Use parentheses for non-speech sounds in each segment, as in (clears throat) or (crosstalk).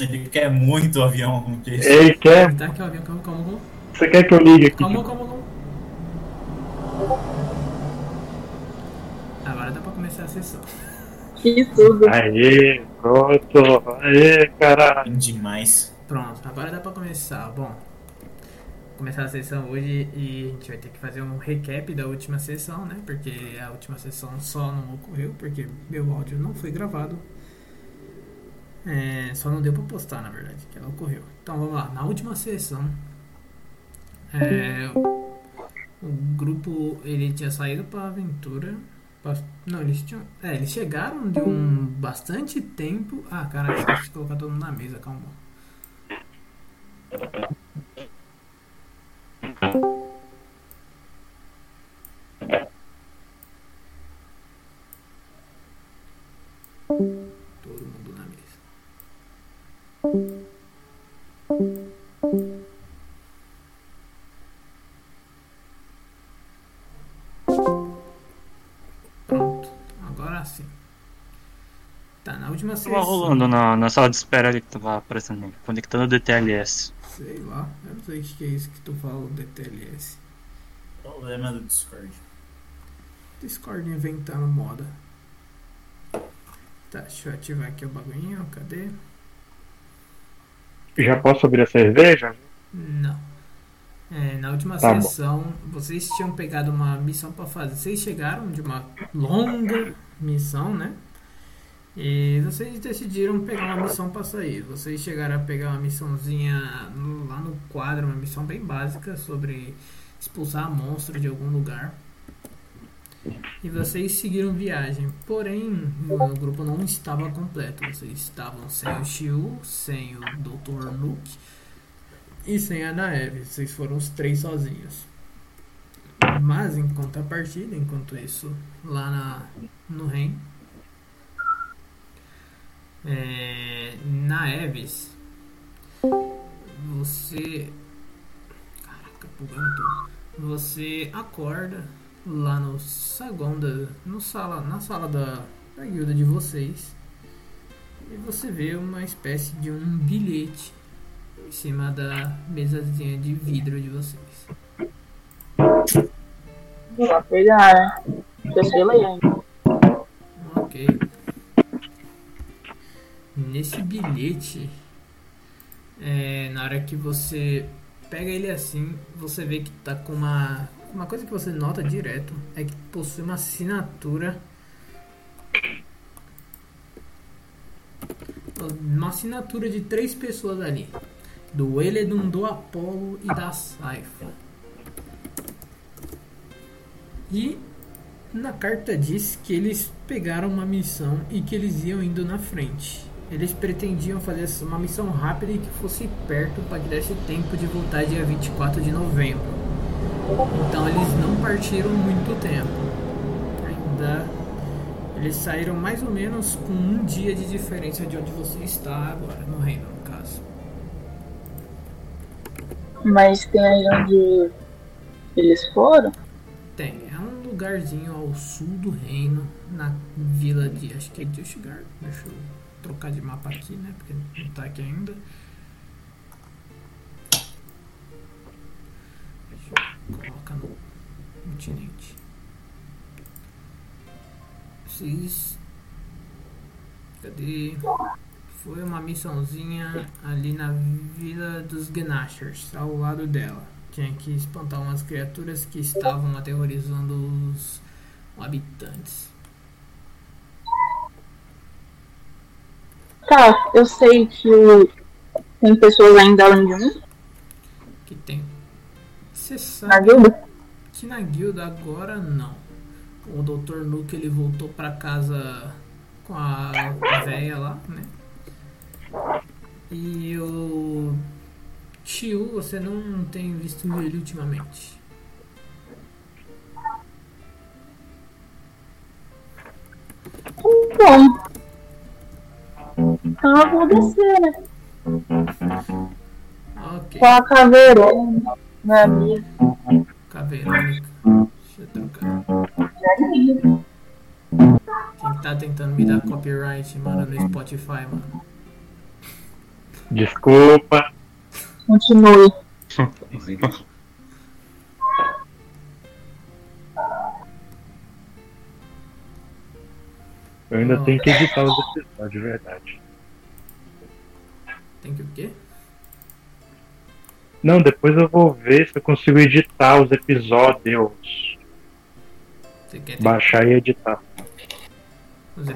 Ele quer muito o avião, é? Ele quer. Tá aqui o avião, calma, calma, calma. Você quer que eu ligue aqui? Calma, calma, calma. Agora dá pra começar a sessão. Que tudo. Aê, pronto. Aê, caralho. Demais. Pronto, agora dá pra começar. Bom, começar a sessão hoje e a gente vai ter que fazer um recap da última sessão, né? Porque a última sessão só não ocorreu, porque meu áudio não foi gravado. É, só não deu pra postar, na verdade, que ela ocorreu. Então vamos lá, na última sessão, é, o grupo ele tinha saído pra aventura. pra- Não, eles tinham. É, eles chegaram de um bastante tempo. Ah, caralho, esqueci de colocar todo mundo na mesa, calma. Última Tava rolando na, na sala de espera ali que tava aparecendo, conectando o DTLS. Sei lá, eu não sei o que é isso que tu fala do DTLS. Problema do Discord. Discord inventando moda. Tá, deixa eu ativar aqui o bagulhinho, cadê? Já posso abrir a cerveja? Não. É, na última Tá bom. sessão, vocês tinham pegado uma missão pra fazer. Vocês chegaram de uma longa missão, né? E vocês decidiram pegar uma missão pra sair. Vocês chegaram a pegar uma missãozinha no- lá no quadro, uma missão bem básica sobre expulsar monstro de algum lugar. E vocês seguiram viagem. Porém, o grupo não estava completo. Vocês estavam sem o Shiu, sem o Dr. Nuke e sem a Naeve. Vocês foram os três sozinhos. Mas em contrapartida, enquanto isso, lá na, no reino, é, na Eves, você. Caraca, tudo. Você acorda lá no saguão da. No sala, na sala da, da guilda de vocês. E você vê uma espécie de um bilhete em cima da mesazinha de vidro de vocês. Vou lá pegar, né? Deixa ainda. Ok. Nesse bilhete, é, na hora que você pega ele assim, você vê que tá com uma. Uma coisa que você nota direto é que possui uma assinatura. Uma assinatura de três pessoas ali: do Eledon, do Apollo e da Saifa. E na carta diz que eles pegaram uma missão e que eles iam indo na frente. Eles pretendiam fazer uma missão rápida e que fosse perto para que desse tempo de voltar dia 24 de novembro. Então eles não partiram muito tempo. Ainda eles saíram mais ou menos com um dia de diferença de onde você está agora, no reino, no caso. Mas tem aí onde eles foram? Tem, é um lugarzinho ao sul do reino, na vila de. Acho que é Dishgar. Deixa eu trocar de mapa aqui, né? Porque não tá aqui ainda. Colocar no continente. Vocês. Cadê? Foi uma missãozinha ali na vila dos Gnashers, ao lado dela. Tinha que espantar umas criaturas que estavam aterrorizando os habitantes. Tá, eu sei que tem pessoas ainda além de mim Que tem. Você na sabe guilda. que na guilda agora não. O Dr. Nuke ele voltou pra casa com a véia lá, né? E o Tio, você não tem visto ele ultimamente. Bom. Então eu vou descer, né? Ok, Com a caveira. Minha amiga. caveirônica. Deixa eu trocar. Quem tá tentando me dar copyright, mano, no Spotify, mano. Desculpa. Continue. (laughs) Eu ainda tenho que editar os episódios, de verdade. Tem que o quê? Não, depois eu vou ver se eu consigo editar os episódios. Você quer ter Baixar e editar.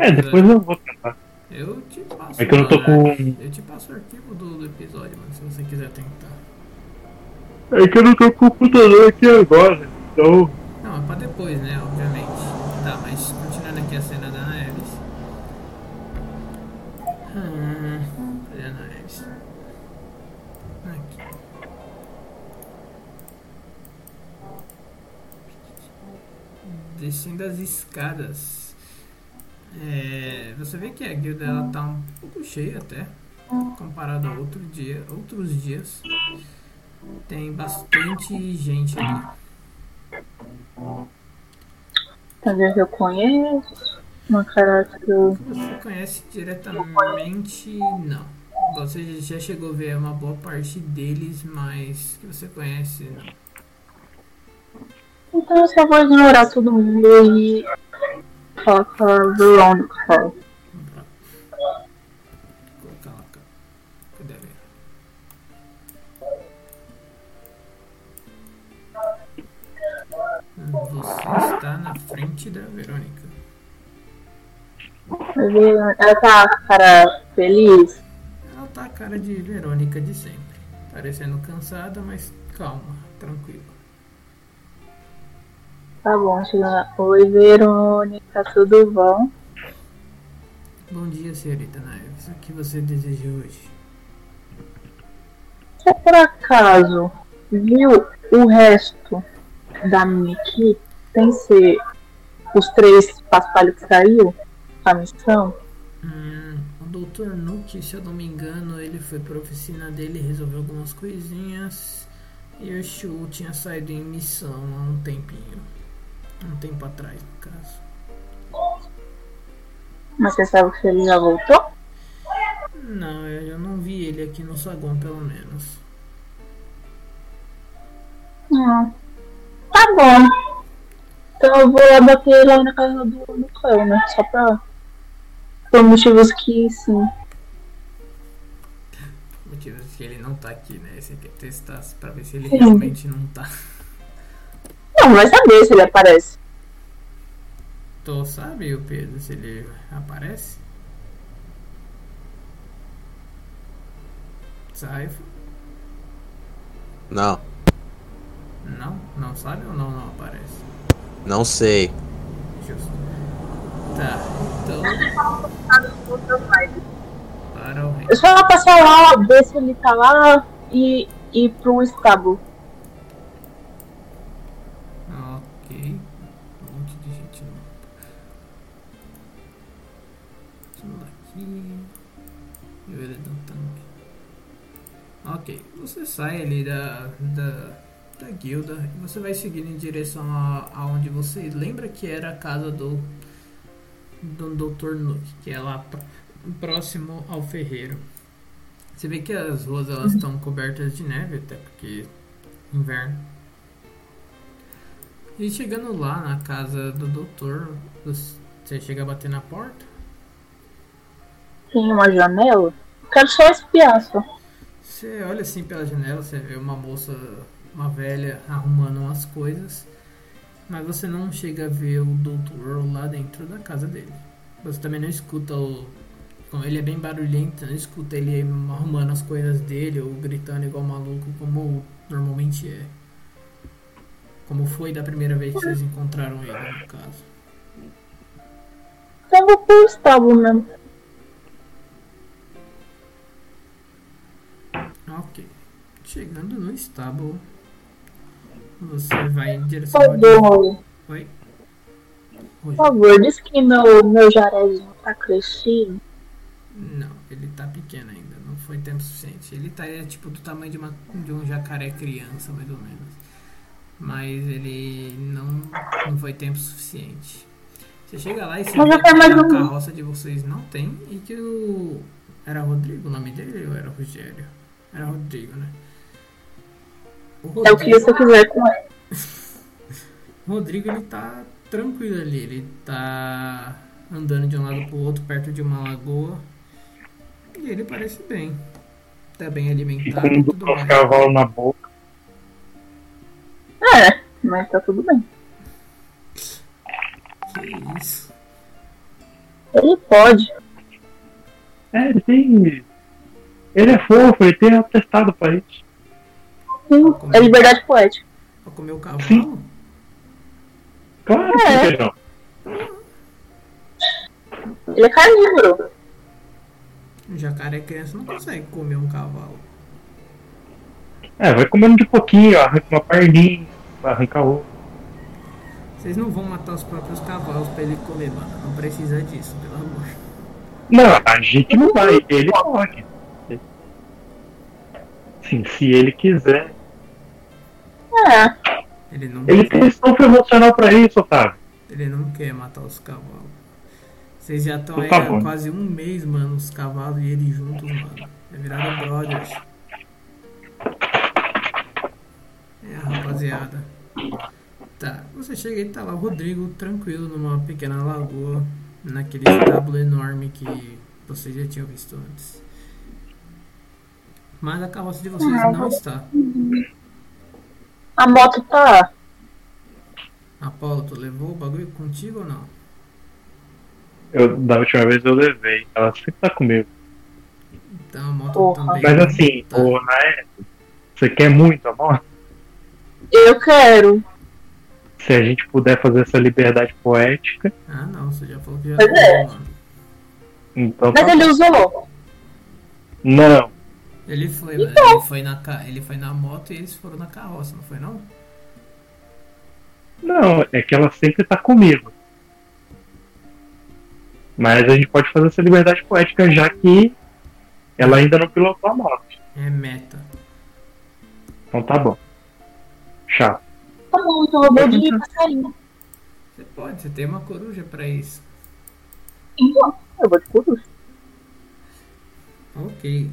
É, depois eu vou tentar. Eu te passo. É que eu não tô com. né? Eu te passo o arquivo do, do episódio, mano, se você quiser tentar. É que eu não tô com o computador aqui agora. Então. Não, é pra depois, né? Obviamente. Tá, mas Descendo as escadas. É, você vê que a guilda ela tá um pouco cheia até. Comparado a outro dia, outros dias. Tem bastante gente ali. Talvez eu conheço. Uma cara que eu. Você conhece diretamente? Não. Você já chegou a ver uma boa parte deles, mas que você conhece, não. Então eu só vou ignorar todo mundo e falar com a Verônica. Vamos pra- Colocar cadê? Você está na frente da Verônica. Ela tá cara feliz. Ela tá a cara de Verônica de sempre. Parecendo cansada, mas calma, tranquila. Tá bom, lá. Oi, Verônica, tudo bom? Bom dia, senhorita Naeves. O que você deseja hoje? Você por acaso viu o resto da minha equipe? Sem ser os três paspalhos que saiu a missão? Hum, o Dr. Nuke, se eu não me engano, ele foi pra oficina dele, resolveu algumas coisinhas. E o Shu tinha saído em missão há um tempinho. Um tempo atrás, no caso. Mas você sabe que ele já voltou? Não, eu não vi ele aqui no saguão, pelo menos. Hum. Tá bom. Então eu vou lá bater lá na casa do, do Cleo, né? Só pra. Por motivos que sim. Motivos que ele não tá aqui, né? Você quer testar pra ver se ele Sim. realmente não tá. Não, vai saber se ele aparece. Tu sabe, o Pedro, se ele aparece? Saifa? Não, Não? Não sabe ou não, não aparece? não sei. Justo. Tá, então. Para o rei. Eu só vou passar lá, ver se ele tá lá e ir pro estábulo. Ok. Você sai ali da, da, da guilda e você vai seguindo em direção a, aonde você lembra que era a casa do, do Dr. Nuke, que é lá pr- próximo ao ferreiro. Você vê que as ruas elas estão cobertas de neve, até porque inverno. E chegando lá na casa do doutor, você chega a bater na porta? Tem uma janela. Quero só espiar só. Você olha assim pela janela, você vê uma moça, uma velha, arrumando umas coisas. Mas você não chega a ver o doutor lá dentro da casa dele. Você também não escuta o. Como ele é bem barulhento, não escuta ele arrumando as coisas dele ou gritando igual maluco, como normalmente é. Como foi da primeira vez que vocês encontraram ele, no caso. Eu vou pro estábulo mesmo. Ok. Chegando no estábulo, você vai em direção ao. favor, Oi? por favor, diz que meu, meu jarezinho tá crescido. Não, ele tá pequeno ainda, não foi tempo suficiente. Ele tá é, tipo do tamanho de, uma, de um jacaré criança, mais ou menos. Mas ele não, não foi tempo suficiente. Você chega lá e você vê que a um- carroça de vocês não tem e que o. Era Rodrigo o nome dele ou era Rogério? Era Rodrigo, né? O É o que você quiser com ele. (laughs) O Rodrigo ele tá tranquilo ali, ele tá andando de um lado pro outro perto de uma lagoa. E ele parece bem. Tá bem alimentado e com tudo os cavalos na boca. É, mas tá tudo bem. Que isso? Ele pode. É, ele tem. Ele é fofo, ele tem atestado pra isso. Sim, é liberdade poética. Pra comer o cavalo? Sim. Claro que É. não. Ele é carnívoro. Um jacaré criança não consegue comer um cavalo. É, vai comendo de pouquinho, arranca uma perninha, arranca outra. Vocês não vão matar os próprios cavalos pra ele comer, mano. Não precisa disso, pelo amor. Não, a gente não vai, ele pode. Sim, se ele quiser. É, Ele não, Ele tem estofo emocional pra isso, Otávio. ele não quer matar os cavalos. Vocês já estão aí tá há quase um mês, mano, os cavalos e ele juntos, mano. É virado brothers. É, rapaziada. Tá, você chega e tá lá o Rodrigo tranquilo numa pequena lagoa, naquele estábulo enorme que vocês já tinham visto antes. Mas a carroça de vocês não está. a moto tá. Apolo, tu levou o bagulho contigo ou não? Eu, da última vez eu levei, ela sempre tá comigo. Então a moto Porra. também. Mas assim, tá. ô Naé, você quer muito a moto? Eu quero. Se a gente puder fazer essa liberdade poética, Ah, não, você já falou que já Pois é. então tá Mas ele usou. Não, Ele foi. Então. Ele foi, na, ele foi na moto e eles foram na carroça, não foi não? não, é que ela sempre tá comigo. Mas a gente pode fazer essa liberdade poética já que ela ainda não pilotou a moto. É meta. Então tá bom. Chato. Tá bom, então eu vou de passarinho. Você pode, você tem uma coruja pra isso. Então, eu vou de coruja. Ok.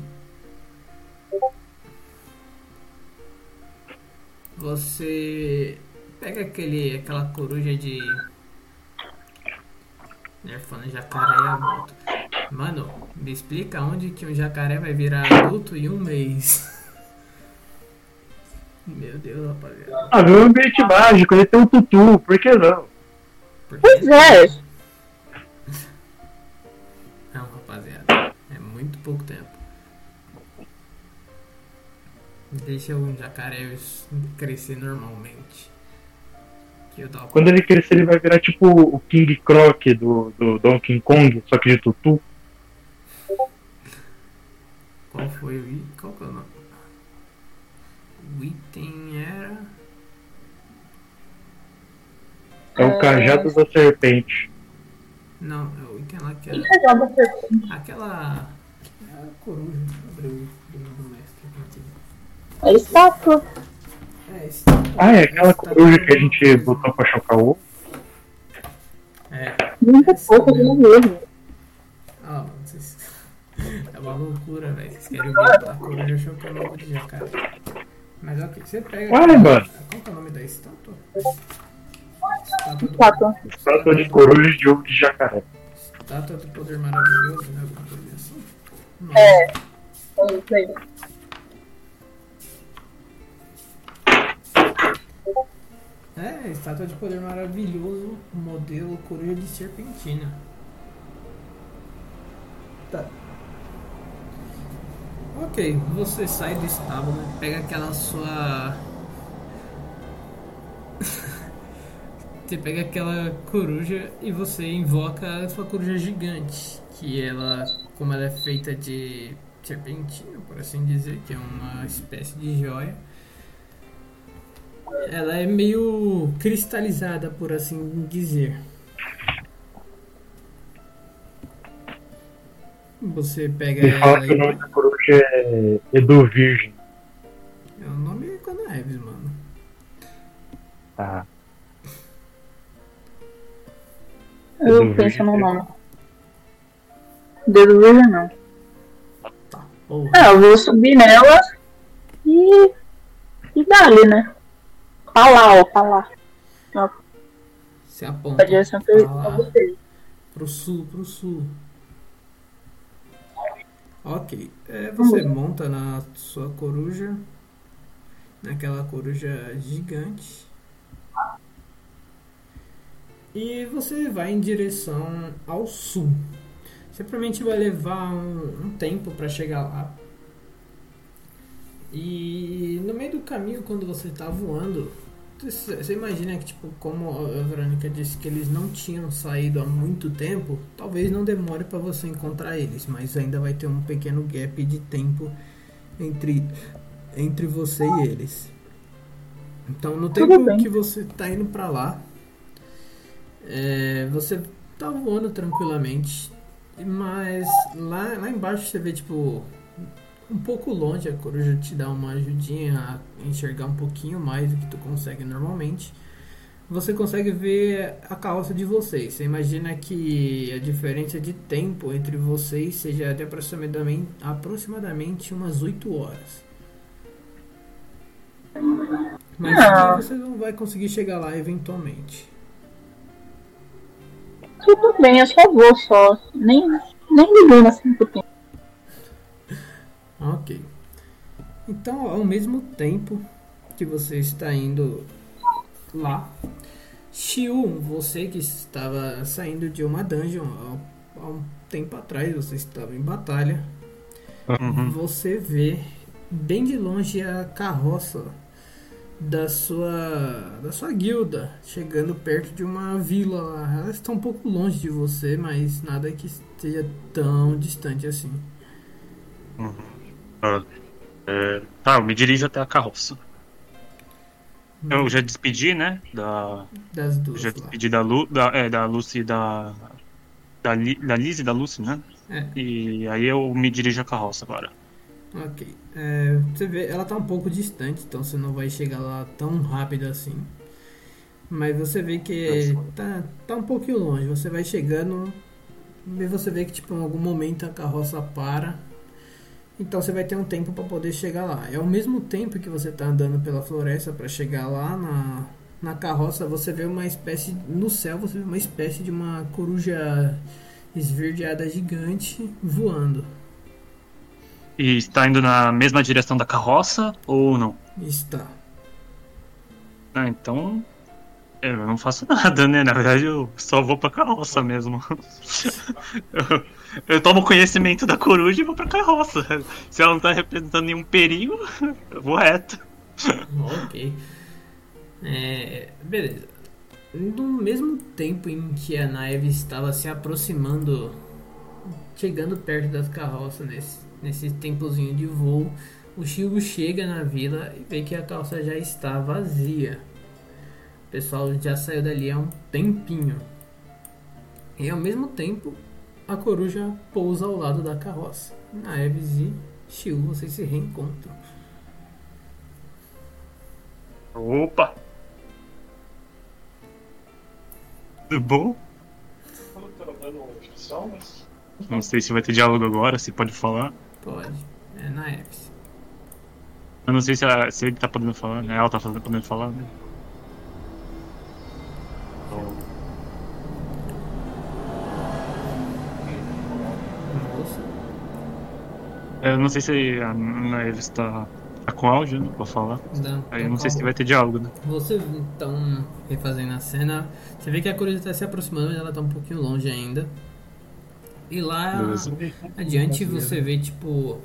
Você pega aquele, aquela coruja de. Nerfando jacaré e a moto. Mano, me explica onde que um jacaré vai virar adulto em um mês. (laughs) Meu Deus, rapaziada. Ah, meu ambiente mágico, ele tem um tutu, por que não? Por quê? Pois é. (laughs) Não, rapaziada. É muito pouco tempo. Deixa o jacaré crescer normalmente. Que eu dou Quando ele crescer, ele vai virar tipo o King Croc do, do Donkey Kong, só que de tutu. Qual foi o item? Qual que é o nome? O item era. É o cajado da serpente. Não, é o item lá que era. Fica joga pergunta. Aquela. É a coruja. Abriu o livro do mestre aqui. É estátua. É, esse. Ah, é aquela coruja que a gente botou pra chocar o ovo? É. Muito pouco mesmo. mesmo. Ah, mano, vocês. É uma loucura, velho. Vocês querem ver a coruja chocando ovo de jacaré. Mas ok, você pega. Aquela- mano. Qual que é o nome da estátua? Estátua do, Estátua. Estátua de coruja de ovo de jacaré. estátua do poder maravilhoso, né? Alguma coisa assim. Não. É. É isso aí. É, estátua de poder maravilhoso, modelo coruja de serpentina. Tá. Ok, você sai do estábulo, pega aquela sua. (laughs) você pega aquela coruja e você invoca a sua coruja gigante. Que ela, como ela é feita de serpentina, por assim dizer, que é uma espécie de joia. Ela é meio cristalizada, por assim dizer. Você pega Me fala ela que o nome da coruja é Edu Virgem. É o nome é Conaeves, mano. Tá. Eu penso no virgem. nome. Dedo virgem não. Ou Ah, eu vou subir nela e. e dali, né? Pra lá, ó, pra lá. se aponta Pra direção que eu pra você. Pro sul, pro sul. Ok. É, você monta na sua coruja. Naquela coruja gigante. E você vai em direção ao sul. Provavelmente vai levar um, um tempo para chegar lá. E no meio do caminho, quando você está voando, você imagina que, tipo, como a Verônica disse que eles não tinham saído há muito tempo, talvez não demore para você encontrar eles, mas ainda vai ter um pequeno gap de tempo entre, entre você e eles. Então, no tempo que você tá indo para lá, é, você tá voando tranquilamente, mas lá, lá embaixo você vê, tipo, um pouco longe, a coruja te dá uma ajudinha a enxergar um pouquinho mais do que tu consegue normalmente. Você consegue ver a carroça de vocês. Você imagina que a diferença de tempo entre vocês seja de aproximadamente, aproximadamente umas 8 horas. Mas Ah. você não vai conseguir chegar lá eventualmente. Tudo bem, eu só vou só. Nem, nem ligando assim pro tempo. Ok. Então, ao mesmo tempo que você está indo lá, Shiu, você que estava saindo de uma dungeon há, um tempo atrás, você estava em batalha, Uhum. você vê bem de longe a carroça da sua da sua guilda chegando perto de uma vila lá. Elas estão um pouco longe de você, mas nada que esteja tão distante assim. Ah, é, tá, eu me dirijo até a carroça. Eu já despedi, né? Da, Das duas já lá. despedi da, Lu, da, é, da Lucy e da. Da, Li, da Liz e da Lucy, né? É. E aí eu me dirijo à carroça agora. Ok. É, você vê, ela tá um pouco distante, então você não vai chegar lá tão rápido assim. Mas você vê que tá, tá um pouquinho longe. Você vai chegando e você vê que tipo, em algum momento a carroça para. Então você vai ter um tempo para poder chegar lá. É ao mesmo tempo que você tá andando pela floresta para chegar lá na, na carroça, você vê uma espécie. No céu você vê uma espécie de uma coruja esverdeada gigante voando. E está indo na mesma direção da carroça ou não? Está. Ah, então. é, Eu não faço (laughs) nada, né? Na verdade, eu só vou pra carroça mesmo. eu, (laughs) eu tomo conhecimento da coruja e vou pra carroça. Se ela não tá representando nenhum perigo, (laughs) eu vou reto. Ok. É, beleza. No mesmo tempo em que a nave estava se aproximando, chegando perto das carroças nesse, nesse tempozinho de voo, o Chigo chega na vila e vê que a carroça já está vazia. O pessoal já saiu dali há um tempinho. E ao mesmo tempo, a coruja pousa ao lado da carroça. Naeves e Shiu, vocês se reencontram. Opa! Tudo bom? Não sei se vai ter diálogo agora, se pode falar. Pode. É Naeves. Eu não sei se, ela- se ele tá podendo falar, né? Ela tá podendo falar, né? Moça. Eu não sei se a Naeves está tá com áudio, né? Pra falar. Não, Aí eu não sei se vai ter diálogo, né? Você então, refazendo a cena, você vê que a coruja está se aproximando, mas ela tá um pouquinho longe ainda. E lá Beleza. adiante você vê, tipo,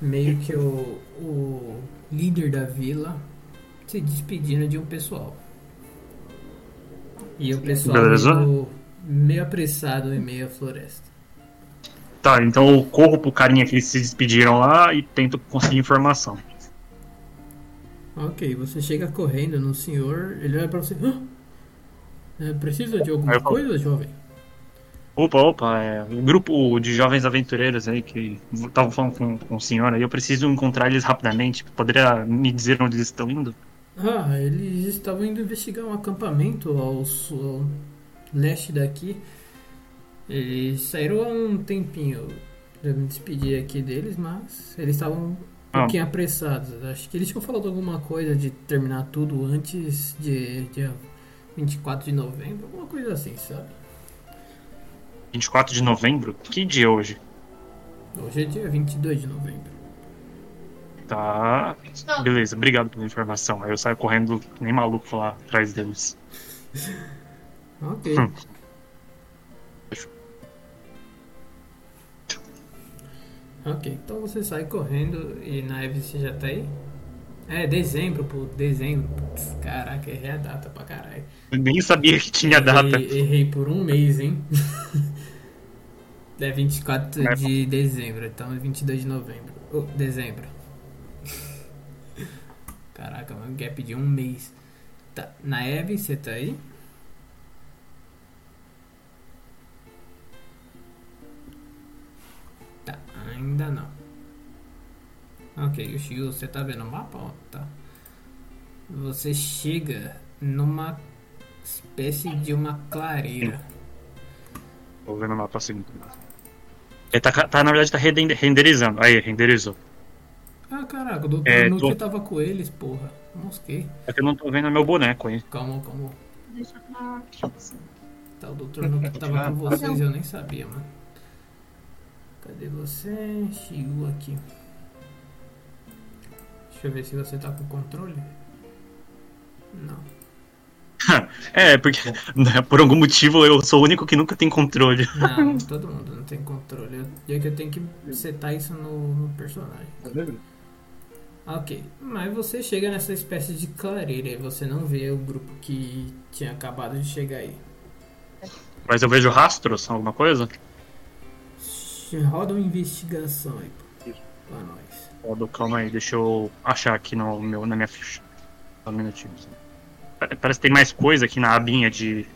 meio que o, o líder da vila se despedindo de um pessoal. E o pessoal meio, meio apressado em meio à floresta. Tá, então eu corro pro carinha que eles se despediram lá e tento conseguir informação. Ok, você chega correndo no senhor, ele olha pra você. "Hã? É, precisa de alguma falo- coisa, jovem? Opa, opa, é um grupo de jovens aventureiros aí que estavam falando com, com o senhor aí. Eu preciso encontrar eles rapidamente. Poderia me dizer onde eles estão indo? Ah, eles estavam indo investigar um acampamento ao, ao leste daqui. Eles saíram há um tempinho. Eu me despedi aqui deles, mas eles estavam um Ah. pouquinho apressados. Acho que eles tinham falado alguma coisa de terminar tudo antes de dia 24 de novembro, alguma coisa assim, sabe? 24 de novembro? Que dia é hoje? Hoje é dia 22 de novembro. Tá. Beleza, obrigado pela informação. Aí eu saio correndo nem maluco lá atrás deles. (laughs) Ok. Hum. Ok, então você sai correndo e na Eve você já tá aí? É, dezembro, pô, dezembro. Putz, caraca, errei a data pra caralho. Eu nem sabia que tinha data. Errei, errei por um mês, hein? é 24 É. de dezembro, então é 22 de novembro. Oh, dezembro. Caraca, mano, gap de um mês. Tá, na Eve você tá aí? Ainda não. Ok, o Shio, você tá vendo o mapa? Ó, tá. Você chega numa espécie de uma clareira. Tô vendo o mapa assim. Ele tá, tá, na verdade, tá renderizando. Aí, renderizou. Ah, caraca, o Dr. É, Nuke tô- tava com eles, porra. Mosquei. É que eu não tô vendo meu boneco aí. Calma, calma. Deixa pra Tá, o Dr. Nuke tava com vocês eu nem sabia, mano. Cadê você? Shiu aqui. Deixa eu ver se você tá com controle. Não. (laughs) É, porque né, por algum motivo eu sou o único que nunca tem controle. (laughs) Não, todo mundo não tem controle. E é que eu tenho que setar isso no, no personagem. Ok, mas você chega nessa espécie de clareira e você não vê o grupo que tinha acabado de chegar aí. Mas eu vejo rastros, alguma coisa? Roda uma investigação aí pra nós. Ó, Calma aí, deixa eu achar aqui no meu, na minha ficha. Só um minutinho. Pa- Parece que tem mais coisa aqui na abinha de.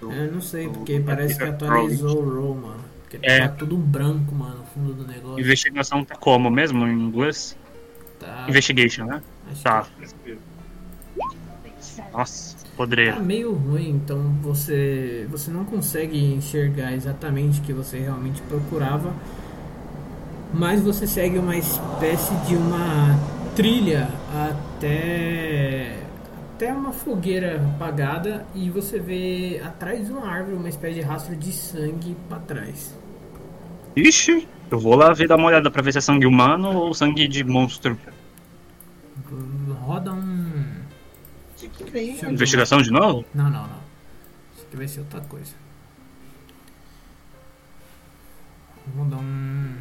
Eu não sei, porque parece que atualizou o roll, mano. Porque É. tá tudo branco, mano, no fundo do negócio. Investigação tá como mesmo em inglês? Tá, Investigation, né? acho Tá. que Nossa, tá podreira. meio ruim, então você, você não consegue enxergar exatamente o que você realmente procurava. Mas você segue uma espécie de uma trilha até até uma fogueira apagada e você vê atrás de uma árvore uma espécie de rastro de sangue pra trás. Ixi, eu vou lá ver, dar uma olhada pra ver se é sangue humano ou sangue de monstro. Roda um. Investigação de novo? Não, não, não. Isso aqui vai ser outra coisa. Vou dar um.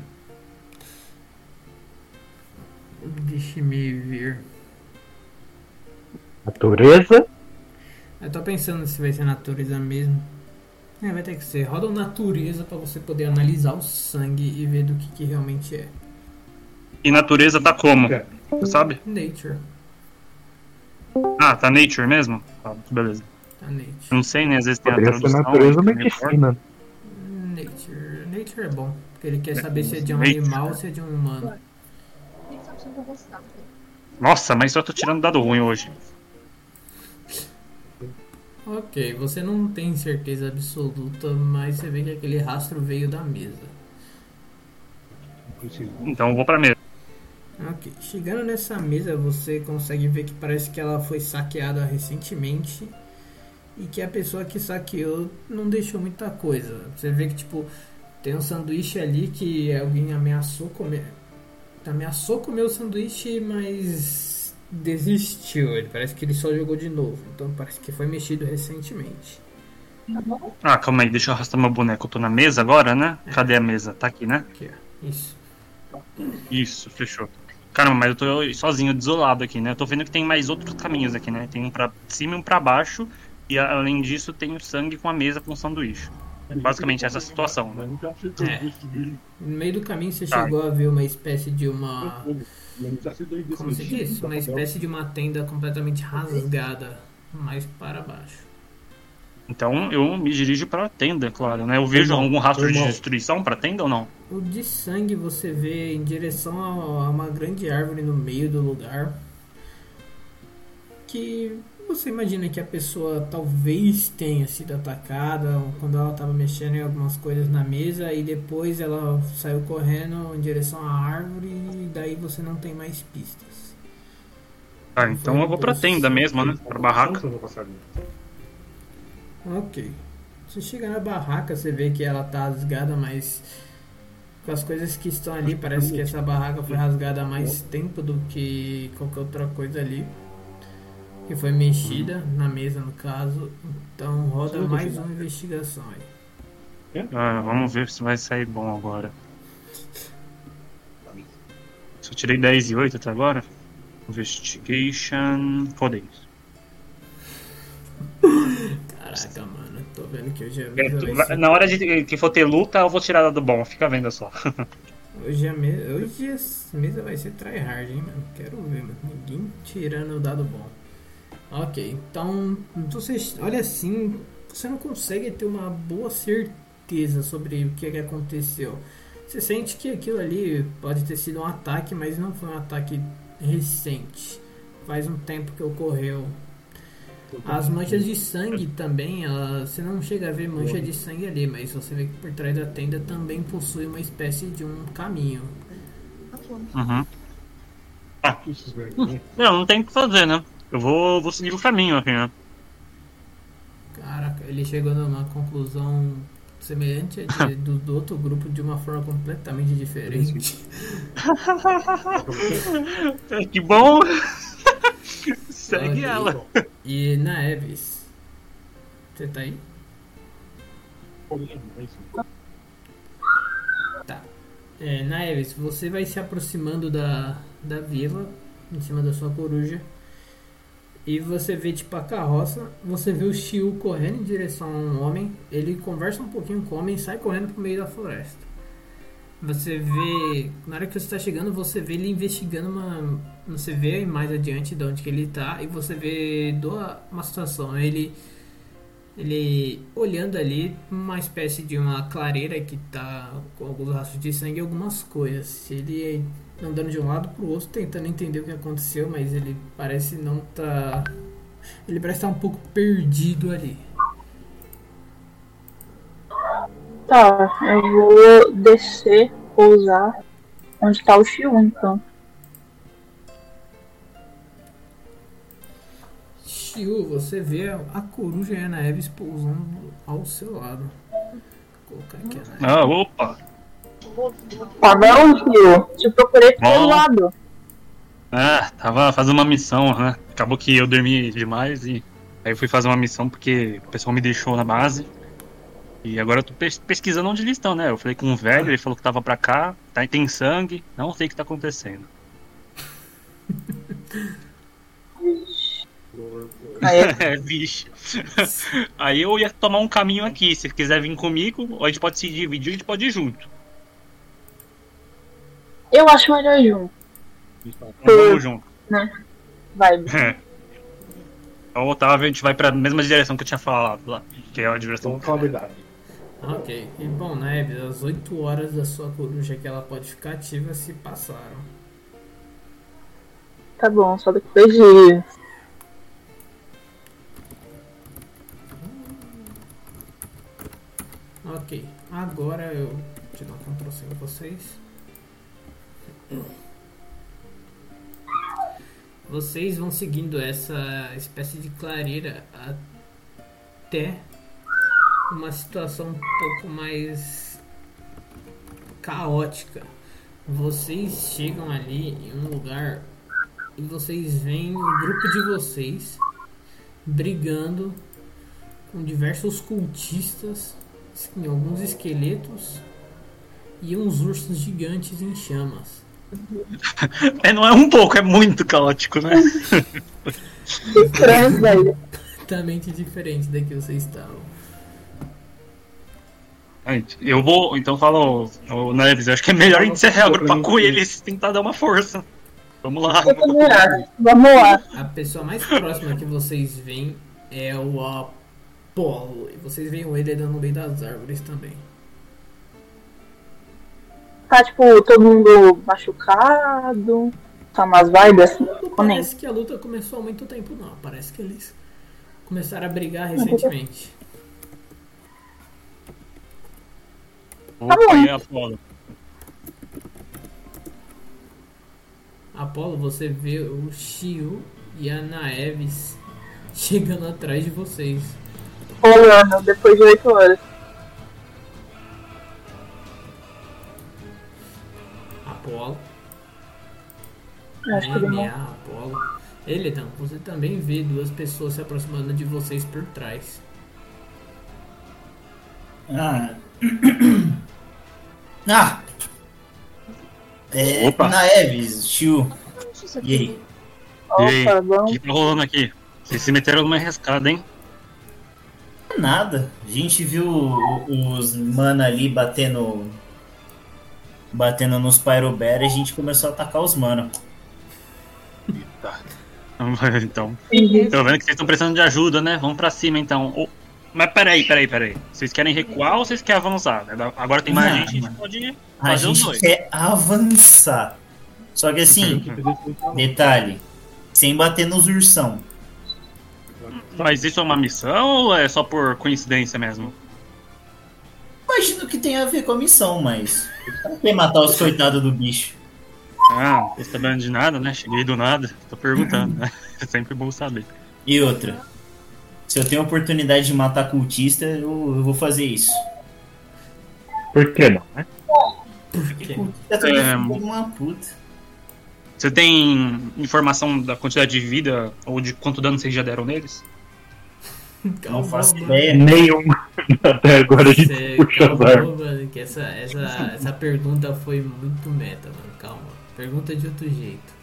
Deixe-me ver. Natureza. Eu tô pensando se vai ser natureza mesmo. É, vai ter que ser. Roda um natureza pra você poder analisar o sangue e ver do que, que realmente é. E natureza tá como? Você sabe? Nature. Ah, tá nature mesmo? Tá, beleza. Tá nature. Eu não sei, né? Às vezes tem a Poderia ser tradução. natureza importa. medicina. Nature. Nature é bom. Porque ele quer saber se é de um Nature. animal ou se é de um humano. Eu? Nossa, mas só tô tirando dado ruim hoje. Ok, você não tem certeza absoluta, mas você vê que aquele rastro veio da mesa. Então eu vou pra mesa. Ok, chegando nessa mesa você consegue ver que parece que ela foi saqueada recentemente e que a pessoa que saqueou não deixou muita coisa. Você vê que tipo tem um sanduíche ali que alguém ameaçou comer, ameaçou comer o sanduíche, mas desistiu. Ele parece que ele só jogou de novo, então parece que foi mexido recentemente. Ah, calma aí, deixa eu arrastar meu boneco. Eu tô na mesa agora, né? Cadê a mesa? Tá aqui, né? Aqui, ó. Isso. Isso, fechou. Caramba, mas eu tô sozinho, desolado aqui, né? Eu tô vendo que tem mais outros caminhos aqui, né? Tem um pra cima e um pra baixo. E além disso, tem o sangue com a mesa com sanduíche. É basicamente essa situação, né? É. No meio do caminho você Tá. chegou a ver uma espécie de uma. Como se diz? Uma espécie de uma tenda completamente rasgada mais para baixo. Então eu me dirijo pra tenda, claro, né? Eu vejo Irmão, algum rastro de irmão. destruição pra tenda ou não? O de sangue você vê em direção a a uma grande árvore no meio do lugar. Que você imagina que a pessoa talvez tenha sido atacada quando ela estava mexendo em algumas coisas na mesa e depois ela saiu correndo em direção à árvore e daí você não tem mais pistas. Tá, então eu vou pra tenda mesmo, né? Pra barraca. Ok. Você chega na barraca, você vê que ela tá rasgada, mas com as coisas que estão ali, parece que essa barraca foi rasgada há mais tempo do que qualquer outra coisa ali. Que foi mexida na mesa, no caso. Então roda mais uma investigação aí. Ah, vamos ver se vai sair bom agora. Eu tirei 10 e 8 até agora. Investigation. Foda isso. (laughs) Caraca, mano, tô vendo que hoje a É, ser... Na hora de que for ter luta, eu vou tirar do bom, fica vendo só. (laughs) Hoje a mesa, hoje a mesa vai ser tryhard, hein, mano. Quero ver, mano. Ninguém tirando o dado bom. Ok, então você olha assim, você não consegue ter uma boa certeza sobre o que, é que aconteceu. Você sente que aquilo ali pode ter sido um ataque, mas não foi um ataque recente. Faz um tempo que ocorreu. As manchas de sangue também, ela- você não chega a ver mancha de sangue ali, mas você vê que por trás da tenda também possui uma espécie de um caminho. Uhum. Ah. Não, não tem o que fazer, né? Eu vou, vou seguir o caminho aqui, né? Caraca, ele chegou numa conclusão semelhante à de- (laughs) do, do outro grupo de uma forma completamente diferente. (laughs) Que bom! (laughs) Segue Ok. ela. E na Eves, você tá aí? Tá. É, na Eves, você vai se aproximando da, da vila, em cima da sua coruja. E você vê tipo a carroça, você vê o Shiu correndo em direção a um homem. Ele conversa um pouquinho com o homem e sai correndo pro meio da floresta. Você vê, na hora que você está chegando, você vê ele investigando uma. Você vê mais adiante de onde que ele tá e você vê do- uma situação. Ele. Ele olhando ali uma espécie de uma clareira que tá com alguns rastros de sangue e algumas coisas. Ele andando de um lado pro outro tentando entender o que aconteceu, mas ele parece não tá. Ele parece estar um pouco perdido ali. Tá, eu vou descer, pousar onde tá o Xiu, então. Shiu, você vê a coruja e a Ana Eves pousando ao seu lado. Vou colocar aqui a Ana Ah, opa! Tá bom, Xiu? Te procurei Bom. lado. Ah, tava fazendo uma missão, né? Acabou que eu dormi demais e aí eu fui fazer uma missão porque o pessoal me deixou na base. E agora eu tô pes- pesquisando onde eles estão, né? Eu falei com um velho, ele falou que tava pra cá, tá, tem sangue, não sei o que tá acontecendo. Aí, (laughs) É, bicho. Aí eu ia tomar um caminho aqui. Se quiser vir comigo, ou a gente pode se dividir, a gente pode ir junto. eu acho melhor junto. Então vamos junto. Vai. (laughs) Então, Otávio, a gente vai pra mesma direção que eu tinha falado lá, que é a direção. Ok, e bom, na Eves, as 8 horas da sua coruja que ela pode ficar ativa se passaram. Tá bom, só daqui dois dias. Ok, agora eu te dou um Ctrl C em vocês. Vocês vão seguindo essa espécie de clareira até uma situação um pouco mais caótica. Vocês chegam ali em um lugar e vocês veem o grupo de vocês brigando com diversos cultistas, em alguns esqueletos e uns ursos gigantes em chamas. (laughs) É, não é um pouco, é muito caótico, né? (laughs) Estranho, velho. Completamente diferente da que vocês estavam. Gente, Eu vou, então fala, ô, ô, Neves, eu acho que é melhor a gente se reagrupar com eles, tentar dar uma força. Vamos lá. Vamos lá. A pessoa mais próxima que vocês veem é o Apolo. E vocês veem ele andando no meio das árvores também. Tá, tipo, todo mundo machucado. Tá umas vibes assim. parece que a luta começou há muito tempo, não. Parece que eles começaram a brigar recentemente. Tá Opa, e a Apolo? Apolo, você vê o Shio e a Naeves chegando atrás de vocês. Rolando depois de 8 horas. Apolo. Acho que ele não. NA, Apolo. Eledan, você também vê duas pessoas se aproximando de vocês por trás. Ah. (coughs) ah! É, Opa. na Eves, Tio. E aí? E aí? O que tá rolando aqui? Vocês se meteram numa rescada, hein? Nada. A gente viu os mana ali batendo. Batendo nos Pyrobear e a gente começou a atacar os mana. (laughs) Então, tô vendo que vocês estão precisando de ajuda, né? Vamos pra cima então. Mas peraí, peraí, peraí. Vocês querem recuar ou vocês querem avançar? Agora tem mais Não, gente, a gente pode A fazer os gente dois. quer avançar. Só que assim, detalhe, sem bater nos ursão. Mas isso é uma missão ou é só por coincidência mesmo? Imagino que tem a ver com a missão, mas. Pra que matar os coitados do bicho? Ah, não tô sabendo de nada, né? Cheguei do nada, tô perguntando, né? (laughs) É sempre bom saber. E outra. Se eu tenho a oportunidade de matar cultista, eu, eu vou fazer isso. Por que não, né? Porque cultista também É, uma puta. Você tem informação da quantidade de vida ou de quanto dano vocês já deram neles? Não faço ideia. Nenhum. (laughs) Até agora a gente Você puxa as calma, armas. mano, que essa, essa, essa pergunta foi muito meta, mano. Calma. Pergunta de outro jeito.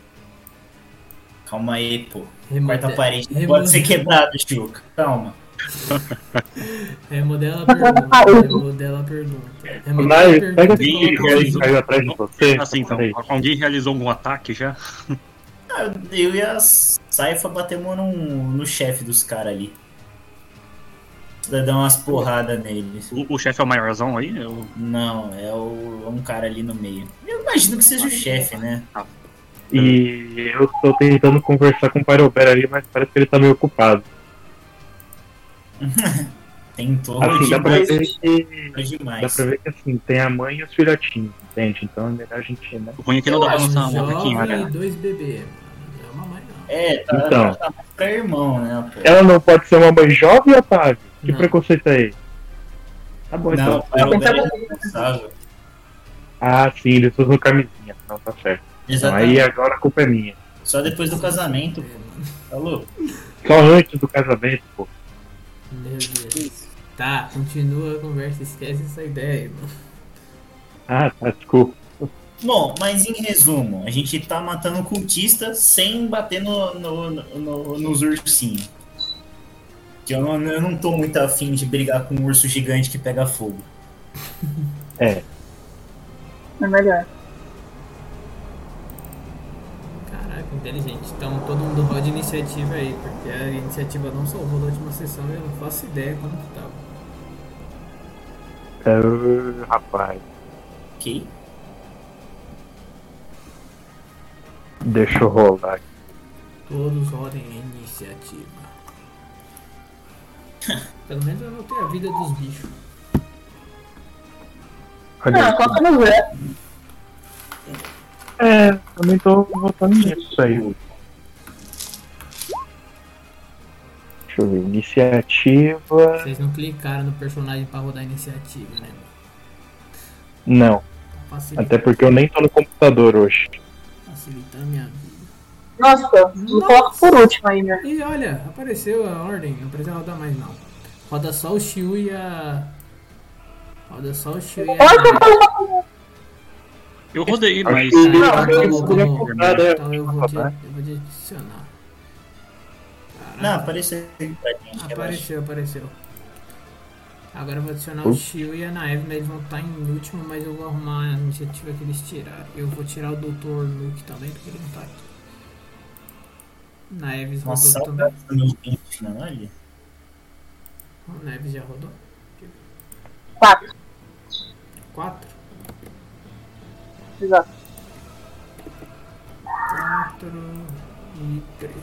Calma aí, pô. Remode- Quarta parede não remode- pode ser quebrado, Chuca. Calma. (laughs) Remodela a pergunta. Remodela a pergunta. Remodela a pergunta. que isso. caiu atrás de você. Assim, então, alguém realizou algum ataque já? Ah, Eu e a Saifa batemos no, no chefe dos caras ali. Dar umas porradas neles. O, o chefe é o maiorzão aí? Eu... Não, é o, é um cara ali no meio. Eu imagino que seja o chefe, né? E eu tô tentando conversar com o Pyrobear ali, mas parece que ele tá meio ocupado. (laughs) Tentou Assim, dá pra ver que. Dá demais. pra ver que assim, tem a mãe e os filhotinhos, entende? Então é melhor a gente, né? O ruim é que não dá pra lançar um ataquinho, Jovem e né? dois bebês. Não é não. É, tá, Então. tá pra irmão, né? Pô? Ela não pode ser uma mãe jovem, Otávio? Que Não. preconceito é esse? Tá bom, Não, então. para o Belo bom. é responsável. Ah, sim, eles usam camisinha. Não, tá certo. Então Exatamente. aí agora a culpa é minha. Só depois do casamento, pô. mano. Tá louco? Só antes do casamento, pô. Meu Deus. Tá, continua a conversa. Esquece essa ideia, mano. Ah, tá, desculpa. Bom, mas em resumo, a gente tá matando cultista sem bater no, no, no- nos ursinhos. Que eu não, eu não tô muito afim de brigar com um urso gigante que pega fogo. É, É melhor. Caraca, inteligente. Então todo mundo roda iniciativa aí, porque a iniciativa não salvou da última sessão e eu não faço ideia como que tava. é, rapaz. Ok? Deixa eu rolar. Todos rodem iniciativa. (laughs) Pelo menos eu anotei a vida dos bichos. Olha Ah, coloca no. É, também tô votando nisso aí. Deixa eu ver, iniciativa. Vocês não clicaram no personagem pra rodar a iniciativa, né? Não, Facilita, até porque eu nem tô no computador hoje. facilita a minha vida. Nossa, me coloca por último aí, meu. E olha, apareceu a ordem, não precisa rodar mais não. Roda só o Shiu e a. Roda só o Shiu e a. Olha que eu Eu rodei, Acho mas. que- Ah, Não, isso seria vamos. comprado, é. Então eu vou te, eu vou te adicionar. Não, Caraca, apareceu apareceu, apareceu. Agora eu vou adicionar o Ups. Shiu e a Naeve, mas eles vão estar em último, mas eu vou arrumar a iniciativa que eles tiraram. Eu vou tirar o Dr. Luke também, porque ele não tá aqui. Naeves Nossa, rodou também. 20, não, olha. O Neves já rodou? quatro. 4? Exato. 4. e 13.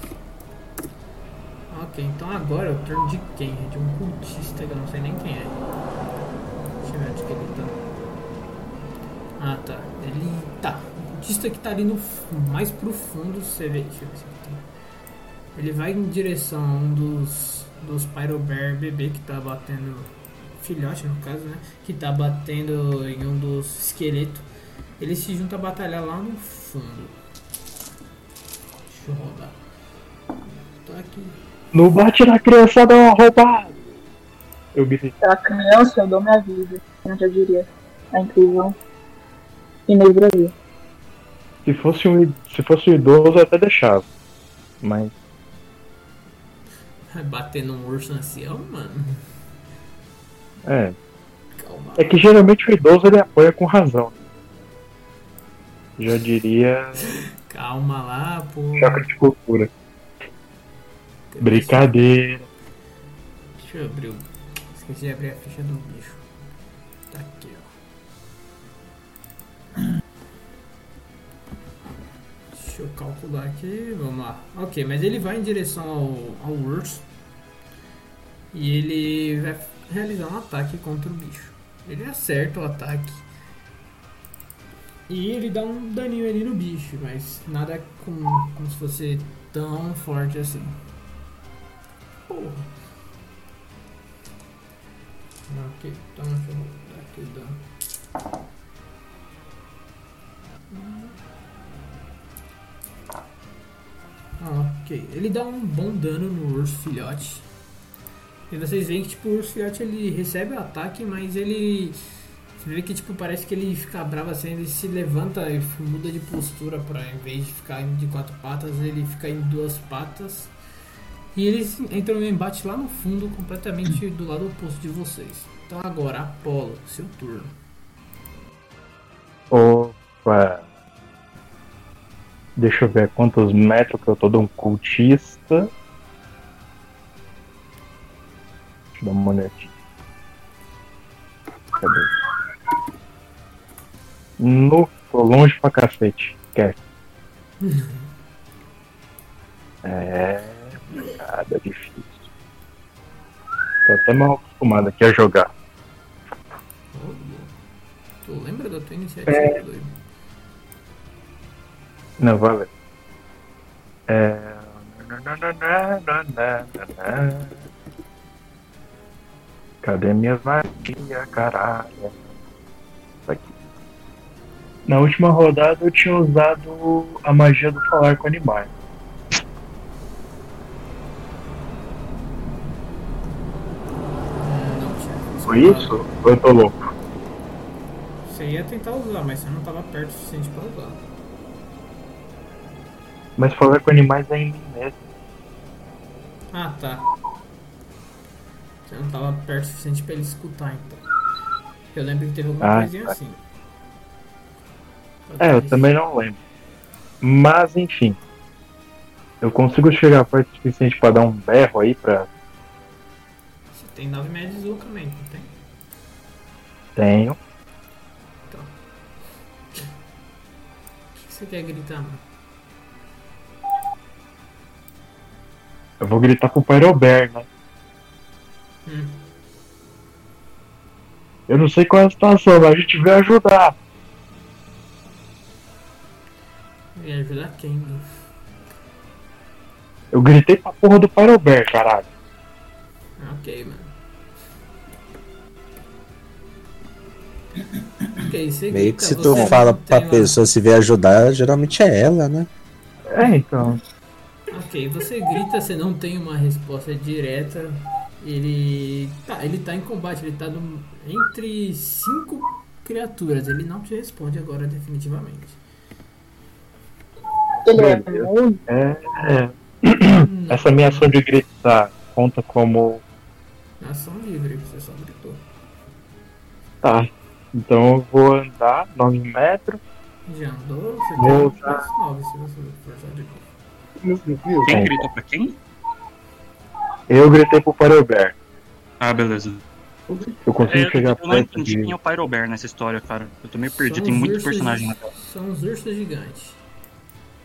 Ok, então agora é o turno de quem? É de um cultista que eu não sei nem quem é. Deixa eu ver onde que ele tá. Ah tá. Ele tá. O cultista que tá ali no mais pro fundo, você vê. Deixa eu ver se ele tem. Ele vai em direção a um dos, dos Pyrobear bebê que tá batendo. Filhote no caso, né? Que tá batendo em um dos esqueletos. Ele se junta a batalhar lá no fundo. Deixa eu rodar. Tô aqui. Não bate na criançada roubada! Eu gritei. Pela criança, eu dou minha vida. Eu já diria. A incrível Inês Brasil. Se fosse um, se fosse um idoso, eu até deixava. Mas. Vai bater num urso ancião, mano? É. Calma. É que geralmente o idoso ele apoia com razão. Já diria. Calma lá, pô. Choque de cultura. Brincadeira. Deixa eu abrir o. Esqueci de abrir a ficha do bicho. Tá aqui, ó. Deixa eu calcular aqui. Vamos lá. Ok, mas ele vai em direção ao, ao urso. E ele vai realizar um ataque contra o bicho. Ele acerta o ataque. E ele dá um daninho ali no bicho, mas nada com, como se fosse tão forte assim. Porra. Ok, então deixa eu botar aqui o dano. Ok, ele dá um bom dano no urso filhote. E vocês veem que tipo, o urso filhote ele recebe o ataque, mas ele. Você vê que tipo, parece que ele fica bravo assim, ele se levanta e muda de postura para em vez de ficar de quatro patas, ele fica em duas patas. E eles entram em embate lá no fundo, completamente do lado oposto de vocês. Então agora, Apolo, seu turno. Opa. Deixa eu ver quantos metros que eu tô de um cultista. Deixa eu dar uma olhadinha. Cadê? No, tô longe pra cacete. Quer? (laughs) É. Nada difícil. Tô até mal acostumado aqui a jogar. Ô, Tu lembra da tua iniciativa, doido? Não, valeu. É... Cadê minhas magias, caralho? Tá aqui. Na última rodada eu tinha usado a magia do falar com animais. Foi isso? Ou eu tô louco? Você ia tentar usar, mas você não tava perto o suficiente pra usar. Mas falar com animais é em mim mesmo. Ah, tá. Você não tava perto o suficiente pra ele escutar, então. Eu lembro que teve alguma Ah, coisinha tá. assim. É, eu também não lembro. Mas enfim. Eu consigo chegar perto o suficiente pra dar um berro aí pra. Você tem 9 metros de deslocamento, não tem? Tenho. O que você quer gritar, mano? Eu vou gritar pro Pyrobear, né? Hum. Eu não sei qual é a situação, mas a gente veio ajudar. Ia ajudar quem, mano? Eu gritei pra porra do Pyrobear, caralho. Ah, Ok, mano. Ok, você Meio grita, que se tu fala pra uma- pessoa se vier ajudar, geralmente é ela, né? É, então. Ok, você grita, você não tem uma resposta direta. Ele tá, ele tá em combate, ele tá no- entre cinco criaturas. Ele não te responde agora definitivamente. Ele é muito. É, é. Não, Essa minha ação de gritar conta como. ação livre, você só gritou. Tá. Então eu vou andar 9 metros. Já andou, você Vou tem usar- mais nove se você forçar de novo. Quem gritou pra quem? Eu gritei pro Pyrobear. Ah, beleza. Eu consigo É, chegar eu não entendi de. quem é o Pyrobear nessa história, cara. Eu tô meio perdido, São tem muito ursos- personagem na tela. São os ursos gigantes.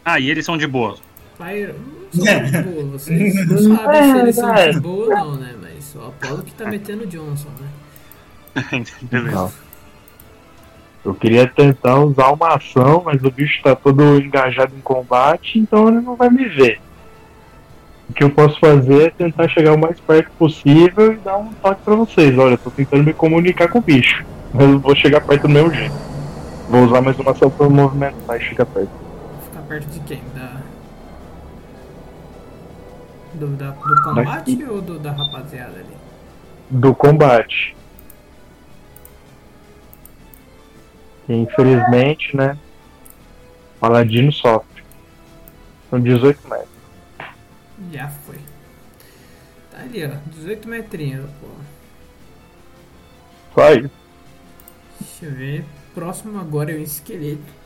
Ah, e eles são de boa. Pyro não são muito (laughs) boa. Vocês não sabem se eles são É, de boa ou não, né? Mas o Apollo que tá metendo o Johnson, né? (laughs) Beleza. Não. Eu queria tentar usar uma ação, mas o bicho tá todo engajado em combate, então ele não vai me ver. O que eu posso fazer é tentar chegar o mais perto possível e dar um toque pra vocês. Olha, eu tô tentando me comunicar com o bicho. Mas eu vou chegar perto do mesmo jeito. Vou usar mais uma ação pra movimentar e chegar perto. Perto de quem? Da. Do, da- do combate ou do, da rapaziada ali? Do combate. E, infelizmente, né? Paladino sofre. São 18 metros. Já foi. Tá ali, ó. 18 metrinhos, pô. Só isso. Deixa eu ver. Próximo agora é o esqueleto.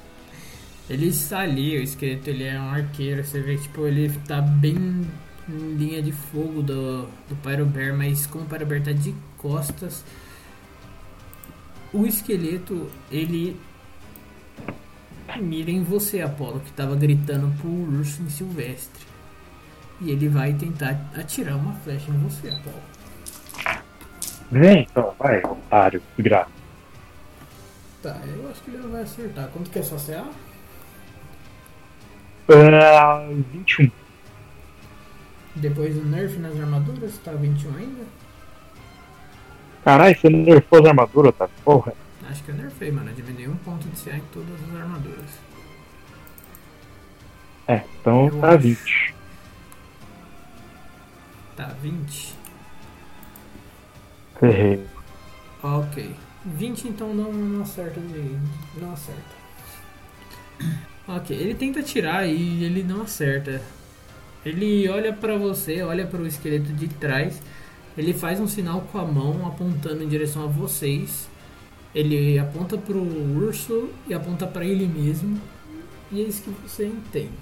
Ele está ali, o esqueleto ele é um arqueiro. Você vê que tipo, ele tá bem em linha de fogo do, do Pyro Bear, mas como o Pyro Bear tá de costas, o esqueleto ele mira em você, Apolo, que tava gritando pro urso em Silvestre. E ele vai tentar atirar uma flecha em você, Apolo. Vem, então, vai, otário, desgraça. Tá, eu acho que ele não vai acertar. Quanto que é sua CA? Ah, 21. Depois do nerf nas armaduras, tá 21 ainda? Caralho, você não nerfou as armaduras, tá? Porra. Acho que eu nerfei, mano. Eu diminui um ponto de CA em todas as armaduras. É, então Eu tá acho. 20. Tá, 20. Ferrei. Ok. 20 então não, não acerta. Não acerta. Ok, ele tenta atirar e ele não acerta. Ele olha pra você, olha para o esqueleto de trás. Ele faz um sinal com a mão apontando em direção a vocês. Ele aponta pro urso e aponta pra ele mesmo. E é isso que você entende.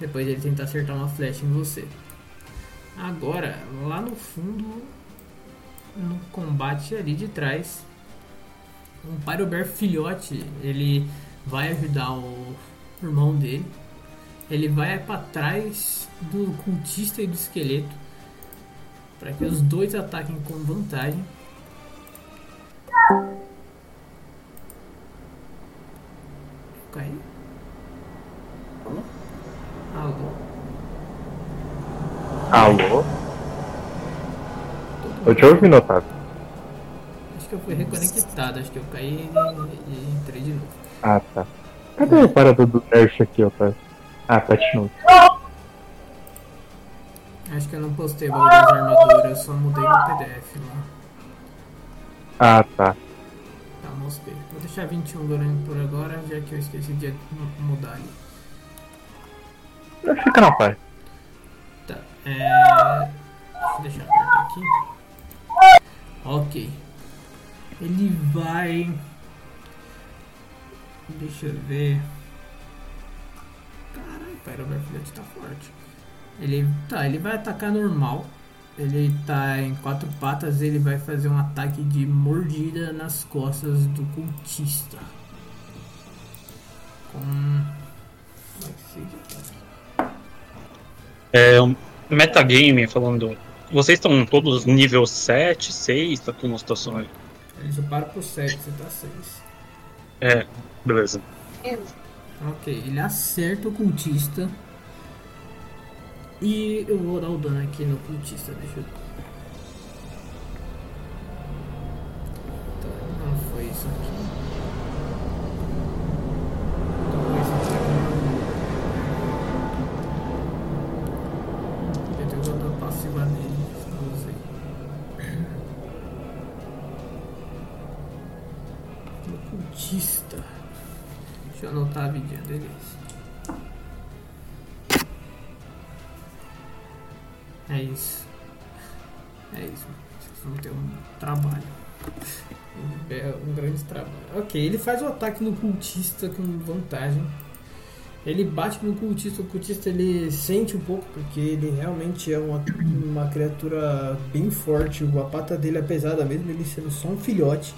Depois ele tentar acertar uma flecha em você. Agora, lá no fundo, no combate ali de trás, um Pyrobear filhote, ele vai ajudar o irmão dele. Ele vai pra trás do cultista e do esqueleto para que os dois ataquem com vantagem. Caiu? Alô? Alô? Eu te ouvi, Otávio. Acho que eu fui reconectado, acho que eu caí e, e entrei de novo. Ah, tá. Cadê a parada do nerf aqui, Otávio? Ah, tá de novo. Acho que eu não postei o bagulho das armaduras, eu só mudei no PDF lá. Ah, tá. Tá, mostrei. Vou deixar 21 durante por agora, já que eu esqueci de mu- mudar ali. Fica na paz. Tá, é... Deixa eu deixar aberto aqui. Ok. Ele vai... Deixa eu ver... Caralho, pera, o Barfilete tá forte. Ele, tá, ele vai atacar normal. Ele tá em quatro patas, ele vai fazer um ataque de mordida nas costas do cultista. Com... É um metagame falando. Vocês estão todos nível 7, 6, tá com uma situação aí. Ele já para pro 7, você tá 6. É, beleza. Ok, ele acerta o cultista. E eu vou dar o dano aqui no cultista, deixa eu. Deixa eu anotar a vidinha deles. É isso. É isso. Vocês vão ter um trabalho. Um, um grande trabalho. Ok, ele faz o ataque no cultista com vantagem. Ele bate no cultista, o cultista ele sente um pouco, porque ele realmente é uma, uma criatura bem forte. A pata dele é pesada mesmo, ele sendo só um filhote.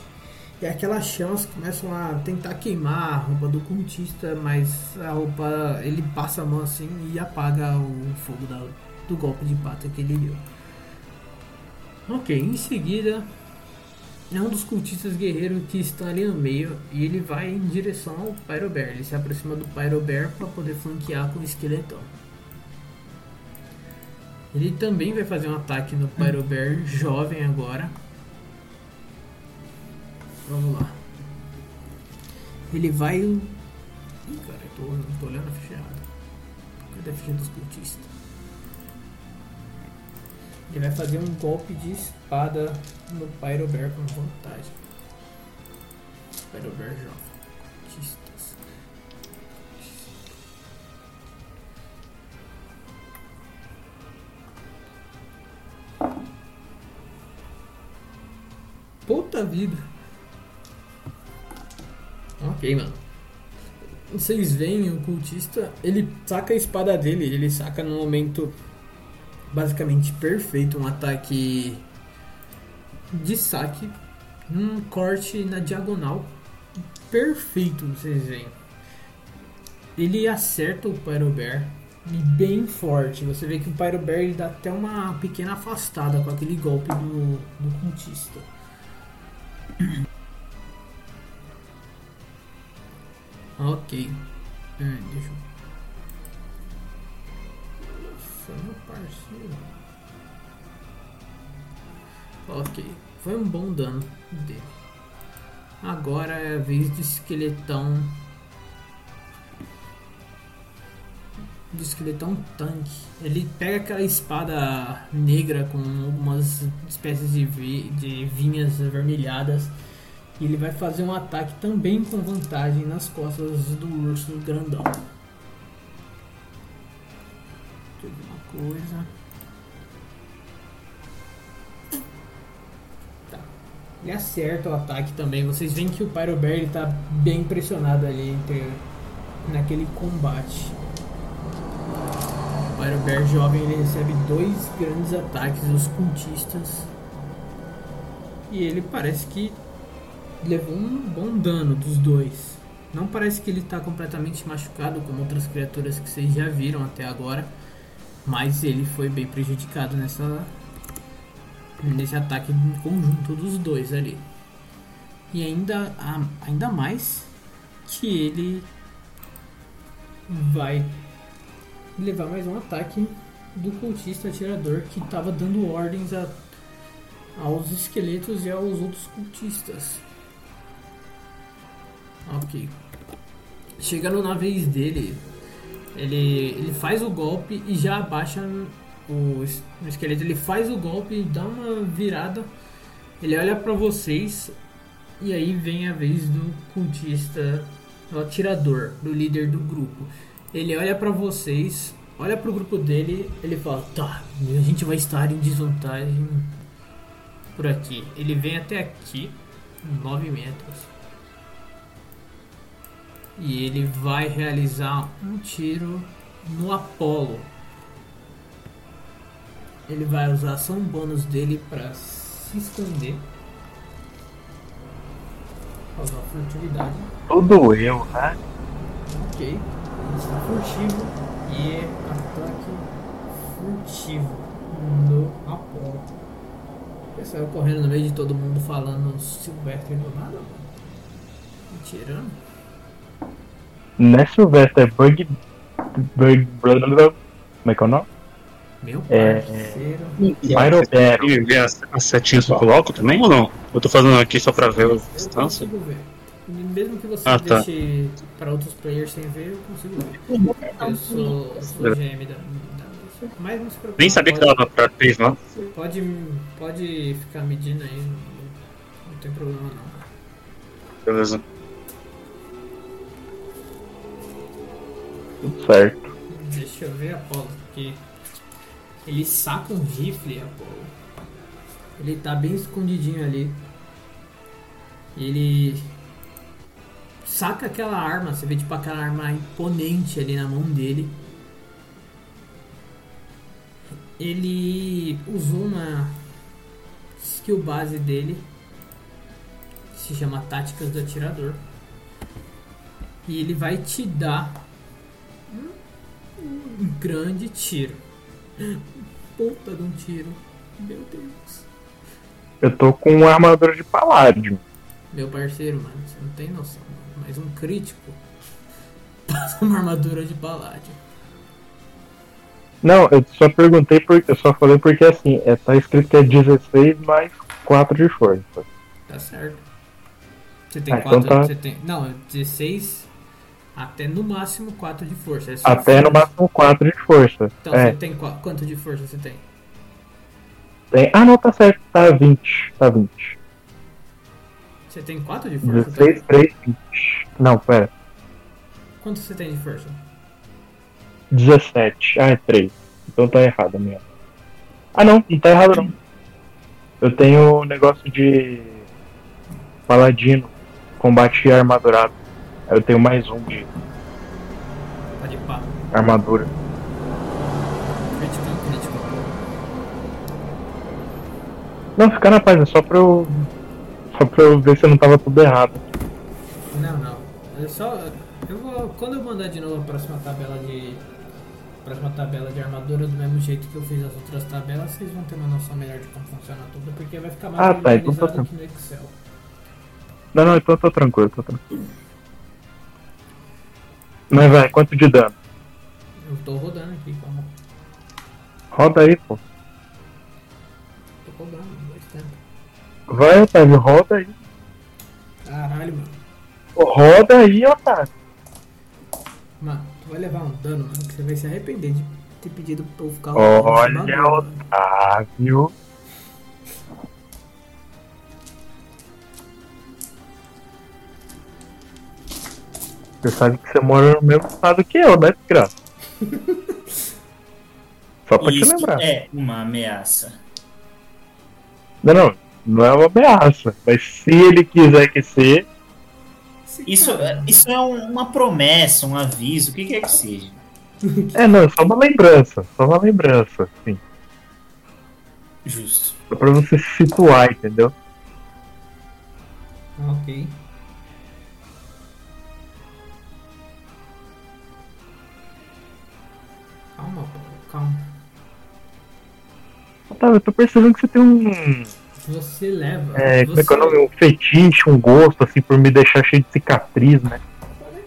E aquelas chamas começam a tentar queimar a roupa do cultista, mas a roupa ele passa a mão assim e apaga o fogo da- do golpe de pata que ele deu. Ok, em seguida é um dos cultistas guerreiros que estão ali no meio e ele vai em direção ao Pyro Bear. Ele se aproxima do Pyro Bear para poder flanquear com o esqueletão. Ele também vai fazer um ataque no Pyro Bear jovem agora. Vamos lá. Ele vai. Ih, cara, eu tô, eu tô olhando a ficha errada. Cadê a ficha dos cultistas? Ele vai fazer um golpe de espada no Pyro Bear com vantagem. Pyro Bear jovem. Cultistas. Puta vida. Ok, mano. Vocês veem o cultista, ele saca a espada dele, ele saca no momento basicamente perfeito um ataque de saque, um corte na diagonal perfeito, vocês veem. Ele acerta o Pyro Bear e bem forte. Você vê que o Pyro Bear ele dá até uma pequena afastada com aquele golpe do, do cultista. Ok. Hum, deixa eu. Nossa, meu parceiro. Ok. Foi um bom dano dele. Agora é a vez do esqueletão. Do esqueletão tanque. Ele pega aquela espada negra com algumas espécies de, vi- de vinhas avermelhadas. E ele vai fazer um ataque também com vantagem nas costas do urso grandão. Deixa eu ver uma coisa. Tá. Ele acerta o ataque também. Vocês veem que o Pyro Bear ele tá bem pressionado ali entre, naquele combate. O Pyro Bear jovem ele recebe dois grandes ataques dos cultistas. E ele parece que levou um bom dano dos dois. Não parece que ele está completamente machucado como outras criaturas que vocês já viram até agora, mas ele foi bem prejudicado nessa nesse ataque conjunto dos dois ali. E ainda ainda mais que ele vai levar mais um ataque do cultista atirador que estava dando ordens a, aos esqueletos e aos outros cultistas. Ok. Chegando na vez dele, ele, ele faz o golpe e já abaixa o, o esqueleto. Ele faz o golpe, dá uma virada. Ele olha pra vocês e aí vem a vez do cultista, do atirador, do líder do grupo. Ele olha pra vocês, olha pro grupo dele, ele fala: Tá, a gente vai estar em desvantagem por aqui. Ele vem até aqui, 9 metros. E ele vai realizar um tiro no Apollo. Ele vai usar a ação bônus dele para se esconder. Causar furtividade. Tudo eu, né? Ok. Ele está furtivo. E é ataque furtivo no Apollo. Ele saiu correndo no meio de todo mundo falando Silvestre do nada. tirando. Não é Silvestre, é Bug. Bug. Como é que é o nome? Meu É. parceiro. Pyrobear. E ver as, as setinhas que eu coloco também ou não? Eu tô fazendo aqui só pra ver a Eu distância. consigo ver. Mesmo que você Ah, tá. deixe para outros players sem ver, eu consigo ver. Eu sou, eu sou GM da, da. Mas não se preocupe. Nem sabia que pode, dava pra três lá. pode, pode ficar medindo aí, não, não tem problema não. Beleza. Certo. Deixa eu ver Apolo, porque ele saca um rifle, Apolo. Ele tá bem escondidinho ali. Ele saca aquela arma, você vê tipo aquela arma imponente ali na mão dele. Ele usou uma skill base dele. se chama Táticas do Atirador. E ele vai te dar um, grande tiro. Puta de um tiro. Meu Deus. Eu tô com uma armadura de paládio. Meu parceiro, mano, você não tem noção. Mano. Mas um crítico passa uma armadura de paládio. Não, eu só perguntei porque eu só falei porque assim, é, tá escrito que é 16 mais 4 de força. Tá certo. Você tem Ah, então 4. tá. Você tem. Não, 16 até no máximo 4 de força. É Até no força. máximo 4 de força. Então é, você tem qua- quanto de força você tem? tem. Ah não, tá certo, tá 20. Tá 20. Você tem 4 de força? 16, Tá? 3, 20. Não, pera. Quanto você tem de força? 17. Ah, é 3. Então tá errado mesmo. Ah não, não tá errado não. Eu tenho um negócio de paladino, combate armadurado. Aí eu tenho mais um de Pode pá. armadura. Crítico, crítico. Não, fica na paz, é só pra eu. Só pra eu ver se não tava tudo errado. Não, não. Eu só. Eu vou. Quando eu mandar de novo a próxima tabela de. Próxima tabela de armadura do mesmo jeito que eu fiz as outras tabelas, vocês vão ter uma noção melhor de como funciona tudo, porque vai ficar mais Ah, tá, então tá organizado que no Excel. Não, não, então tô tranquilo, tô tranquilo. Mas vai, quanto de dano? Eu tô rodando aqui, calma. Roda aí, pô. Tô cobrando, dois tempos. Vai, Otávio, roda aí. Caralho, mano. Roda aí, Otávio. Mano, tu vai levar um dano, mano, que você vai se arrepender de ter pedido pra eu ficar rodando Olha. Otávio. Você sabe que você mora no mesmo estado que eu, né, desgraça? (laughs) Só pra te Isso lembrar. é uma ameaça. Não, não, não é uma ameaça. Mas se ele quiser que ser, Esse Isso, é- isso é um- uma promessa, um aviso, o que quer que seja. (laughs) é não, é só uma lembrança. Só uma lembrança, sim. Justo. Só pra você se situar, entendeu? Ok. Calma, calma. Otávio, eu tô percebendo que você tem um. Você leva. É, como é que é o você... nome? Um fetiche, um gosto, assim, por me deixar cheio de cicatriz, né?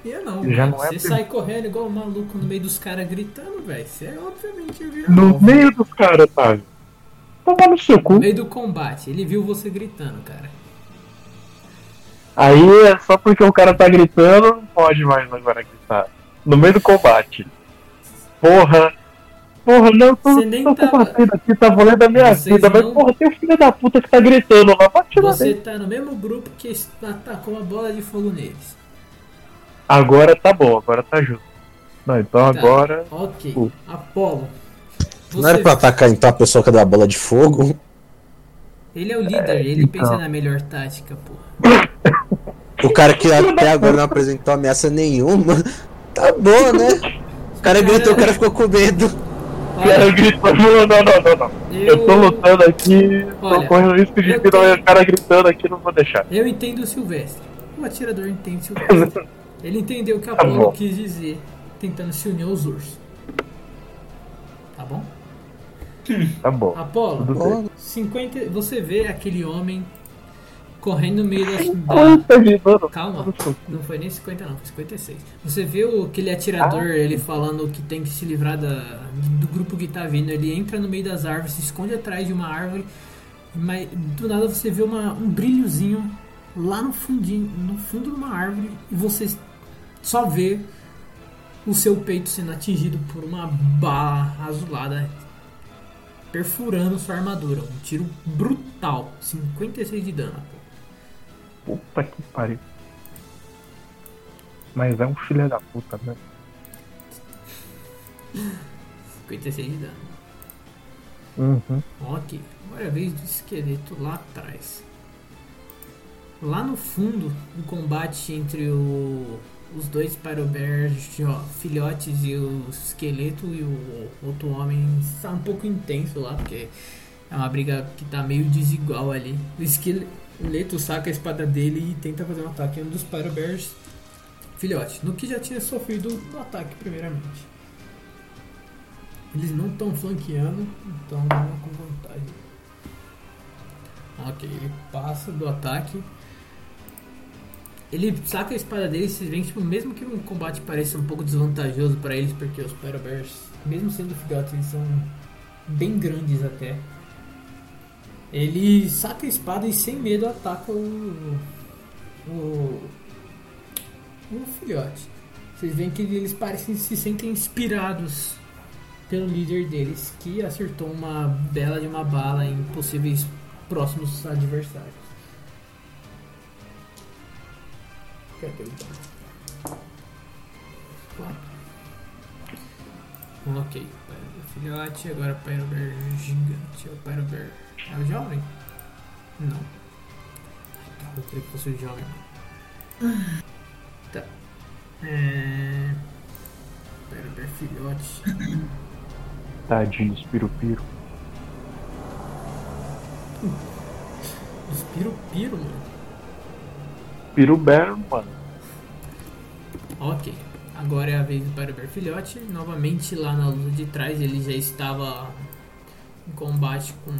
Eu não, Já não é Você sai correndo igual um maluco no meio dos caras gritando, velho. Você é obviamente viu. No meio dos caras, Otávio. Toma no seu No cu. meio do combate. Ele viu você gritando, cara. Aí é só porque o cara tá gritando, não pode mais agora gritar. No meio do combate. Porra. Porra, não, tô, Você nem tô tava- combatendo aqui, tá valendo a minha Vocês vida. Mas não- porra, tem um filho da puta que tá gritando lá, pode tirar Você tá no mesmo grupo que atacou uma bola de fogo neles. Agora tá bom, agora tá justo. Não, então Tá. agora. Ok. Uh. Apolo. Não era pra atacar então a pessoa que dá a bola de fogo? Ele é o líder, ele então. pensa na melhor tática, pô. O cara que até agora não apresentou ameaça nenhuma. Tá bom, né? (laughs) O cara gritou, o cara ficou com medo. O cara gritando, não, não, não, não, não. Eu tô lutando aqui, Olha, tô correndo risco de eu virar tenho- o cara gritando aqui, não vou deixar. eu entendo o Silvestre. O atirador entende o Silvestre. (laughs) Ele entendeu o que Tá Apolo quis dizer, tentando se unir aos ursos. Tá bom? Tá bom. Apolo, Tudo bem. 50, você vê aquele homem correndo no meio da, da, dano? Calma, não foi nem 50 não, foi 56. Você vê o, aquele atirador, Ah. ele falando que tem que se livrar da, do grupo que tá vindo. Ele entra no meio das árvores, se esconde atrás de uma árvore, mas do nada você vê uma, um brilhozinho lá no fundinho, no fundo de uma árvore, e você só vê o seu peito sendo atingido por uma bala azulada perfurando sua armadura. Um tiro brutal, 56 de dano. Puta que pariu. Mas é um filho da puta, né? 56 de dano. Uhum. Ok, agora é a vez do esqueleto lá atrás. Lá no fundo, o combate entre o- os dois Pyrobears filhotes e o esqueleto e o outro homem está um pouco intenso lá, porque é uma briga que tá meio desigual ali. O esqueleto, Leto saca a espada dele e tenta fazer um ataque em um dos Pyro Bears filhote. No que já tinha sofrido no ataque, primeiramente. Eles não estão flanqueando, então não é com vantagem. Ok, ele passa do ataque. Ele saca a espada dele e veem que, tipo, mesmo que o combate pareça um pouco desvantajoso para eles, porque os Pyro Bears, mesmo sendo filhotes, eles são bem grandes até. Ele saca a espada e sem medo ataca o. o. o filhote. Vocês veem que eles parecem se sentem inspirados pelo líder deles, que acertou uma bela de uma bala em possíveis próximos adversários. Cadê o. Ok, filhote, agora Pyrobear gigante. É o Pyrobear. É o jovem? Não. Ai, Eu queria que fosse o jovem. Tá. É. Pyrobear filhote. Tadinho dos piru-piru. Os piro-piro, mano. Piru-bear, mano. Ok. Agora é a vez do Pyrobear filhote. Novamente lá na luta de trás ele já estava em combate com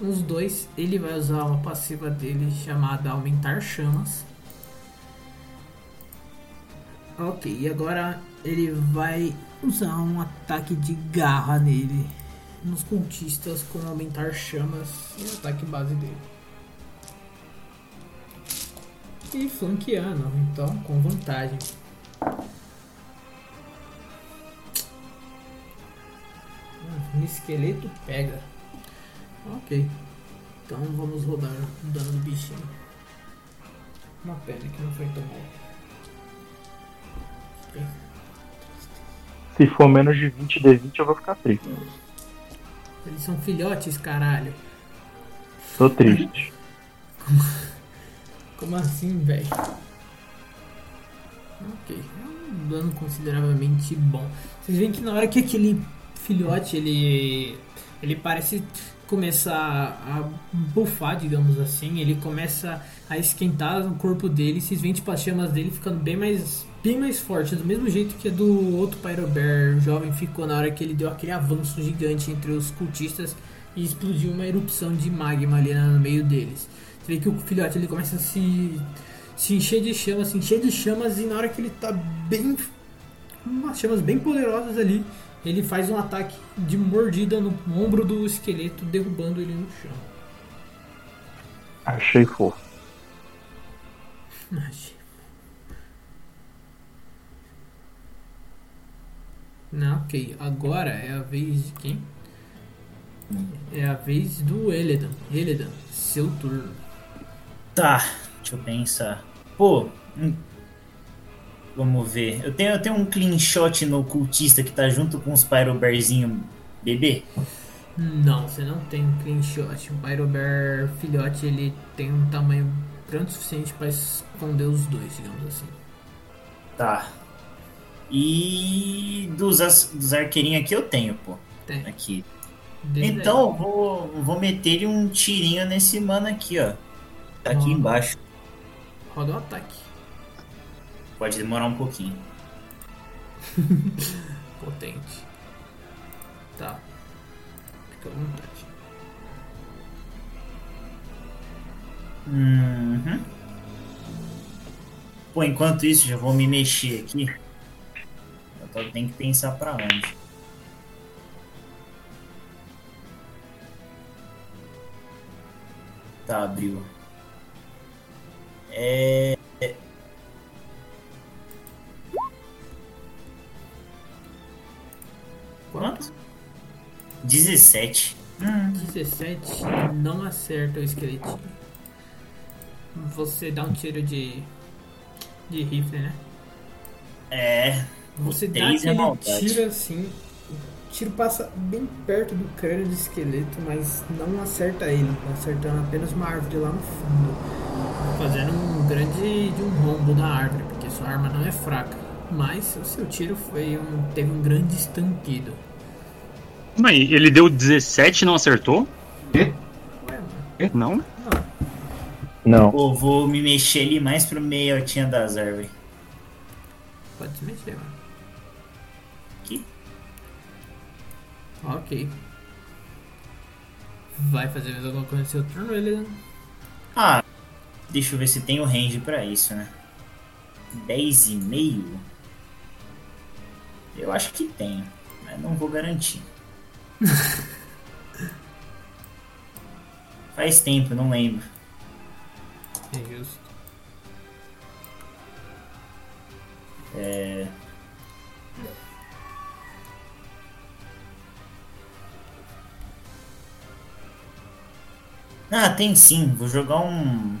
uns dois. Ele vai usar uma passiva dele chamada Aumentar Chamas. Ok, e agora ele vai usar um ataque de garra nele. Nos cultistas com Aumentar Chamas e ataque base dele. E flanqueando, então com vantagem. Ah, Um esqueleto pega. Ok. Então vamos rodar o dano do bichinho. Uma pena que não foi tão bom. Se for menos de 20 de 20 eu vou ficar triste. Eles são filhotes, caralho. Tô triste. Como assim, velho? Ok, é um dano consideravelmente bom. Vocês veem que na hora que aquele filhote ele ele parece começar a bufar, digamos assim, ele começa a esquentar o corpo dele, vocês veem tipo as chamas dele ficando bem mais bem mais fortes, do mesmo jeito que a do outro Pyrobear jovem ficou na hora que ele deu aquele avanço gigante entre os cultistas e explodiu uma erupção de magma ali no meio deles. Você vê que o filhote ele começa a se, se encher de chamas, se encher de chamas, e na hora que ele tá bem. umas chamas bem poderosas ali, ele faz um ataque de mordida no ombro do esqueleto, derrubando ele no chão. Achei fofo. Achei. Não, ok. Agora é a vez de quem? É a vez do Eledan. Eledan, seu turno. Tá, deixa eu pensar. Pô, hum, vamos ver. Eu tenho, eu tenho um clean shot no cultista que tá junto com os Pyrobearzinho bebê. Não, você não tem um clean shot. O Pyrobear filhote ele tem um tamanho grande o suficiente para esconder os dois, digamos assim. Tá. E dos, dos arqueirinhos aqui eu tenho, pô. Tem. Aqui. Desde Então, eu vou, vou meter um tirinho nesse mano aqui, ó. Tá aqui embaixo. roda o ataque. Pode demorar um pouquinho. (laughs) Potente. Tá. Fica à vontade. Uhum. Pô, enquanto isso, já vou me mexer aqui. Eu tô- tenho que pensar pra onde. Tá, abriu. É. Quanto? 17. Hum. 17 não acerta o esqueletinho. Você dá um tiro de. de rifle, né? É. Você dá é aquele tiro assim. O tiro passa bem perto do crânio do esqueleto, mas não acerta ele, acertando apenas uma árvore lá no fundo. Fazendo um grande de um rombo na árvore, porque sua arma não é fraca. Mas o seu tiro foi um, teve um grande estampido. Mas ele deu 17 e não acertou? Ué, mano. Não? Não. Pô, vou me mexer ali mais pro meio altinha das árvores. Pode se mexer, mano. Aqui. Ok. Vai fazer mais alguma coisa no seu turno, ele. Ah, deixa eu ver se tem o range pra isso, né? 10 e meio? Eu acho que tem, mas não vou garantir. (laughs) Faz tempo, não lembro. É justo. É... Ah, tem sim. Vou jogar um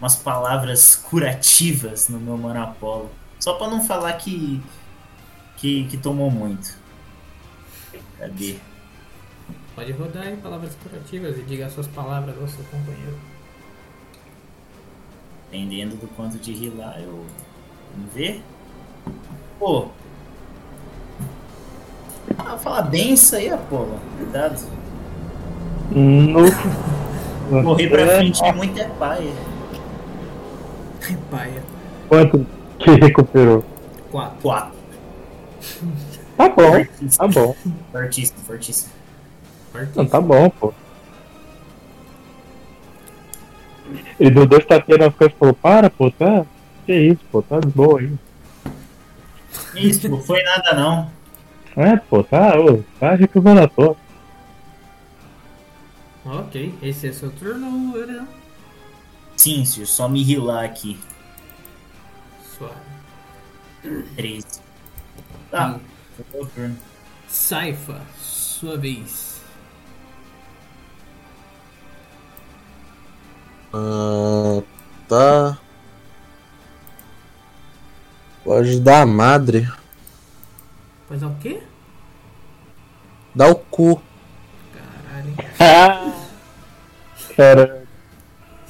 umas palavras curativas no meu Manapolo. Só pra não falar que que, que tomou muito. Cadê? Pode rodar aí palavras curativas e diga suas palavras ao seu companheiro. Dependendo do quanto de rilar, eu. Vamos ver. Pô. Ah, fala bem isso aí, Apolo. Cuidado. No... Correr pra frente é muito é pai. Paia. Quanto que recuperou? 4. 4. Tá bom, tá bom. Fortíssimo, fortíssimo. Não, tá bom, pô. Ele deu dois tapinhas nas costas e falou, para, pô, tá. Que isso, pô, tá de boa aí. Isso, não foi nada não. É, pô, tá, ô, tá recuperando à toa. Ok, esse é seu turno, ele Sim, se eu só me rilar aqui. Suave. 13. Tá, Hum. Foi o turno. Saifa, sua vez. Ah, tá. Vou ajudar a madre. É o quê? Dá o cu. Caralho. (laughs) Cara,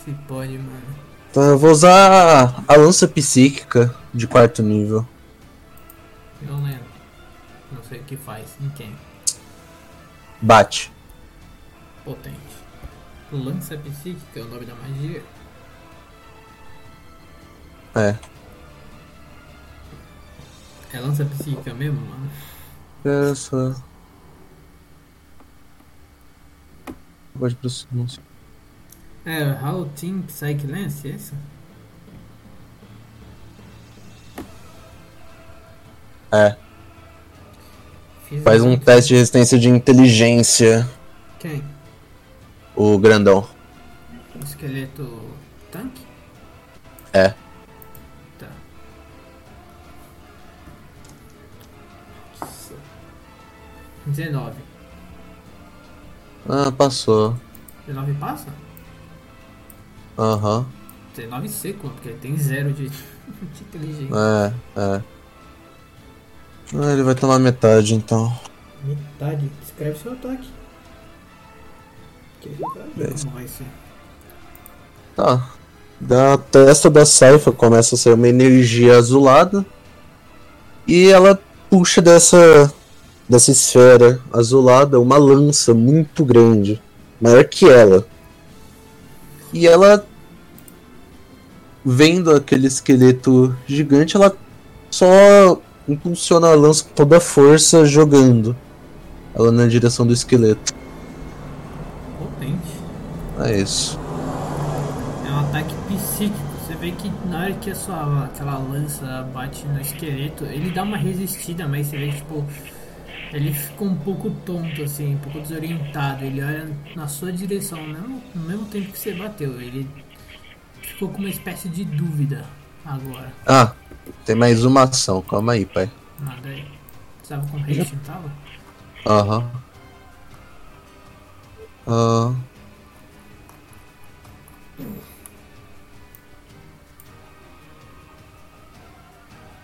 Se pode, mano. Então eu vou usar a lança psíquica de quarto nível. Eu não lembro. Não sei o que faz. Em quem? Bate. Potente. Lança psíquica é o nome da magia. É. É lança psíquica mesmo, mano? Essa. Pode aproximar. É, How Team Psyche Lance, é isso? É. Fiz Faz um teste de resistência de inteligência, Quem? o grandão. O esqueleto tanque? É. Tá. 19. Ah, passou. 19 passa? Aham. 19 seco, porque ele tem zero de, (laughs) de inteligência. É, é. Ah, ele vai tomar metade então. Metade. Escreve seu ataque. Que como vai ser. Tá. Da testa da Saifa começa a sair uma energia azulada. E ela puxa dessa dessa esfera azulada uma lança muito grande, maior que ela. E ela vendo aquele esqueleto gigante, ela só impulsiona a lança com toda a força jogando ela na direção do esqueleto. Potente. É isso. É um ataque psíquico. Você vê que na hora que a sua, aquela lança bate no esqueleto, ele dá uma resistida, mas você vê que, tipo, ele ficou um pouco tonto, assim, um pouco desorientado. Ele olha na sua direção, no mesmo, no mesmo tempo que você bateu. Ele ficou com uma espécie de dúvida agora. Ah, tem mais uma ação. Calma aí, pai. Nada aí. Você tava com haste, não tava? Aham. Ah.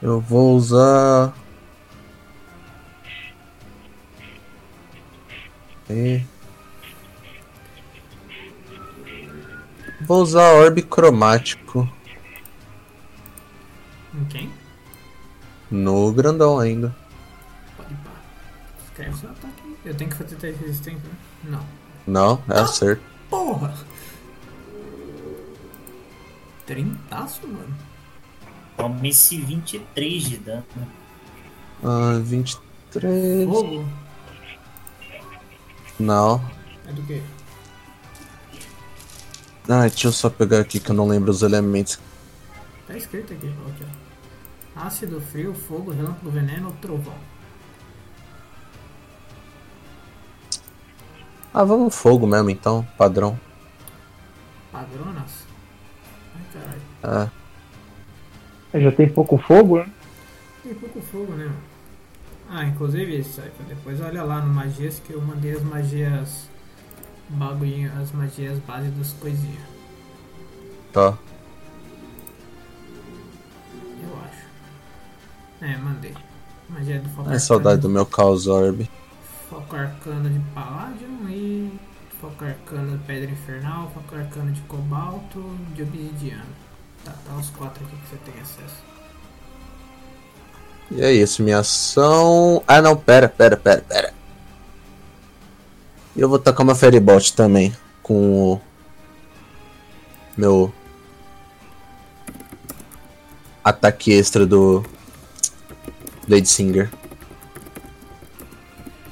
Eu vou usar. E... Vou usar orbe cromático Em quem? no grandão ainda. Pode pá. Escreve seu ataque. Eu tenho que fazer teste de resistência? né? Não. Não, é acerto. Porra! Trintaço, mano. Toma esse 23 de dano. Ah, 23. Fogo? Não. É do quê? Ah, deixa eu só pegar aqui que eu não lembro os elementos. Tá escrito aqui, ó, aqui, ó. Ácido, frio, fogo, relâmpago, veneno, trovão. Ah, vamos fogo mesmo então, padrão. Padronas? Ai, caralho. É. Já tem pouco fogo, né? Tem pouco fogo, né? mano? Ah, inclusive, Saifa, depois olha lá no Magias que eu mandei as magias. Bagulhinho, as magias base das coisinhas. Tá. Eu acho. É, mandei. Magia do foco Ai, saudade do meu Chaos Orb. Foco arcano de Palladium e. Foco arcano de Pedra Infernal, foco arcano de Cobalto, de Obsidiano. Tá, tá os quatro aqui que você tem acesso. E é isso, minha ação. Ah, não, pera, pera, pera, pera. E eu vou tacar uma Fairybolt também. Com o. Meu. Ataque extra do. Blade Singer.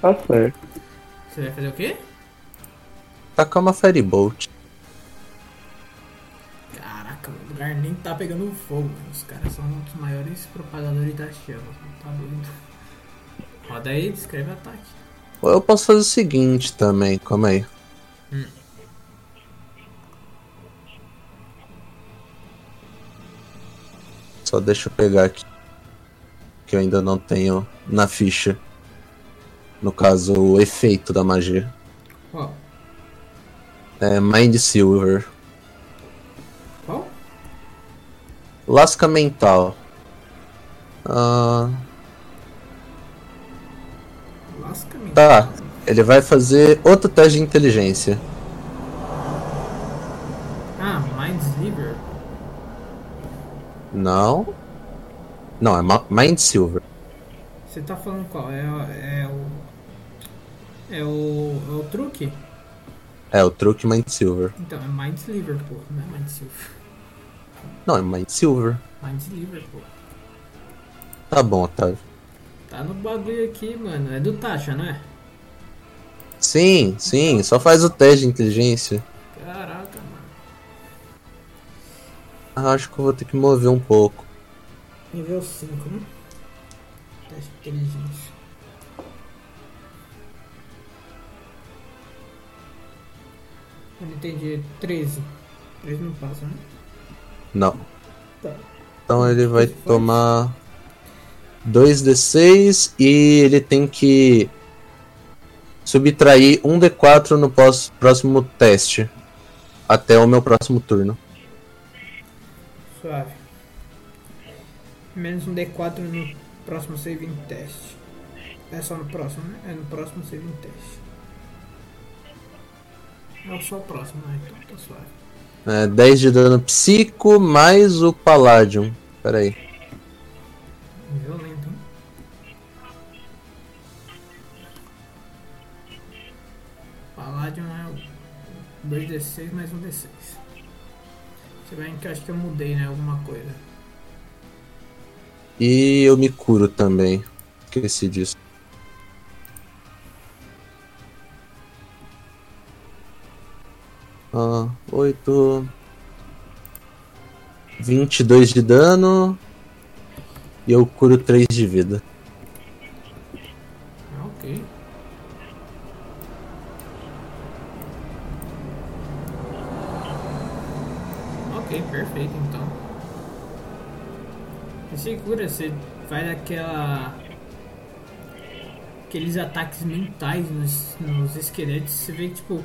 Tá certo. Você vai fazer o quê? Tacar uma Fairybolt. Caraca, o lugar nem tá pegando fogo. mano. Os caras são um dos maiores propagadores das chamas. Tá doido. Roda aí, descreve o ataque. Ou eu posso fazer o seguinte também, calma aí. Hum. Só deixa eu pegar aqui. Que eu ainda não tenho na ficha. No caso, o efeito da magia. Qual? É Mind Silver. Qual? Lasca mental. Ah, Lasca-me. tá. Ele vai fazer outro teste de inteligência. Ah, Mindsliver. Não. Não, é Mind Silver. Você tá falando qual? É, é o. É o. É o truque? É, o truque Mind Silver. Então, é Mindsliver, pô. Não é Mindsilver. Não, é Mind Silver. Mindsliver, pô. Tá bom, Otávio. Tá no bagulho aqui, mano. É do Tasha, não é? Sim, sim, só faz o teste de inteligência. Caraca, mano. Ah, acho que eu vou ter que mover um pouco. Nível 5, né? Teste de inteligência. Eu não entendi. 13. 13 não passa, né? Não. Tá. Então ele vai tomar 2d6 e ele tem que subtrair 1d4 no próximo teste. Até o meu próximo turno. Suave. Menos um D4 no próximo saving teste. É só no próximo, né? É no próximo saving teste. É só o próximo, né? Então tá suave. É, 10 de dano psico mais o Palladium. Pera aí. Violento? Palladium é o 2d6 mais um d6. Você vai que acho que eu mudei, né? Alguma coisa. E eu me curo também. Esqueci disso. Ah, 8. 22 de dano. E eu curo 3 de vida. Cura, você faz aquela. aqueles ataques mentais nos, nos esqueletos, você vê que tipo.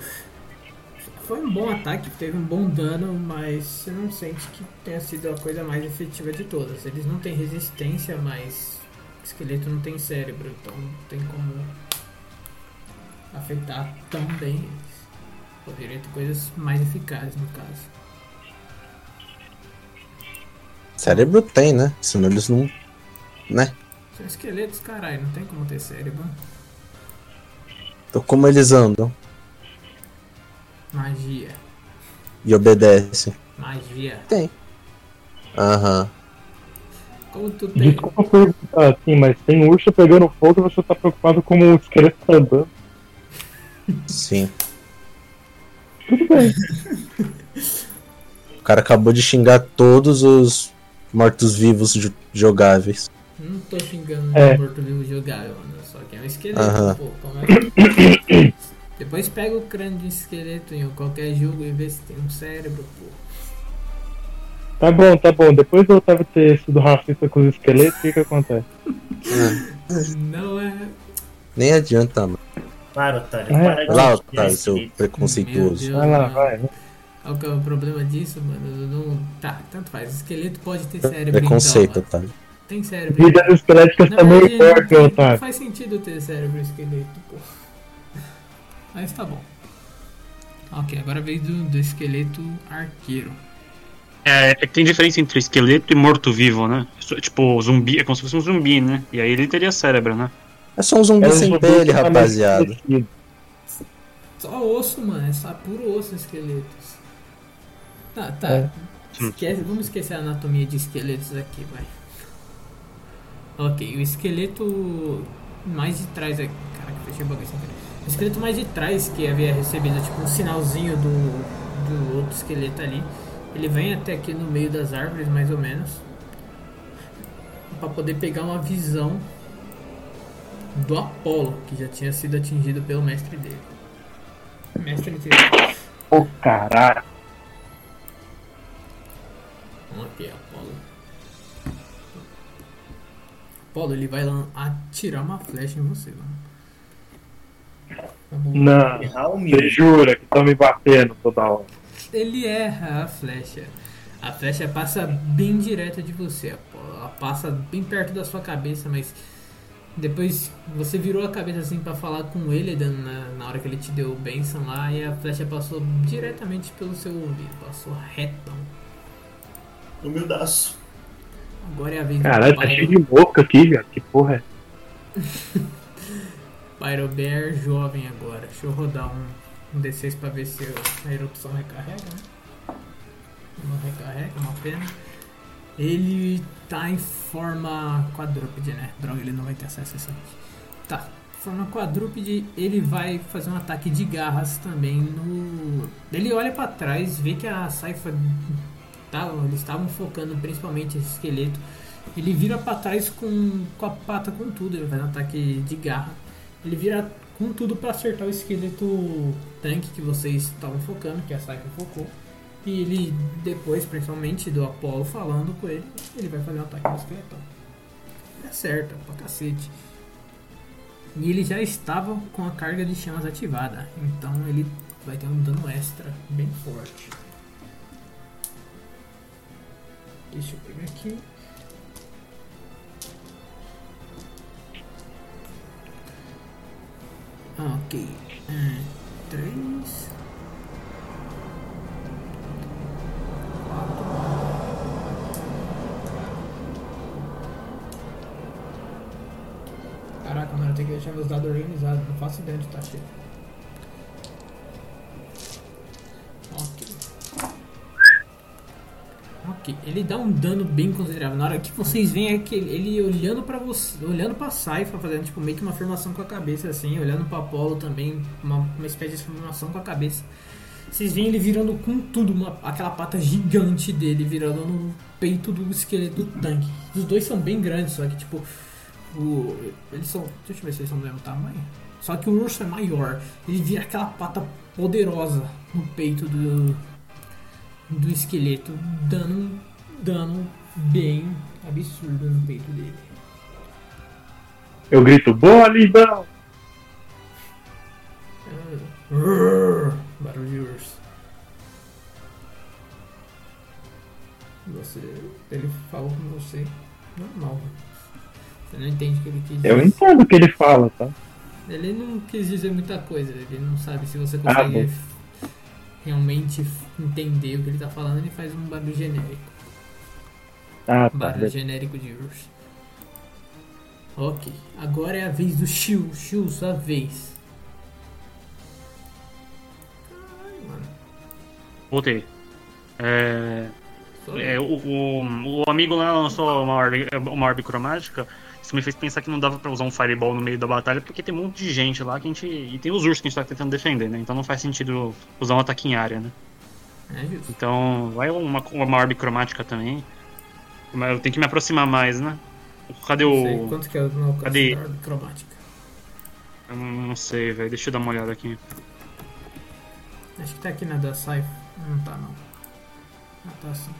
Foi um bom ataque, teve um bom dano, mas você não sente que tenha sido a coisa mais efetiva de todas. Eles não têm resistência, mas esqueleto não tem cérebro, então não tem como afetar tão bem. Poderia ter coisas mais eficazes no caso. Cérebro tem, né? Senão eles não. Né? São esqueletos, caralho, não tem como ter cérebro. Então como eles andam Magia. e obedecem? Magia. Tem. Aham. Como tu tem. Desculpa perguntar assim, mas tem urso pegando fogo e você tá preocupado como o esqueleto tá andando. Sim. Tudo bem. O cara acabou de xingar todos os mortos-vivos jo- jogáveis. Não tô xingando É. morto-vivo jogável, mano. Só que é um esqueleto, Aham. pô. Como é que... Depois pega o crânio de esqueleto em qualquer jogo e vê se tem um cérebro, pô. Tá bom, tá bom. Depois eu tava ter sido racista com os esqueletos, o que que acontece? (laughs) Não é. Nem adianta, mano. Para, otário. É. Para de Vai lá, Otávio, esse seu preconceituoso. Deus, Vai lá, vai. Qual que é o problema disso, mano? Não... Tá, tanto faz. Esqueleto pode ter cérebro. Preconceito, então, mano. Otávio. Tem cérebro. Vidas esqueléticas também forte, tem- não Otávio. faz sentido ter cérebro e esqueleto, pô. Mas tá bom. Ok, agora veio do, do esqueleto arqueiro. É, é que tem diferença entre esqueleto e morto-vivo, né? É Tipo, zumbi, é como se fosse um zumbi, né? E aí ele teria cérebro, né? É só um zumbi É um sem zumbi pele, rapaziada. Só osso, mano. É só puro osso esqueletos. Tá, tá. É. Esquece, vamos esquecer a anatomia de esqueletos aqui, vai. Ok, o esqueleto mais de trás aqui. Caraca, fechei o bagulho sem querer. O esqueleto mais de trás que havia recebido tipo um sinalzinho do, do outro esqueleto ali. Ele vem até aqui no meio das árvores, mais ou menos. Pra poder pegar uma visão do Apolo, que já tinha sido atingido pelo mestre dele. Mestre dele. Ô, caralho. Ok, Apolo. Apolo, ele vai atirar uma flecha em você, mano. Lá. Não. O Você jura que estão me batendo toda hora. Ele erra a flecha. A flecha passa bem direto de você, Apolo. Ela passa bem perto da sua cabeça, mas depois você virou a cabeça assim pra falar com ele na, na hora que ele te deu o benção lá e a flecha passou diretamente pelo seu ouvido, passou retão. Humildaço. Agora é a vez Caralho, do tá cheio de boca aqui, velho. Que porra é? (laughs) Pyro Bear jovem agora. Deixa eu rodar um, um D6 pra ver se a erupção recarrega, né? Não recarrega, uma pena. Ele tá em forma quadrúpede, né? Droga, ele não vai ter acesso a isso aqui. Tá, forma quadrúpede, ele vai fazer um ataque de garras também no. Ele olha pra trás, vê que a Saifa. Tá, eles estavam focando principalmente esse esqueleto. Ele vira pra trás com, com a pata com tudo, ele faz um ataque de garra. Ele vira com tudo pra acertar o esqueleto tanque que vocês estavam focando, que a Saifa focou. E ele, depois, principalmente do Apollo falando com ele, ele vai fazer um ataque no esqueletão. Ele acerta pra cacete. E ele já estava com a carga de chamas ativada, então ele vai ter um dano extra bem forte. Deixa eu pegar aqui. Ok. Um, três. Quatro. Caraca, mano, eu tenho que deixar meus dados organizados. Não faço ideia de tá cheio. Ok, ele dá um dano bem considerável. Na hora que vocês veem aquele, ele olhando pra você, olhando pra Saifa, fazendo tipo meio que uma afirmação com a cabeça assim, olhando pra Apollo também, uma, uma espécie de afirmação com a cabeça. Vocês veem ele virando com tudo, uma, aquela pata gigante dele virando no peito do esqueleto do tanque. Os dois são bem grandes, só que tipo. O, eles são. Deixa eu ver se eles são do mesmo tamanho. Só que o urso é maior. Ele vira aquela pata poderosa no peito do, do esqueleto, dando um dano bem absurdo no peito dele. Eu grito, boa, lindão! Urr, Barulho de urso. Você. Ele falou com você normal. Você não entende o que ele quis dizer. Eu entendo o que ele fala, tá? Ele não quis dizer muita coisa, ele não sabe se você Ah, consegue bom. Realmente entender o que ele tá falando, ele faz um barulho genérico. Ah, tá. Barulho genérico de urso. Ok, agora é a vez do Shiu. Shiu, sua vez. Caralho, mano. Voltei. É... É, o, o, o amigo lá lançou uma orbe, uma orbe cromática. Isso me fez pensar que não dava pra usar um fireball no meio da batalha, porque tem um monte de gente lá que a gente. E tem os ursos que a gente tá tentando defender, né? Então não faz sentido usar um ataque em área, né? É justo. Então vai uma, uma orbe cromática também. Mas eu tenho que me aproximar mais, né? Cadê sei o. quanto que é o Cadê? cromática. Eu não sei, velho. Deixa eu dar uma olhada aqui. Acho que tá aqui na da Cypher. Não tá não. Ah, tá sim.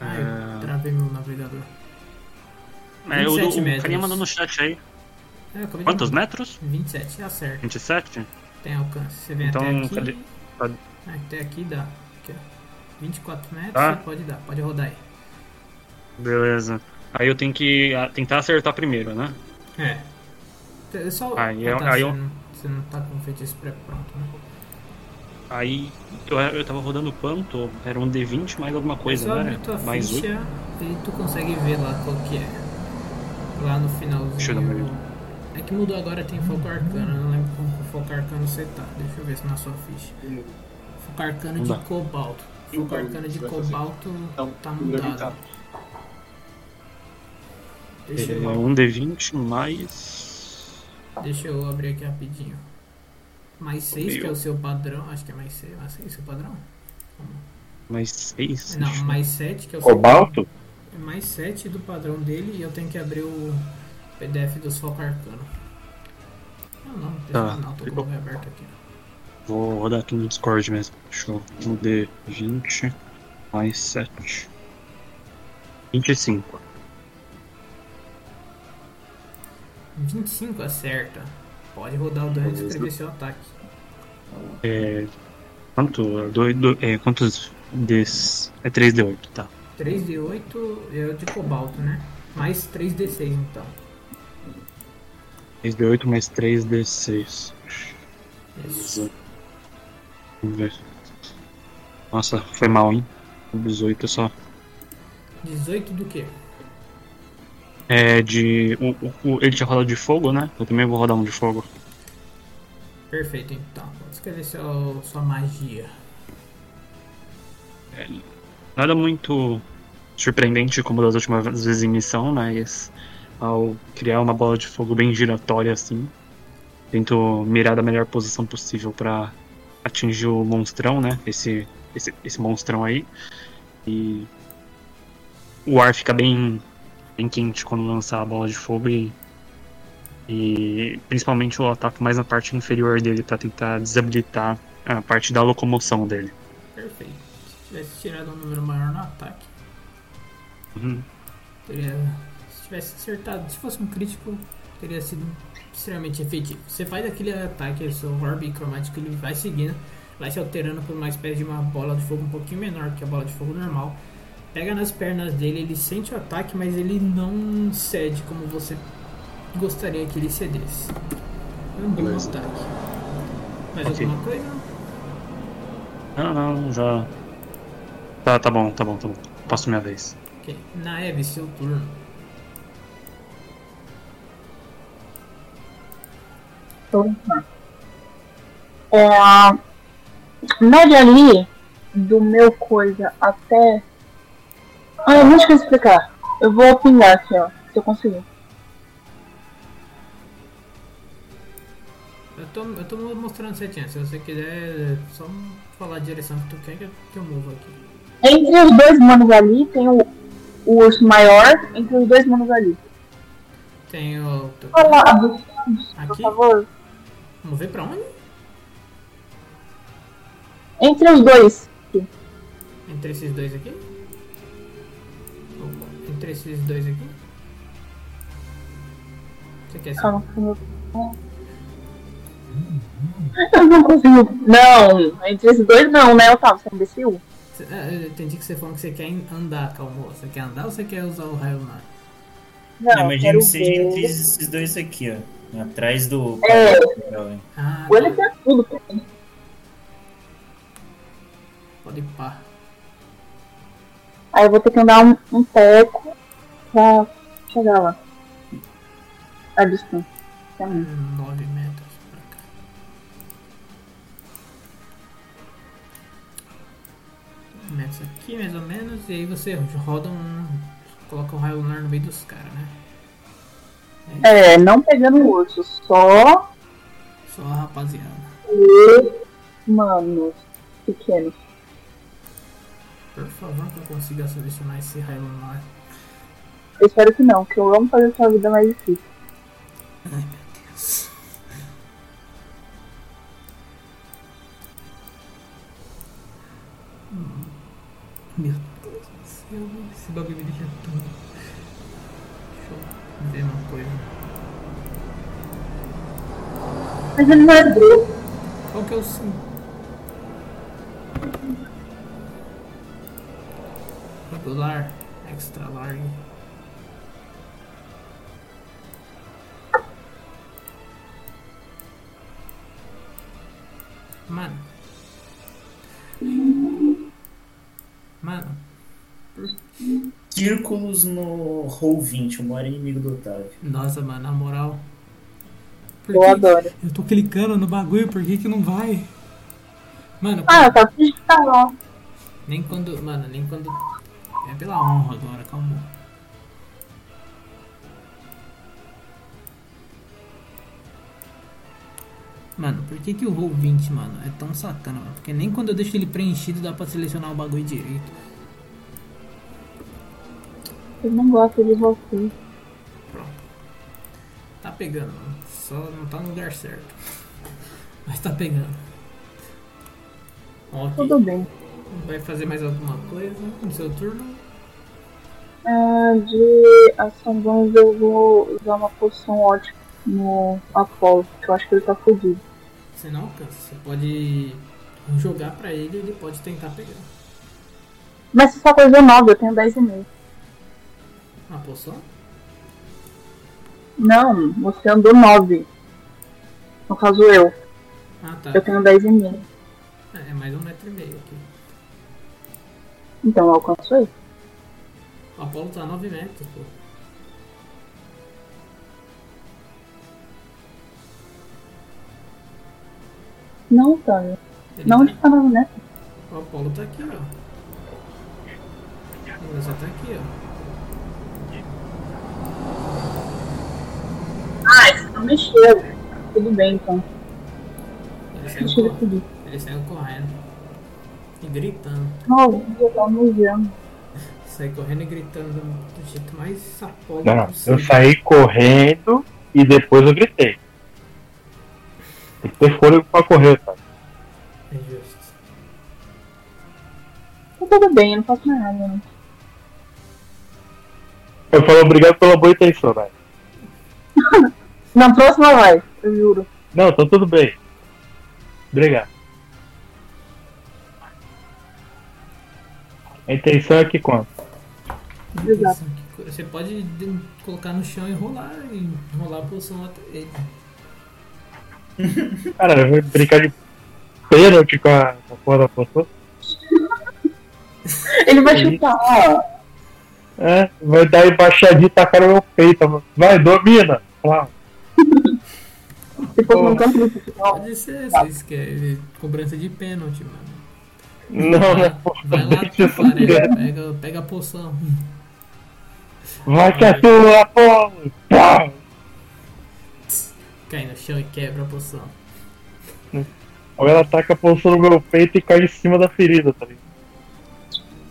Ah, É. eu travei meu navegador. É, o, 27 o carinha mandou no chat aí. É, Quantos mandar. metros? 27, acerta. 27? Tem alcance. Você vem Então, até aqui. cadê- cadê? Ah, até aqui dá. Aqui, ó. 24 metros, Tá. pode dar. Pode rodar aí. Beleza. Aí eu tenho que ah, tentar acertar primeiro, né? É. É só. Aí ah, eu- tá, aí você, eu- não, você não tá com o feitiço pré-pronto, né? Aí eu, eu tava rodando quanto? Era um D20 mais alguma coisa, né? Mais ficha 8. e tu consegue ver lá qual que é. Lá no finalzinho. Deixa eu dar uma olhada. É que mudou agora, tem foco arcano. Eu não lembro como que o foco arcano você tá. Deixa eu ver se na sua ficha. Foco arcano de cobalto. Foco arcano de cobalto tá Deve mudado. tá. Deixa É eu, um D20 mais. deixa eu abrir aqui rapidinho. Mais 6, que é o seu padrão. Acho que é mais 6. Mais 6 o seu padrão? Mais 6? Não, mais 7, que é o seu Cobalto? É mais 7 do padrão dele e eu tenho que abrir o PDF dos foco arcano. Não, não, não Tá. não, tô com o aberto aqui. Vou rodar aqui no Discord mesmo. Show. Um D20 mais 7. 25. 25 acerta. Pode rodar o dano e escrever seu ataque. É. Quanto? Do, do, é, quantos Ds? É 3D8, tá. 3d8 é o de cobalto, né? Mais 3d6 então. 3D8 mais 3D6. Isso. Vamos ver. Nossa, foi mal, hein? 18 só. 18 do que? É de. O, o- ele tinha rodado de fogo, né? Eu também vou rodar um de fogo. Perfeito então. Pode escrever seu, sua magia. Nada muito surpreendente como das últimas vezes em missão, mas ao criar uma bola de fogo bem giratória assim, tento mirar da melhor posição possível pra atingir o monstrão, né? Esse, esse, esse monstrão aí. E o ar fica bem, bem quente quando lançar a bola de fogo e, e principalmente o ataque mais na parte inferior dele pra tentar desabilitar a parte da locomoção dele. Perfeito. Se tivesse tirado um número maior no ataque, Uhum. teria. Se tivesse acertado, se fosse um crítico, teria sido extremamente efetivo. Você faz aquele ataque, o seu orbe cromático, ele vai seguindo, vai se alterando por uma espécie de uma bola de fogo um pouquinho menor que a bola de fogo normal. Pega nas pernas dele, ele sente o ataque, mas ele não cede como você gostaria que ele cedesse. É um bom Beleza. ataque. Mais Ok. alguma coisa? Não, não, já. Tá, tá bom, tá bom, tá bom. Passo minha vez. Na Eve, seu turno. É, média ali do meu coisa até. Ah, eu não esqueci de explicar. Eu vou pingar aqui, ó. Se eu conseguir. Eu tô, eu tô mostrando setinha. Se você quiser, só falar a direção que tu quer que eu, que eu movo aqui. Entre os dois manos ali tem o, o urso maior. Entre os dois manos ali. Tem o. Falado, por Aqui? favor. Mover pra onde? Entre os dois. Entre esses dois aqui? Opa, Entre esses dois aqui? Você quer calma. Eu não consigo. Não, entre esses dois não, né, Otávio? Você é um imbecil? Ah, Eu entendi que você falou que você quer andar, calma. Você quer andar ou você quer usar o raio mar? Não, Não, imagina que seja ver. entre esses dois aqui, ó. Atrás do. É. Ah, Ou ele tá. quer tudo pra mim. Pode pá. Aí eu vou ter que andar um, um teco pra chegar lá. A distância. Mim. 9 metros metros aqui, mais ou menos. E aí você roda um. Coloca o raio lunar no meio dos caras, né? É, não pegando o urso, só Só a rapaziada. os manos pequenos. Por favor, que eu consiga selecionar esse raio lunar. Eu espero que não, que eu amo fazer sua vida mais difícil. Ai meu Deus. Meu Deus do céu, esse bagulho me deixa tudo. Deixa eu ver uma coisa. Mas ele não é bruto. Qual que é o sim? Regular, extra large. Mano. Mano. Círculos no Roll 20, o maior inimigo do Otávio. Nossa, mano, na moral. Por Eu que- adoro. Eu tô clicando no bagulho, por que que não vai? Mano, Ah, tá lá. nem quando. Mano, nem quando. É pela honra agora, calma. Mano, por que que o roll 20, mano, é tão sacana, mano? Porque nem quando eu deixo ele preenchido dá pra selecionar o bagulho direito. Eu não gosto de você. Tá pegando, mano. Só não tá no lugar certo. (laughs) Mas tá pegando. Ok. Tudo bem. Vai fazer mais alguma coisa no seu turno? Ah, de ação bônus eu vou usar uma poção ótima no Apollo, que eu acho que ele tá fudido. Você não alcança. Você pode jogar pra ele e ele pode tentar pegar. Mas se só coisa 9, eu tenho 10,5. Uma poção? Não, você andou 9. No caso eu. Ah, tá. Eu tenho 10,5. É mais um metro e meio aqui. Então eu alcanço ele. O Apolo tá a 9 metros, pô. Não, Tânia. Ele Não tá... onde tá 9 metros. O Apolo tá aqui, ó. Ele só tá aqui, ó. Ah, você não mexeu. Tudo bem então. Ele saiu, ele cor... ele saiu correndo. E gritando. Oh, já tá me vendo. Saiu correndo e gritando do, do jeito mais sapola Não, possível. eu saí correndo e depois eu gritei. Tem que ter fôlego pra correr, tá? É justo. Tá tudo bem, eu não faço mais nada. Não. Eu falo obrigado pela boa intenção, né? (laughs) Na próxima vai, eu juro. Não, tá tudo bem. Obrigado. A intenção é que conta. Exato. Você pode de- colocar no chão e rolar, e rolar a posição até ele. Cara, eu vou brincar de pênalti com a, com a porra da pessoa. Ele vai chutar, ó. É, vai dar embaixadinha e tacar no meu peito. mano. Vai, domina! Campo de futebol. Pode ser, vocês querem cobrança de pênalti, mano. Não, não. vai lá, fazer. pega, pega a poção. Vai que é tua, Apolo! Pá! Cai no chão e quebra a poção. Ou ela taca a poção no meu peito e cai em cima da ferida, tá ligado?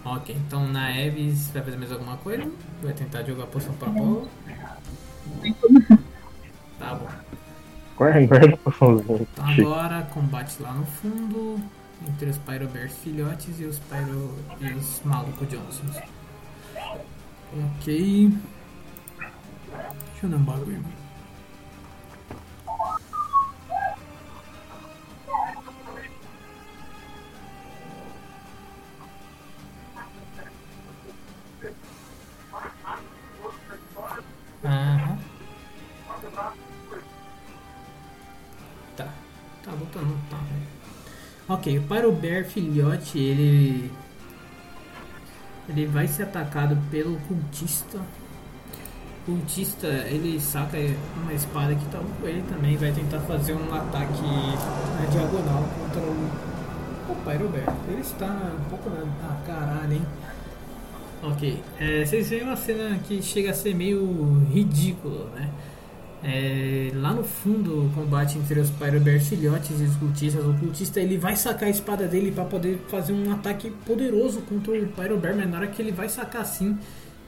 Ok, então na Eves vai fazer mais alguma coisa? Vai tentar jogar a poção pra bola? Tá bom. Guarda, (laughs) guarda a poçãozinha. Então agora combate lá no fundo entre os Pyrobears filhotes e os Pyro e os malucos Johnsons. Ok. Deixa eu dar um bagulho. Aham. Tá. Tá lutando, tá. né? Ok, o Pyrobear filhote, ele. Ele vai ser atacado pelo cultista. O cultista, ele saca uma espada que tá com ele também. Vai tentar fazer um ataque na diagonal contra o O Pyrobear. Ele está um pouco na. Ah, caralho, hein? Ok. É, vocês veem uma cena que chega a ser meio ridículo, né? É, lá no fundo, o combate entre os Pyrobear filhotes e os cultistas. O cultista ele vai sacar a espada dele para poder fazer um ataque poderoso contra o Pyrobear, mas na hora que ele vai sacar assim,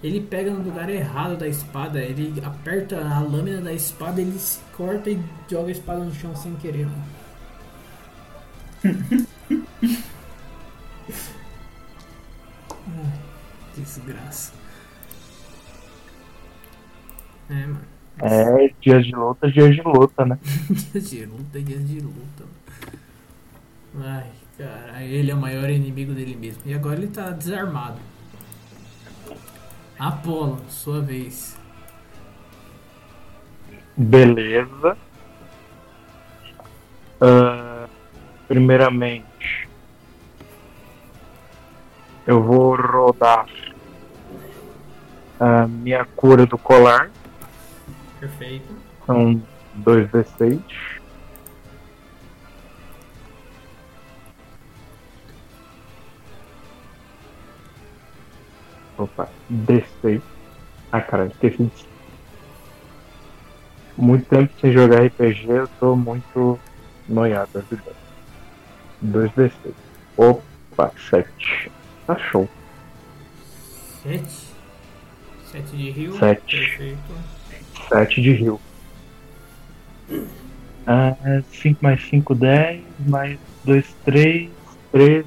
ele pega no lugar errado da espada, ele aperta a lâmina da espada, ele se corta e joga a espada no chão sem querer. Mano. (laughs) Desgraça. É, mano. É, dias de luta, dias de luta, né? (laughs) Dias de luta, dias de luta. mano. Ai, cara, ele é o maior inimigo dele mesmo. E agora ele tá desarmado. Apolo, sua vez. Beleza. Ah, primeiramente, eu vou rodar a minha cura do colar. Perfeito. São 2d6. Opa, D6. Ah, cara, esqueci de. Muito tempo sem jogar RPG, eu tô muito noiado da vida. 2d6. Opa, 7. Tá show. Sete. Sete de rio. Sete. Perfeito. 7 de rio. Ah, 5 mais 5, 10. Mais 2, 3. 13.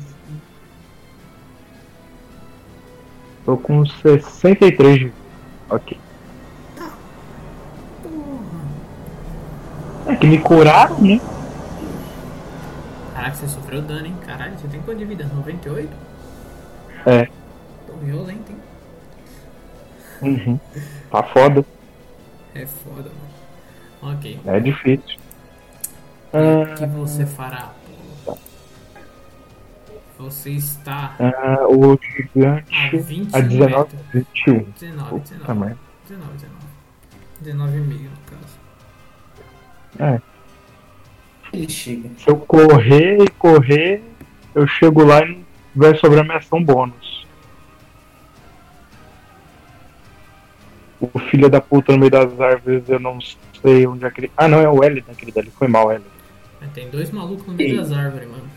Tô com 63 de rio. Ok. É que me curaram, né? Caraca, você sofreu dano, hein? Caralho, você tem quanto de vida? 98? É. Tô violento, hein? Uhum. Tá foda. É foda, mano. Ok. É difícil. O que Ah, você fará, Apolo? Você está ah, o a gigante 20 a 19, metros. 21. 19, Puta 19. merda. 19, 19. 19 e meio, no caso. É. Ele chega. Se eu correr e correr, eu chego lá e vai sobrar minha ação bônus. O filho da puta no meio das árvores, eu não sei onde é aquele. Ah, não, é o L naquele dali. Foi mal, L. Mas Tem dois malucos no meio Sim. das árvores, mano.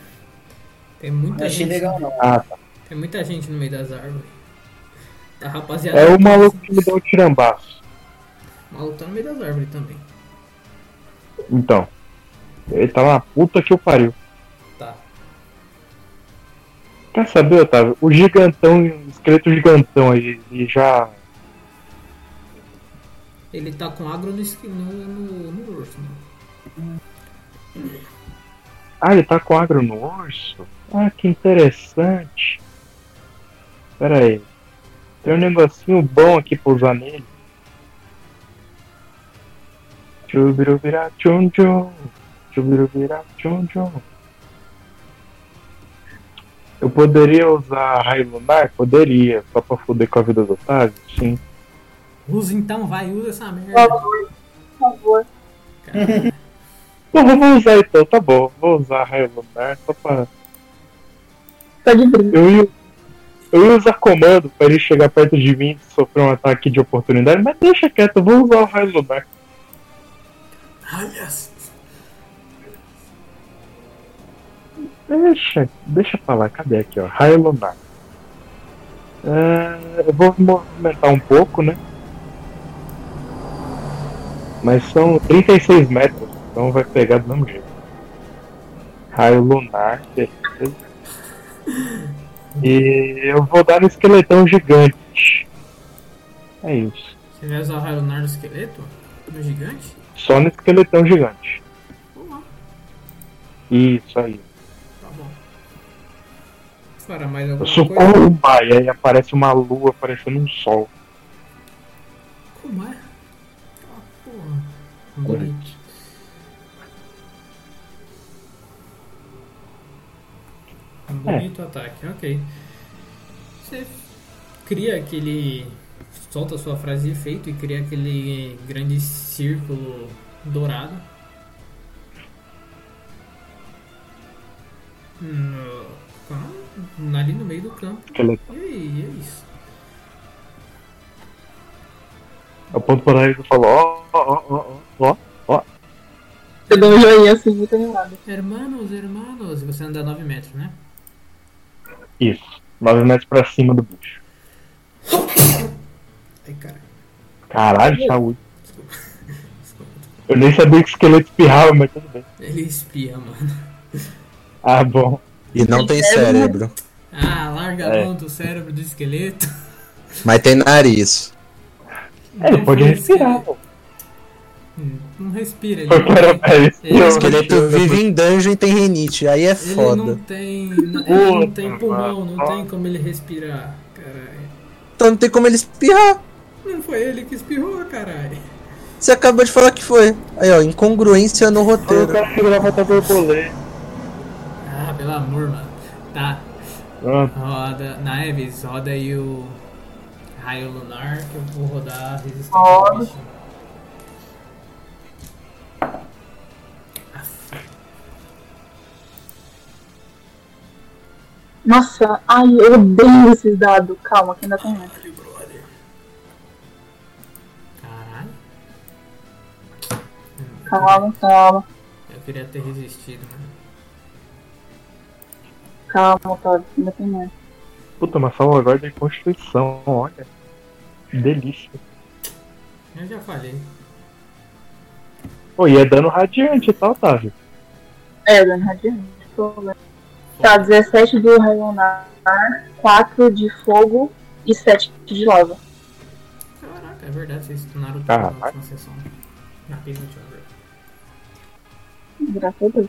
Tem muita Não achei gente. legal, não. Ah, tá. Tem muita gente no meio das árvores. Tá, rapaziada. É o maluco que me deu o tirambaço. O maluco tá no meio das árvores também. Então. Ele tá na puta que eu pariu. Quer saber, Otávio? O gigantão, o esqueleto gigantão aí, ele já. Ele tá com agro no, no, no, urso, mano. Ah, ele tá com agro no urso? Ah, que interessante. Pera aí. Tem um negocinho bom aqui pra usar nele. Chubirubirá tchum tchum. Chubirubirá tchum tchum. Eu poderia usar raio lunar? Poderia, só pra foder com a vida do Otávio? Sim. Usa então, vai, usa essa merda. Por favor. Cara, (laughs) Bom, vou usar então, tá bom. Vou usar raio lunar só pra. Tá de brinco. Eu ia, eu ia usar comando pra ele chegar perto de mim e sofrer um ataque de oportunidade, mas deixa quieto, eu vou usar o raio lunar. Aliás, Deixa, deixa pra lá, cadê aqui, ó? Raio lunar. É, eu vou movimentar um pouco, né? Mas são 36 metros, então vai pegar do mesmo jeito. Raio lunar, beleza. E eu vou dar no esqueletão gigante. É isso. você vai usar o raio lunar do esqueleto? Do gigante? Só no esqueletão gigante. Vamos lá, Isso aí. Fará mais Eu alguma sou coisa? como um pai, aí aparece uma lua parecendo um sol. Como é? Ah, porra. Bonito. Um bonito ataque, ok. Você cria aquele. solta a sua frase de efeito e cria aquele grande círculo dourado. no, com- ali no meio do campo. Esqueleto. E aí, é isso. Eu aponto pra nariz e falo, ó, ó, ó, ó, ó. Eu dou um joinha assim, muito animado. Hermanos, hermanos. E você anda 9 metros, né? Isso. 9 metros pra cima do bicho. Ai, cara. Caralho, saúde. Desculpa. Desculpa. Eu nem sabia que o esqueleto espirrava, mas tudo bem. Ele espia, mano. Ah, bom. E não tem cérebro. Ah, larga a É. mão do cérebro do esqueleto. Mas tem nariz. É, ele Não pode respirar, pô. Hum, Não respira. Ele tem, ele- O esqueleto vive em dungeon e tem renite. Aí é ele foda. não tem. Ele não tem pulmão, não tem como ele respirar. Caralho. Então não tem como ele espirrar. Não foi ele que espirrou, caralho. Você acabou de falar que foi. Aí, ó, incongruência no O roteiro. cara chegou lá pra botar borboleta. Ah, pelo amor, mano. Tá. Pronto. Roda. Naeves, roda aí o raio lunar que eu vou rodar a resistência do Roda. bicho. Nossa, ai, eu odeio esses dados. Calma, que ainda tem mais. Caralho. Calma, calma, Eu queria ter resistido, mano. Calma, Todd, ainda tem mais. Puta, uma salvaguarda de constituição, olha. Que delícia. Eu já falei. Pô, e é dano radiante tal, Otávio. É, dano radiante. problema. Tá, 17 do raio lunar, 4 de fogo e 7 de lava. Caraca, é verdade, vocês stunaram tudo Caralho. na última sessão. Na penúltima, verdade. Graças a Deus.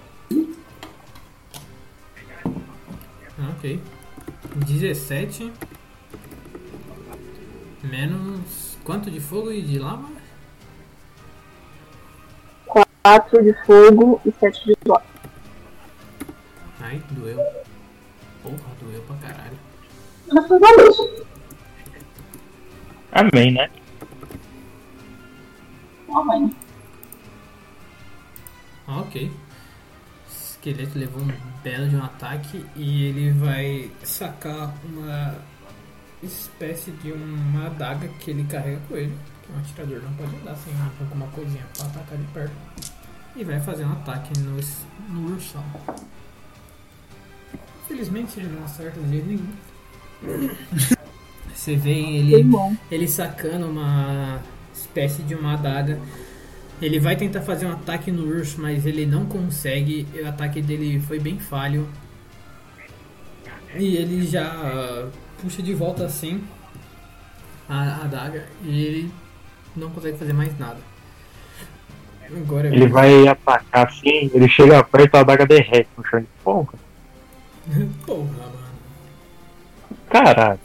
Ah, Ok. 17 menos quanto de fogo e de lava? 4 de fogo e 7 de lava. Ai, doeu. Porra, doeu pra caralho. Amém, né? Amém. Ah, ok. O esqueleto levou um belo de um ataque e ele vai sacar uma espécie de uma adaga que ele carrega com ele. Que um atirador não pode andar sem alguma coisinha pra atacar de perto. E vai fazer um ataque no, no ursão. Infelizmente ele não acerta de jeito nenhum. (laughs) Você vê ele ele sacando uma espécie de uma adaga. Ele vai tentar fazer um ataque no urso, mas ele não consegue. O ataque dele foi bem falho. E ele já ah, puxa de volta assim a a adaga e ele não consegue fazer mais nada. Agora Ele vai atacar assim, ele chega perto, a adaga derrete no chão de ponta. (laughs) Porra, mano. Caralho.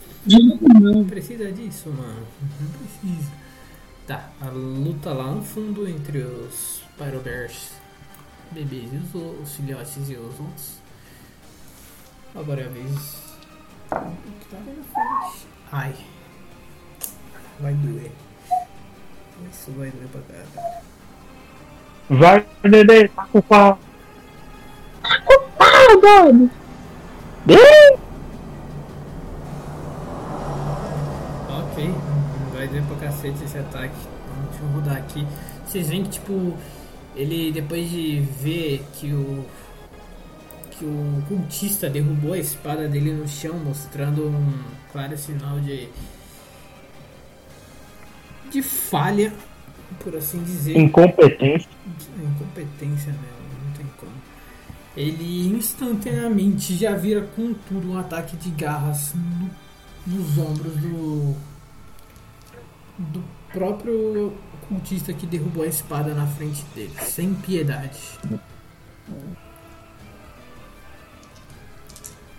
Não precisa disso, mano. Não precisa. Tá, a luta lá no fundo entre os Pyrobears bebês e os, os filhotes e os outros. Agora é a vez. O que tá ali na frente? Ai. Vai doer. Isso vai doer pra caralho. Vai, neném, tá com pau. Ah, doido! Ih! Ok, vai doer pra cacete esse ataque. Rodar aqui. Vocês veem que, tipo, ele depois de ver que o. que o cultista derrubou a espada dele no chão, mostrando um claro sinal de. de falha, por assim dizer. Incompetência. Incompetência mesmo, não tem como. Ele instantaneamente já vira com tudo um ataque de garras no- nos ombros do. do próprio cultista que derrubou a espada na frente dele, sem piedade.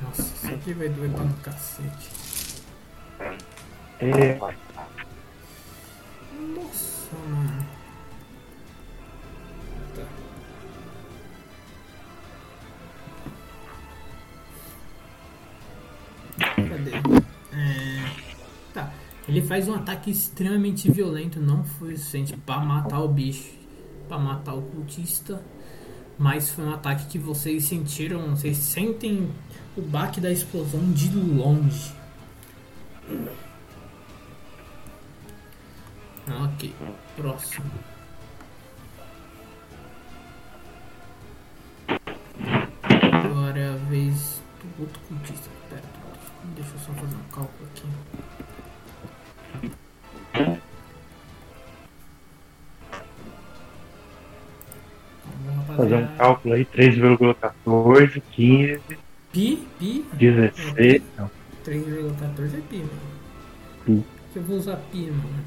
Nossa, isso aqui vai doer pra um cacete. É, Nossa, mano. Tá. Cadê? Ele faz um ataque extremamente violento, não foi o suficiente pra matar o bicho, pra matar o cultista. Mas foi um ataque que vocês sentiram, vocês sentem o baque da explosão de longe. Ok, próximo. Agora é a vez do outro cultista. Pera, deixa eu só fazer um cálculo aqui. Fazer um cálculo aí, 3,14, 15, Pi, pi, 16. Não, 3,14 é pi, mano. Pi. Eu vou usar pi, mano.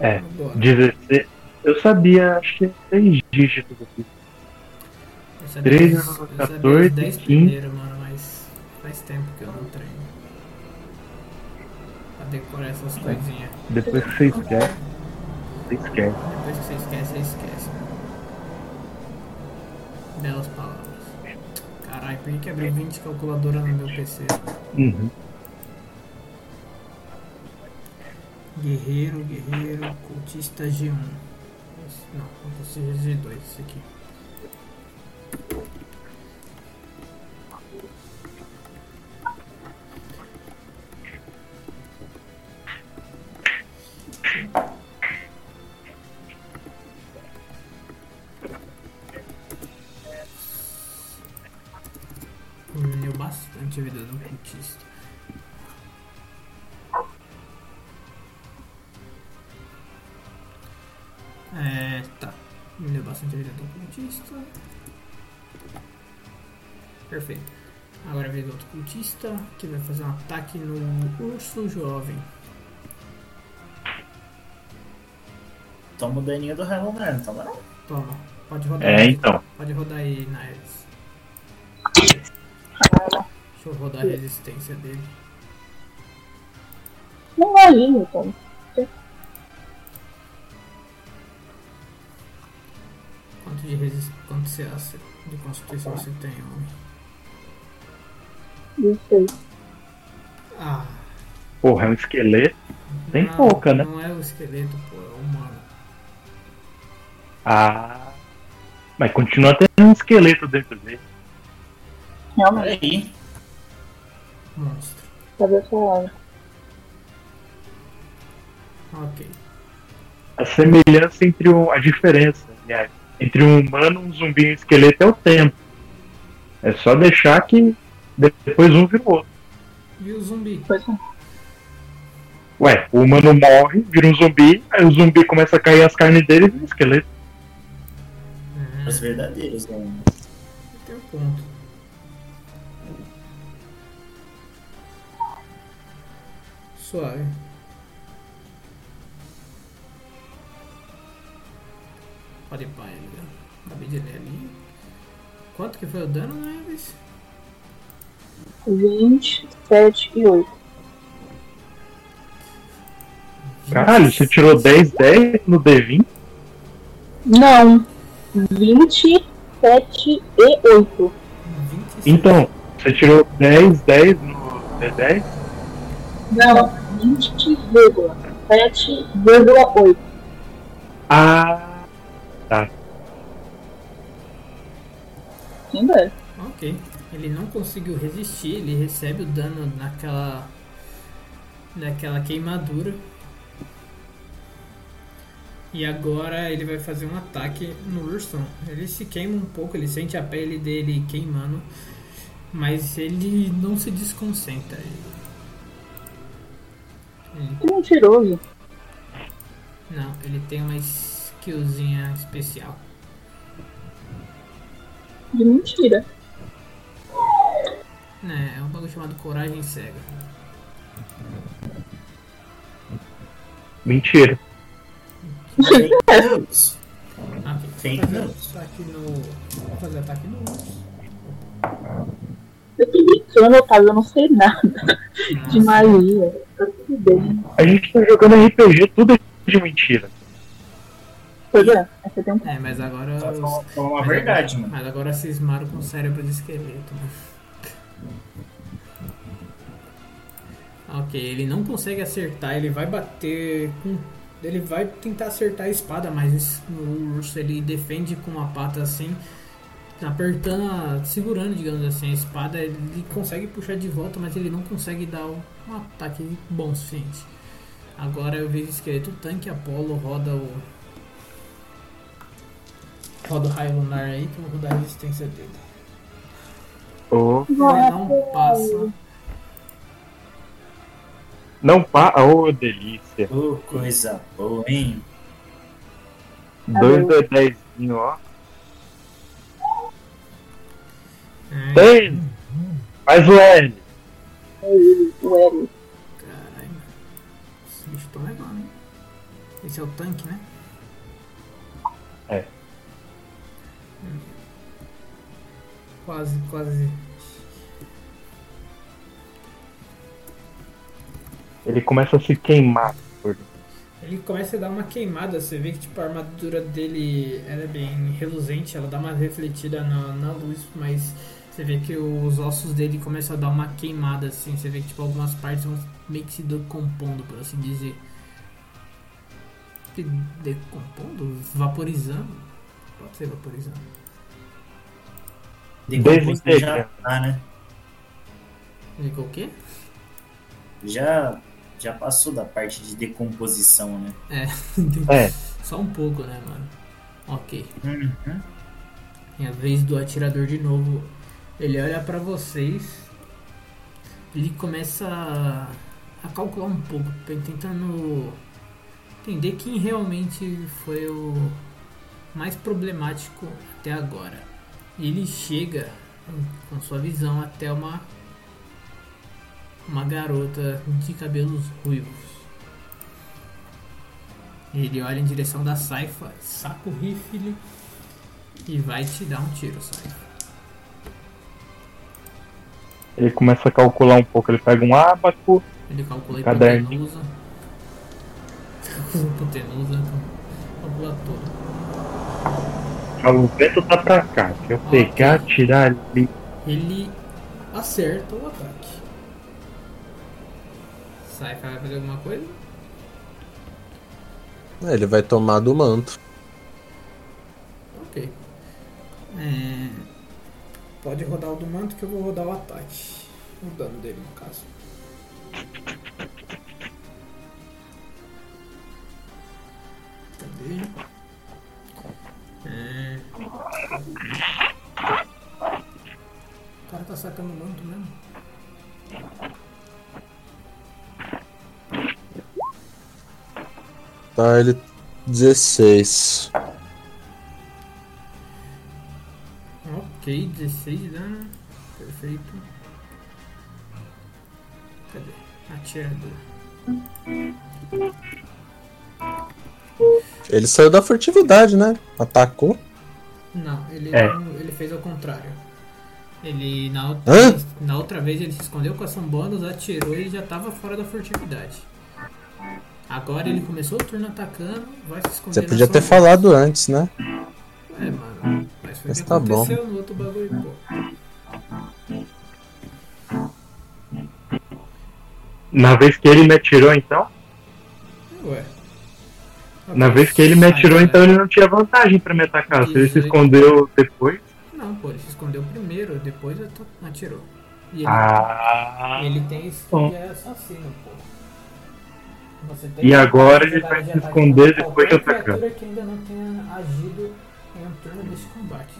é, Agora. 16. Eu sabia, acho que é 6 dígitos aqui. Eu sabia, 13, os- eu sabia 14, os 10 15. primeiro, mano, mas faz tempo decorar essas coisinhas. Depois que você esquece, você esquece. Depois que você esquece, você esquece. Belas palavras. Caralho, por que abriu 20 calculadora no meu PC? Uhum. Guerreiro, guerreiro, cultista G1. Esse- Não, cultista G2, esse aqui. Diminuiu bastante a vida do cultista. É, tá. Diminuiu bastante a vida do cultista. Perfeito. Agora do outro cultista, que vai fazer um ataque no urso jovem. Toma o daninho do Hello Man, toma não. Toma, pode rodar É, aí. então. Pode rodar aí, Naeves. Deixa eu rodar a resistência dele. Não vai ir, então. Quanto de resistência, quanto você acha de constituição você tem, homem? 16. Ah, Porra, é um esqueleto. Tem não, pouca, né? Não é o esqueleto, pô. Ah. Mas continua tendo um esqueleto dentro dele. Realmente, Aí, Monstro. essa hora. Ok. A semelhança entre um. A diferença, aliás, entre um humano, um zumbi e um esqueleto é o tempo. É só deixar que depois um vira o outro. E o zumbi? É. Ué, o humano morre, vira um zumbi, aí o zumbi começa a cair as carnes dele e vira um esqueleto. Os verdadeiros, né? tem um ponto. Suave. Pode ir pra ele, né? Acabei de ler ali. Quanto que foi o dano, né, Neves? 27 e 8. Caralho, você tirou 10, 10 no D20? Não. 27 e 8. 27. Então, você tirou 10, 10 no D10? Não. 20,7,8. Ah, Quem dera. Ok. Ele não conseguiu resistir, ele recebe o dano naquela. naquela queimadura. E agora ele vai fazer um ataque no ursão. Ele se queima um pouco, ele sente a pele dele queimando. Mas ele não se desconcentra. Ele- Que mentiroso. Não, ele tem uma skillzinha especial. De mentira. Né, é um bagulho chamado Coragem Cega. mentira. Fake news. Ok, Fake fazer news. ataque no. Vou fazer ataque no. Eu tô brincando, Otávio, eu não sei nada de Nossa, magia. Tá tudo bem. A gente tá jogando RPG, tudo é de mentira. Pois é, você tem um É, mas agora. Só os- falar- falar uma mas verdade, agora, mano. Mas agora cismaram com cérebro de esqueleto, né? Ok, ele não consegue acertar, ele vai bater com Ele vai tentar acertar a espada, mas o urso ele defende com uma pata assim, apertando, segurando, digamos assim, a espada. Ele consegue puxar de volta, mas ele não consegue dar um, um ataque bom o suficiente. Agora eu vejo o esqueleto tanque, Apolo roda o. Roda o raio lunar aí, que eu vou rodar a resistência dele. Ô, Ele não passa. Não pa... Ô, delícia. Ô, coisa boa, hein? 2 de 10, ó. É, Tem! Faz o L. O L. Caralho. Esse bicho tá legal, hein? Esse é o tanque, né? É. Quase, quase. Ele começa a se queimar. por- Ele começa a dar uma queimada, você vê que tipo, a armadura dele ela é bem reluzente, ela dá uma refletida na, na luz, mas você vê que os ossos dele começam a dar uma queimada assim, você vê que tipo, algumas partes vão meio que se decompondo, por assim dizer. Que Decompondo? Vaporizando? Pode ser vaporizando. Decomposição já tá, né? Ficou o quê? Já, já passou da parte de decomposição, né? É, É, (laughs) só um pouco, né, mano? Ok. Uhum. A vez do atirador de novo. Ele olha pra vocês. Ele começa a, a calcular um pouco, tentando entender quem realmente foi o mais problemático até agora. E ele chega com sua visão até uma uma garota de cabelos ruivos. Ele olha em direção da Saifa, saca o rifle e vai te dar um tiro, Saifa. ele começa a calcular um pouco. Ele pega um abaco. Ele calcula Caderninho. hipotenusa. hipotenusa. (laughs) Calcula tudo. Fala, o vento tá pra cá. Se eu pegar, atirar ali. Ele acerta o ataque. Saifa vai fazer alguma coisa? É, Ele vai tomar do manto. Ok. É, Pode rodar o do manto que eu vou rodar o ataque. O dano dele, no caso. Cadê? É... O cara tá sacando o manto mesmo. Tá, ele 16. Ok, 16 de dano. Perfeito. Cadê? Atirador. Ele saiu da furtividade, né? Atacou. Não, ele, É. não- ele fez ao contrário. Ele na outra, na outra vez ele se escondeu com ação bônus, atirou e já tava fora da furtividade. Agora ele começou o turno atacando, vai se esconder Você podia ter falado antes, né? É, mano. Mas foi o Mas que tá bom. aconteceu no outro bagulho, pô. Na vez que ele me atirou, então. Ué. Na vez que ele me atirou, cara. então ele não tinha vantagem pra me atacar. Se ele se escondeu depois. Não, pô, ele se escondeu primeiro, depois at- atirou. E ele, Ah. ele tem esse Bom. de assassino, pô. E agora ele vai de se esconder contra depois de atacar. criatura que ainda não tenha agido em um turno desse combate.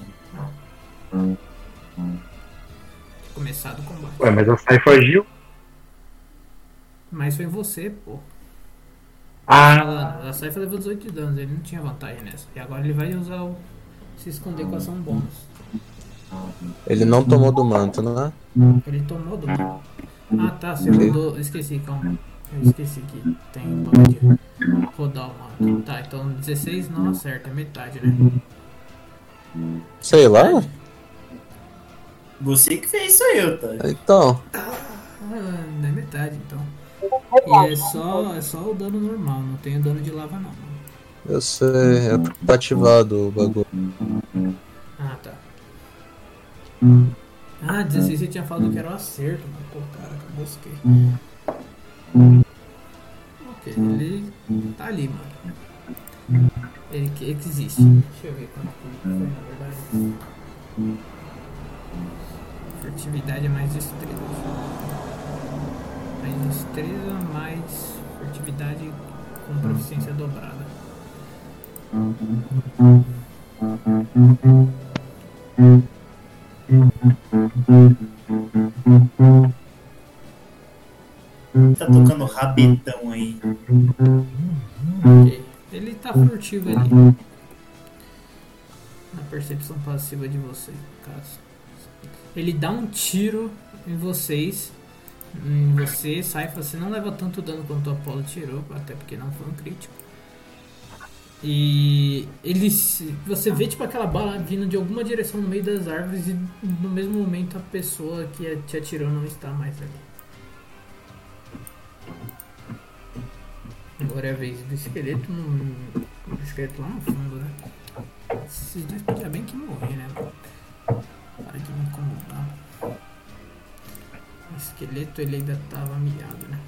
Começado o combate. Ué, mas a Saifa agiu. Mas foi você, pô. Ah. A Saifa levou 18 de danos, ele não tinha vantagem nessa. E agora ele vai usar o. se esconder com ação bônus. Ele não tomou do manto, né? Ele tomou do mal. Ah tá, você rodou. Esqueci, calma. Eu esqueci que tem um rodar o mato. Tá, então 16 não acerta, é metade, né? Sei lá. Você que fez isso aí, Otávio. Então, Ah, é metade então. E é só, é só o dano normal, não tem o dano de lava não. eu sei. É porque tá ativado o bagulho. Ah tá. Ah, 16 você tinha falado que era o acerto, pô, cara, que eu busquei. Ok. Ele tá ali, mano. Ele que existe. Deixa eu ver quanto foi, na verdade. Furtividade é mais destreza. Mais destreza, mais furtividade com proficiência dobrada. Tá tocando rabetão aí. Ele tá furtivo ali. Na percepção passiva de vocês, no caso. Ele dá um tiro em vocês. Em você, Saifa, você não leva tanto dano quanto o Apollo tirou, até porque não foi um crítico. E ele se- você vê tipo aquela bala vindo de alguma direção no meio das árvores e no mesmo momento a pessoa que te atirou não está mais ali. Agora é a vez do esqueleto no. esqueleto lá no fundo, né? Esses dois podiam bem que morrer, né? Para de me incomodar. O esqueleto ele ainda tava miado, né?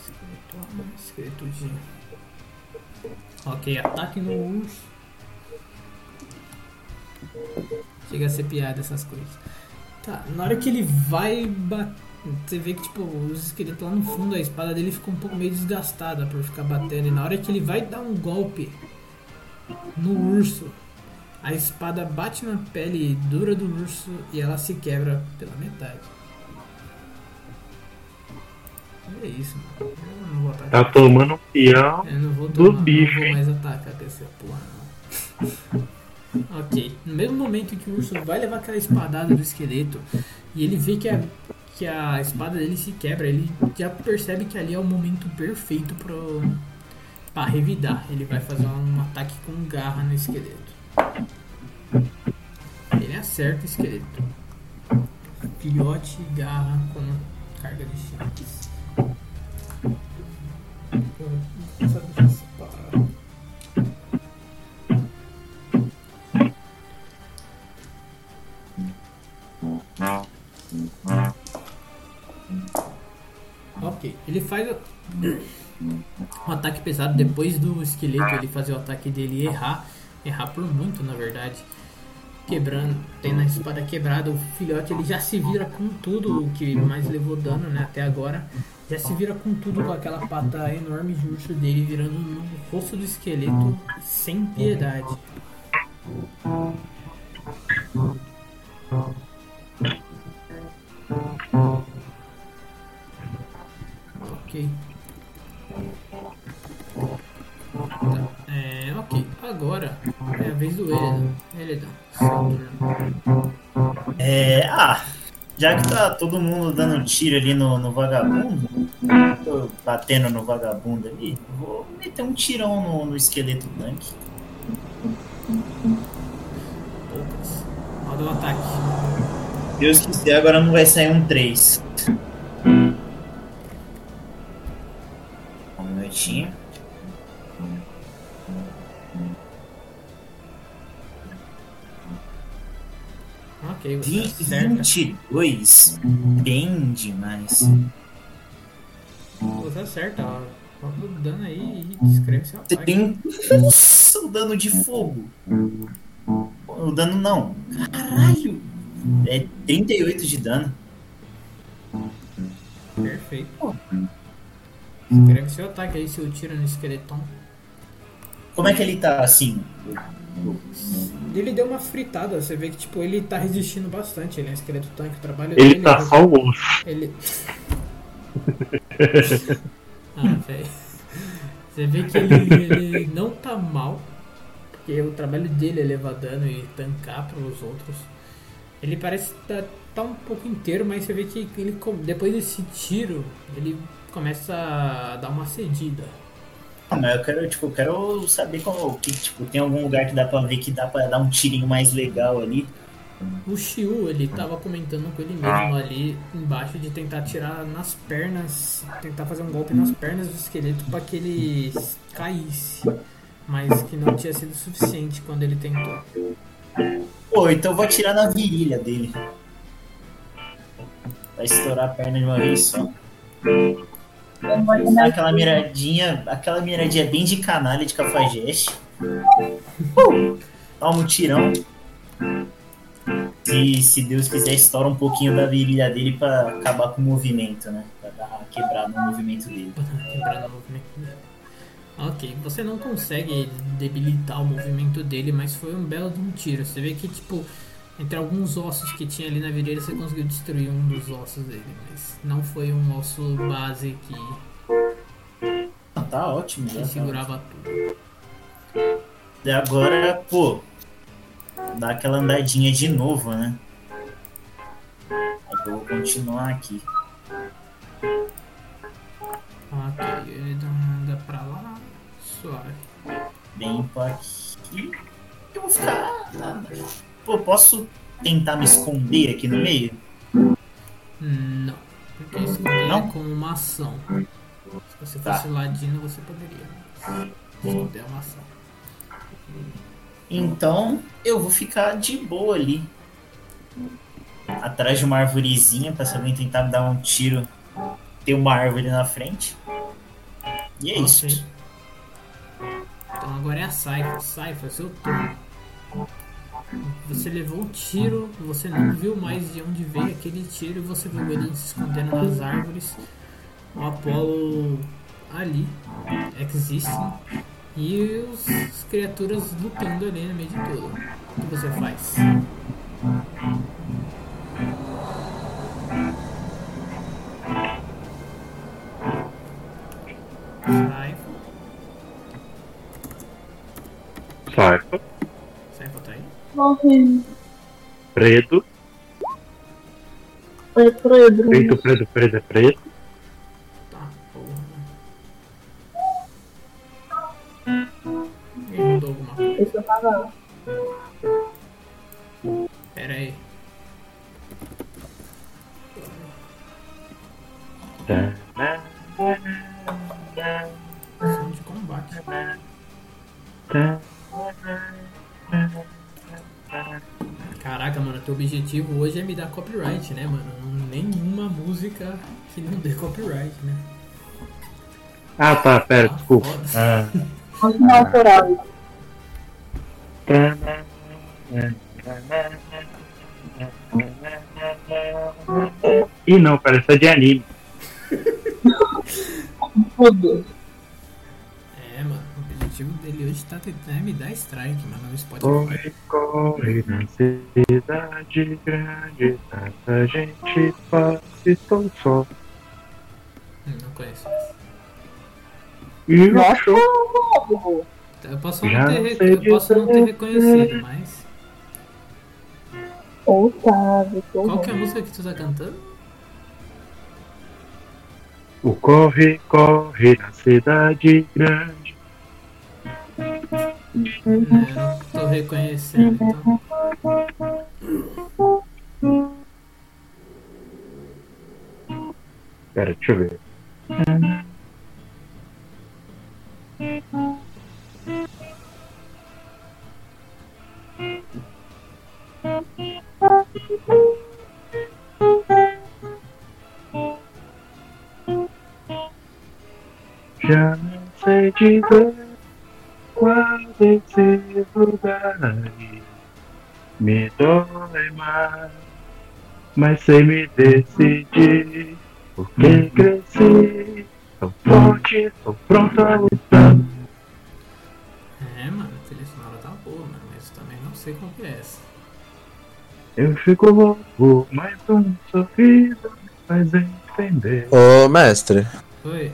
Esqueleto A, esqueleto G. Ok, ataque no urso. Chega a ser piada essas coisas. Tá, na hora que ele vai bater. Você vê que tipo, os esqueletos lá no fundo, a espada dele ficou um pouco meio desgastada por ficar batendo. E na hora que ele vai dar um golpe no urso, a espada bate na pele dura do urso e ela se quebra pela metade. É isso, mano. Eu não vou atacar. Tá tomando um peão. Eu não vou, do bicho, não vou mais atacar com essa porra, não. (laughs) ok. No mesmo momento que o urso vai levar aquela espadada do esqueleto e ele vê que a, que a espada dele se quebra, ele já percebe que ali é o momento perfeito pro, pra revidar. Ele vai fazer um ataque com garra no esqueleto. Ele acerta o esqueleto. Filhote garra com carga de chaves. Ele faz o- um ataque pesado depois do esqueleto ele fazer o ataque dele errar, errar por muito na verdade, quebrando, tendo a espada quebrada, o filhote ele já se vira com tudo o que mais levou dano, né, até agora, já se vira com tudo com aquela pata enorme de urso dele virando no rosto do esqueleto sem piedade. Já que tá todo mundo dando tiro ali no, no vagabundo, tô batendo no vagabundo ali, vou meter um tirão no, no esqueleto tanque. Poucas. Roda o ataque. Deus quiser, agora não vai sair um 3. Um minutinho. Ok, você Vi- acerta. 22. Bem demais. Você acerta, ó. Roda o dano aí e descreve seu ataque. tem. Nossa, o dano de fogo. O dano não. Caralho. É 38 de dano. Perfeito. Escreve seu ataque aí, seu tiro no esqueletão. Como é que ele tá assim? Ele deu uma fritada, você vê que tipo, ele tá resistindo bastante, ele é um esqueleto tanque, o trabalho Ele dele. tá só o osso. Ele. (laughs) ah, velho. Você vê que ele, ele não tá mal, porque o trabalho dele é levar dano e tancar pros outros. Ele parece tá, tá um pouco inteiro, mas você vê que ele, depois desse tiro, ele começa a dar uma cedida. Ah, mas eu quero, tipo, eu quero saber como, que, tipo, tem algum lugar que dá pra ver que dá pra dar um tirinho mais legal ali. O Shiu, ele tava comentando com ele mesmo ali embaixo de tentar tirar nas pernas, tentar fazer um golpe nas pernas do esqueleto para que ele caísse, mas que não tinha sido suficiente quando ele tentou. Pô, então eu vou atirar na virilha dele. Vai estourar a perna de uma vez só. Dá aquela miradinha, aquela miradinha bem de canalha de cafajeste. Uh, Dá um tirão. E se Deus quiser, estoura um pouquinho da virilha dele pra acabar com o movimento, né? Pra dar uma quebrada no movimento dele. Quebrando o movimento dele. Ok, você não consegue debilitar o movimento dele, mas foi um belo de um tiro. Você vê que, tipo, entre alguns ossos que tinha ali na virilha, você conseguiu destruir um dos ossos dele, mas não foi um osso base que, Ah, tá ótimo, que já. Tá. segurava tudo. E agora, pô, dá aquela andadinha de novo, né? Eu vou continuar aqui. Ok, ele dá uma anda pra lá, suave. Bem pra aqui. Eu vou ficar. Pô, posso tentar me esconder aqui no meio? Não, porque esconder Não? é como uma ação. Se você Tá. fosse ladino, você poderia. Esconder é uma ação. Então eu vou ficar de boa ali. Atrás de uma arvorezinha pra se alguém tentar dar um tiro. Ter uma árvore na frente. E é isso. Então agora é a Saifa. Saifa, é seu turno. Você levou um tiro, você não viu mais de onde veio aquele tiro e você viu ele se escondendo nas árvores. O Apolo ali, existem. E os, as criaturas lutando ali no meio de tudo. O que você faz? Tá aí? Morrendo. preto, É Pedro. preto, preto, preto, é preto. Tá, porra. Ele mudou alguma coisa. Esse eu tava. Pera aí. Som de combate. Caraca, mano, teu objetivo hoje é me dar copyright, né, mano? Nenhuma música que não dê copyright, né? Ah, tá, pera, Tá desculpa. Ah. Na autoral. Ih, não, pera, isso é de anime. (laughs) Fudeu. Mano, o objetivo dele hoje tá tentando me dar strike, mano, no Spotify. Corre, corre na cidade grande, tanta gente passa, estou só. Hum, Não conheço essa. E Nossa. Eu posso não ter, eu posso não ter reconhecido, mas. Otávio, Qual que é a música que tu tá cantando? O corre, corre na cidade grande. Não tô reconhecendo, então. Pera, deixa eu ver. Já não sei dizer me dói mais, mas sei me decidir. Porque cresci, sou forte, sou pronto a lutar. É, mano, a trilha sonora tá boa, mano, mas também não sei qual que é essa. Eu fico louco, mas um sorriso me faz entender. Ô, mestre, Oi?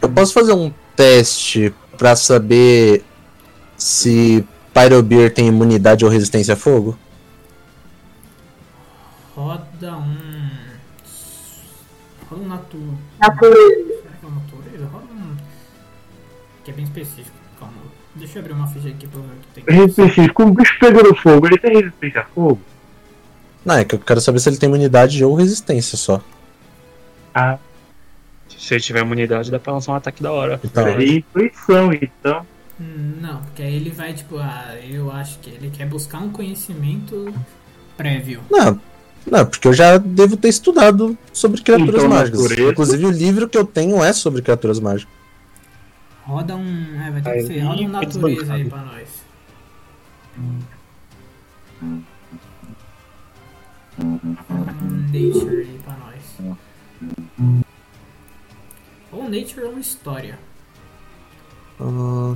eu posso fazer um teste pra saber se Pyrobeer tem imunidade ou resistência a fogo? Roda um. Roda um natu. Natureza. Será que é uma natureza? Roda um. Que é bem específico. Calma. Deixa eu abrir uma ficha aqui pra ver o que tem. Específico, o bicho pegando fogo, ele tem resistência a fogo? Não, é que eu quero saber se ele tem imunidade ou resistência só. Ah, Se ele tiver imunidade, dá pra lançar um ataque da hora. Então, seria intuição, então. Não, porque aí ele vai, tipo, ah, eu acho que ele quer buscar um conhecimento prévio. não, Não, porque eu já devo ter estudado sobre criaturas Então, mágicas. Inclusive, o livro que eu tenho é sobre criaturas mágicas. Roda um. É, vai ter que Aí, ser. Roda um natureza aí pra nós. Um nature aí pra nós. Ou nature ou história. Ah,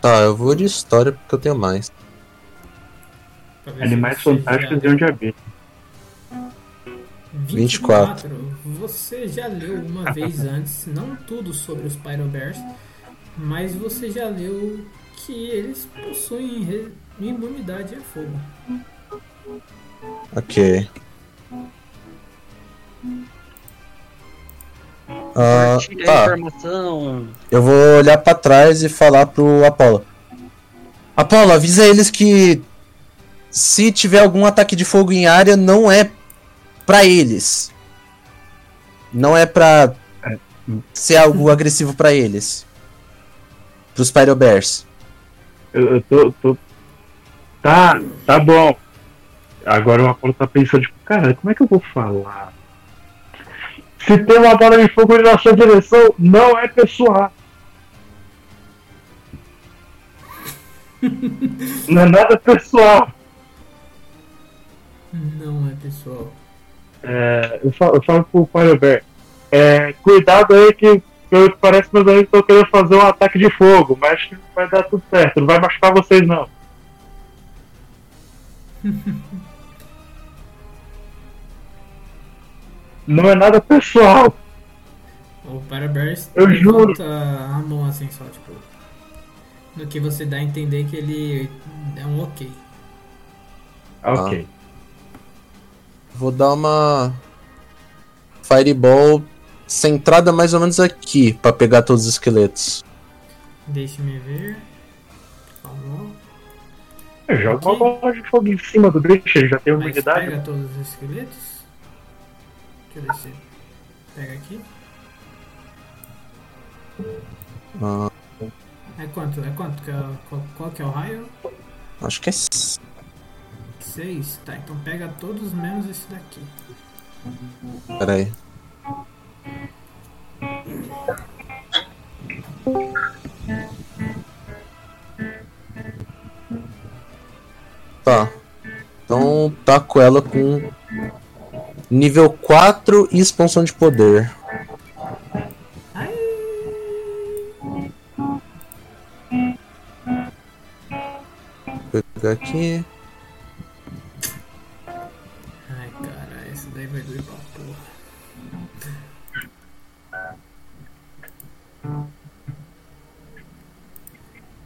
tá, eu vou de história porque eu tenho mais. ver Animais fantásticos já- e onde habita. 24. Você já leu uma vez (laughs) antes, não tudo sobre os Pyrobears, mas você já leu que eles possuem imunidade a fogo. Ok. Ah, a tá. informação. Eu vou olhar pra trás e falar pro Apollo. Apollo, avisa eles que se tiver algum ataque de fogo em área, não é pra eles. Não é pra ser algo agressivo pra eles. Pros Pyrobears. Eu, eu tô, tô. Tá, tá bom. Agora o Apolo tá pensando, tipo, cara, como é que eu vou falar? Se tem uma bola de fogo na sua direção, não é pessoal. (laughs) não é nada pessoal. Não é pessoal. É, eu, falo, eu falo pro Firebear. É, cuidado aí que pelo que parece meus amigos estão querendo fazer um ataque de fogo, mas acho que vai dar tudo certo, não vai machucar vocês não. (laughs) não é nada pessoal. O Pyrobears Eu juro. a mão assim só, tipo. No que você dá a entender que ele é um ok. Ok. Vou dar uma Fireball centrada mais ou menos aqui pra pegar todos os esqueletos. Deixe-me ver. Por favor. Eu jogo uma bola de fogo em cima do bicho, ele já tem Mas imunidade. pega todos os esqueletos. Deixa eu ver se pega aqui. Ah, É quanto? É quanto? Que é, qual, qual que é o raio? acho que é. s- 6? Tá, então pega todos menos esse daqui. Pera aí. Tá. Então taco ela com nível 4 e expansão de poder. Vou pegar aqui. Ai, cara, esse daí vai doer pra porra.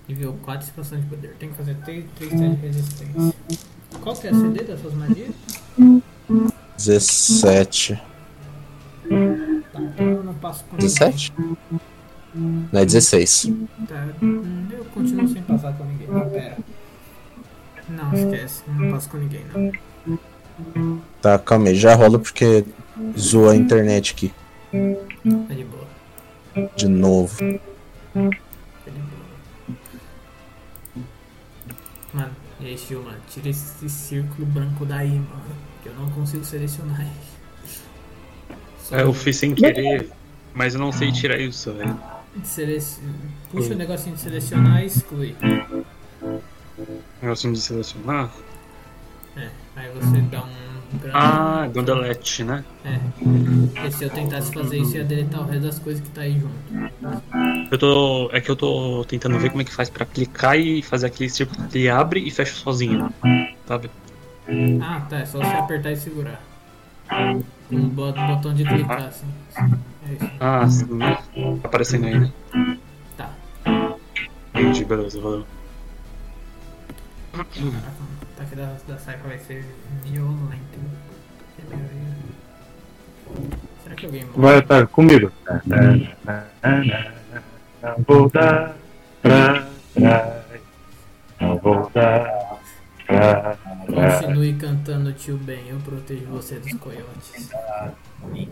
Nível 4, expansão de poder. Tem que fazer 3 testes de resistência. Qual que é a CD das suas magias? 17. Tá, então eu não passo com ninguém. 17? Não, é 16. Tá, eu continuo sem passar com ninguém. Não, pera. Não, esquece. Não passo com ninguém, não. Tá, calma aí. Já rola porque zoou a internet aqui. Tá de boa. De novo. Tá de boa. Mano, e aí, mano? Tira esse círculo branco daí, mano. Não consigo selecionar É, eu fiz sem querer, mas eu não sei tirar isso, velho. selec- Puxa o negocinho de selecionar e exclui. Negocinho de selecionar. É, aí você dá um branco. Ah, Gondelete, né? É. E se eu tentasse fazer isso, ia deletar o resto das coisas que tá aí junto. Eu tô. É que eu tô tentando ver como é que faz pra clicar e fazer aquele círculo que ele abre e fecha sozinho. Sabe? Ah, tá. É só você apertar e segurar. Com o bot- botão de clicar, assim. É isso. Ah, sim? Tá aparecendo aí, né? Tá. Entendi, beleza, valeu. Caraca, o ataque da, da Cypher vai ser violento. Será que alguém morre? Vai estar comigo. Não vou dar pra trás. Não vou dar pra trás. Continue cantando, tio Ben. Eu protejo você dos coiotes.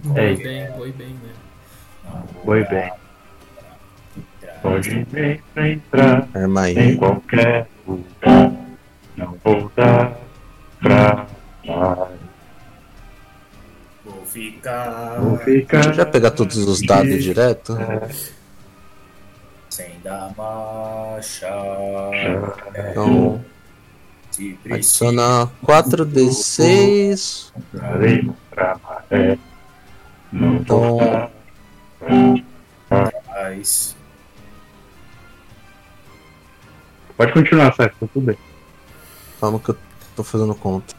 Boi Ei. bem, boi bem, né? Foi bem. Pode pra entrar Arma em qualquer lugar. Não vou dar pra ficar Vou ficar. Deixa eu já pegar todos os dados direto. sem dar marcha. Então, Se precisa. adiciona 4d6. Trarei pra maré. Não Então, Mas Pode continuar, Sérgio, tá tudo bem. calma que eu tô fazendo conta.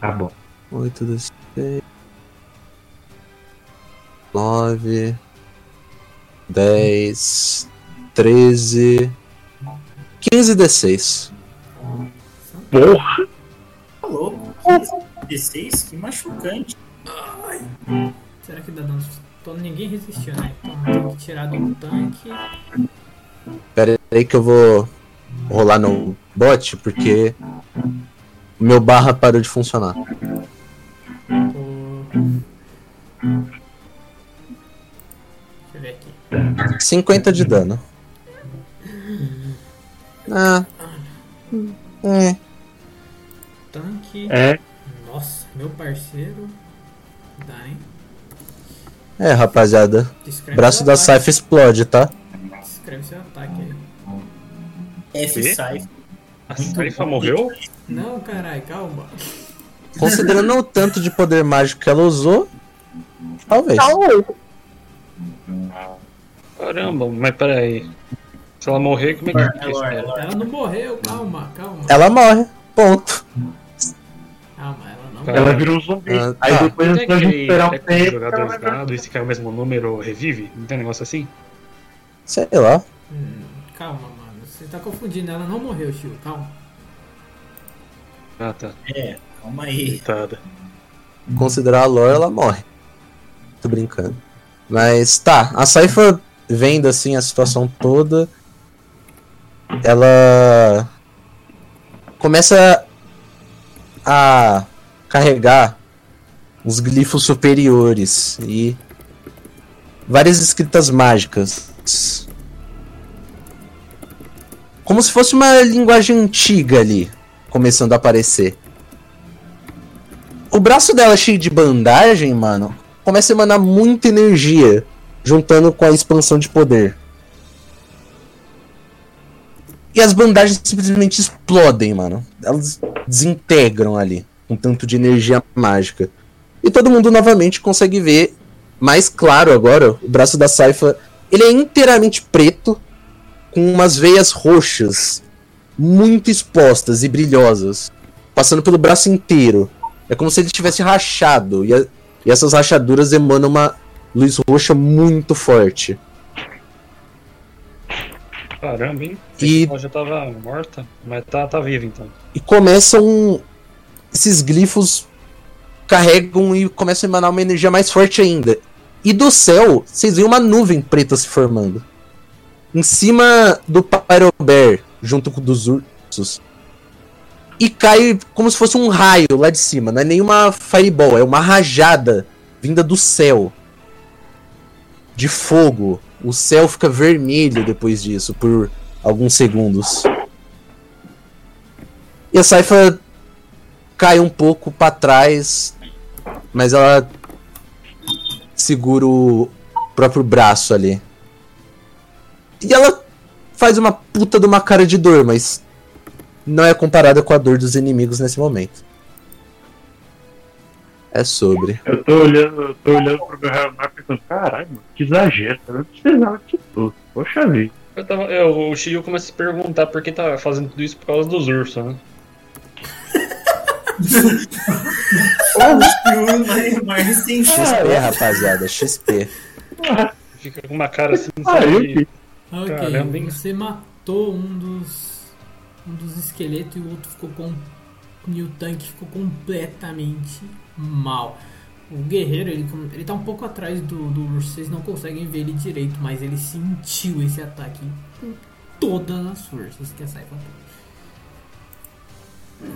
Tá bom. 8 d 9 10 13 15 d6 Porra! tá louco. 16, que machucante. Será que dá dano? Então ninguém resistiu, né? Então tem que tirar do tanque. Pera aí que eu vou rolar no bot porque o meu barra parou de funcionar. O... Deixa eu ver aqui. 50 de dano. Ah. É. Tanque. É, Nossa, meu parceiro. Dá, hein? É, rapaziada. Descreve Braço da. Saifa explode, tá? Descreve seu ataque aí. F Quê? sai. A Saifa morreu? Não, caralho, calma. Considerando o tanto de poder mágico que ela usou, talvez. Talvez. Caramba, mas peraí. Se ela morrer, como é que Lore. Ela não morreu, calma, calma. Ela morre. Ponto. Ela não Tá. ela virou um zumbi. Ah, Aí tá. depois a gente aquele esperar um de tempo. jogar ela dados e se cair o mesmo número, revive? Não tem um negócio assim? Sei lá. Hum, calma, mano. Você tá confundindo. Ela não morreu, Chiu. Calma. Ah, tá. É, calma aí. Coitada. Considerar a lore, ela morre. Tô brincando. Mas tá, a Saifa vendo assim a situação toda, ela começa a carregar os glifos superiores e várias escritas mágicas. Como se fosse uma linguagem antiga ali, começando a aparecer. O braço dela cheio de bandagem, mano, começa a emanar muita energia, juntando com a expansão de poder. E as bandagens simplesmente explodem, mano. Elas desintegram ali, com tanto de energia mágica. E todo mundo novamente consegue ver mais claro agora o braço da Saifa. Ele é inteiramente preto, com umas veias roxas, muito expostas e brilhosas, passando pelo braço inteiro. É como se ele tivesse rachado. E, a- e essas rachaduras emanam uma luz roxa muito forte. Caramba, hein? E- Ela já tava morta, mas tá, tá viva então. E começam. Esses glifos carregam e começam a emanar uma energia mais forte ainda. E do céu, vocês veem uma nuvem preta se formando. Em cima do Pyrobear, junto com dos ursos. E cai como se fosse um raio lá de cima. Não é nenhuma fireball, é uma rajada vinda do céu. De fogo. O céu fica vermelho depois disso, por alguns segundos. E a Saifa cai um pouco pra trás, mas ela segura o próprio braço ali. E ela faz uma puta de uma cara de dor, mas não é comparada com a dor dos inimigos nesse momento. É sobre. Eu tô olhando, eu tô olhando pro meu relógio pensando, caralho, mano, que exagero, eu não precisava de tudo. Poxa vida. Eu tava, eu, o Shiryu começa a se perguntar por que tá fazendo tudo isso por causa dos ursos, né? Mais, mais recente. XP, rapaziada, XP. Fica com uma cara assim, Ah, sabe? Ok, Caramba, você matou um dos. um dos esqueletos e o outro ficou com. E o tanque ficou completamente mal. O guerreiro, ele, ele tá um pouco atrás do, do urso, vocês não conseguem ver ele direito, mas ele sentiu esse ataque com todas as forças que a Saifa tem.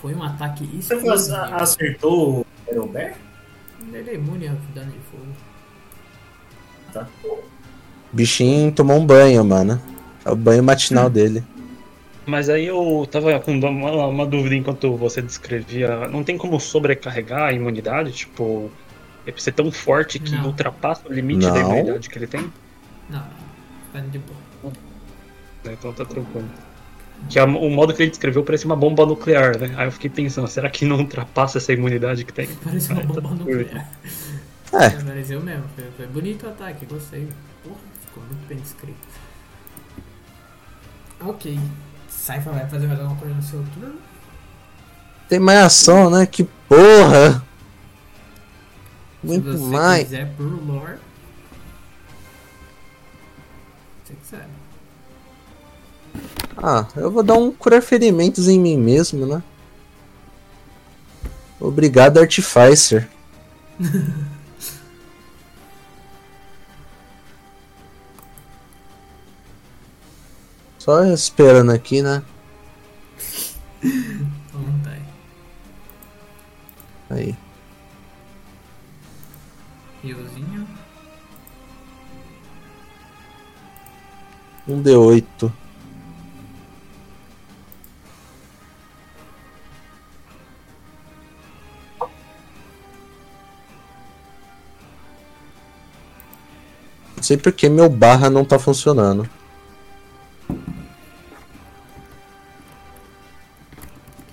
Foi um ataque Você explosivo. acertou o Aerobear? Ele é imune a dano de fogo. Bichinho tomou um banho, mano. É o banho matinal dele. Mas aí eu tava com uma, uma dúvida enquanto você descrevia. Não tem como sobrecarregar a imunidade? Tipo, é pra ser tão forte que Não. ultrapassa o limite da Não. imunidade que ele tem? Não, não. De boa. Então tá tranquilo. Que a- o modo que ele descreveu parece uma bomba nuclear, né? Aí eu fiquei pensando, será que não ultrapassa essa imunidade que tem? Parece uma Aí bomba (laughs) nuclear. É, Pareceu mesmo. Foi, foi bonito o ataque, gostei. Porra, ficou muito bem descrito. Ok. Saifa vai fazer mais alguma coisa no seu turno? tem mais ação, né? Que porra! Se Muito você mais. quiser por lore. Ah, eu vou dar um curar ferimentos em mim mesmo, né? Obrigado, Artificer. (laughs) Só esperando aqui, né? Então aí. Aí. Riozinho. Um D8. Sei porque meu barra não tá funcionando.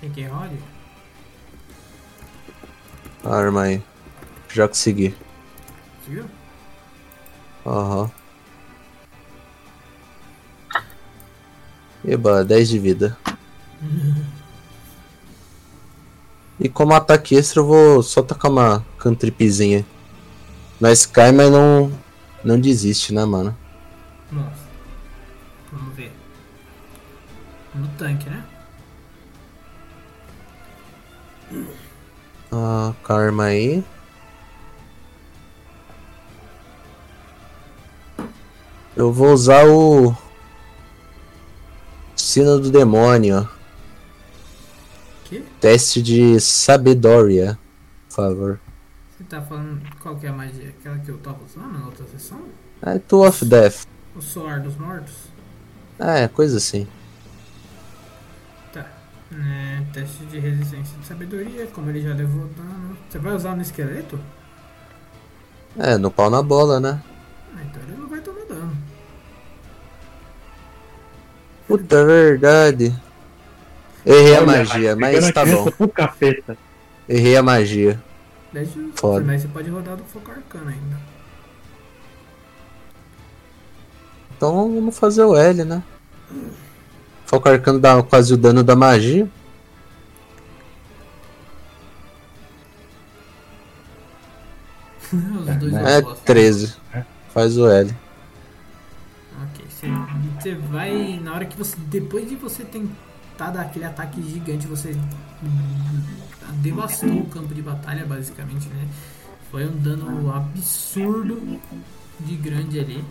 Quem que rode? Arma aí. Já consegui. Conseguiu? Aham. Eba, 10 de vida. (laughs) E como ataque extra eu vou só tacar uma cantripzinha. Nós cai, mas não, não desiste, né, mano? Nossa. Vamos ver. No tanque, né? Ah, karma aí. Eu vou usar o Sino do Demônio. Que? Teste de sabedoria, por favor. Você tá falando que é a magia? Aquela que eu tava usando na outra sessão? É Tool of Death. O Soar dos Mortos? É, coisa assim. Tá. É, teste de resistência de sabedoria, como ele já levou dano. Você vai usar no esqueleto? É, no pau na bola, né? Ah, então ele não vai tomar dano. Puta é verdade. Errei a magia, mas tá bom. Errei a magia. Eu Foda. Mas você pode rodar do foco arcano ainda. Então vamos fazer o L, né? Foco arcano dá quase o dano da magia. (laughs) É opostos. 13. Faz o L. Ok, você, você vai. Na hora que você. Depois de você tentar dar aquele ataque gigante, você devastou o campo de batalha, basicamente, né? Foi um dano absurdo de grande ali.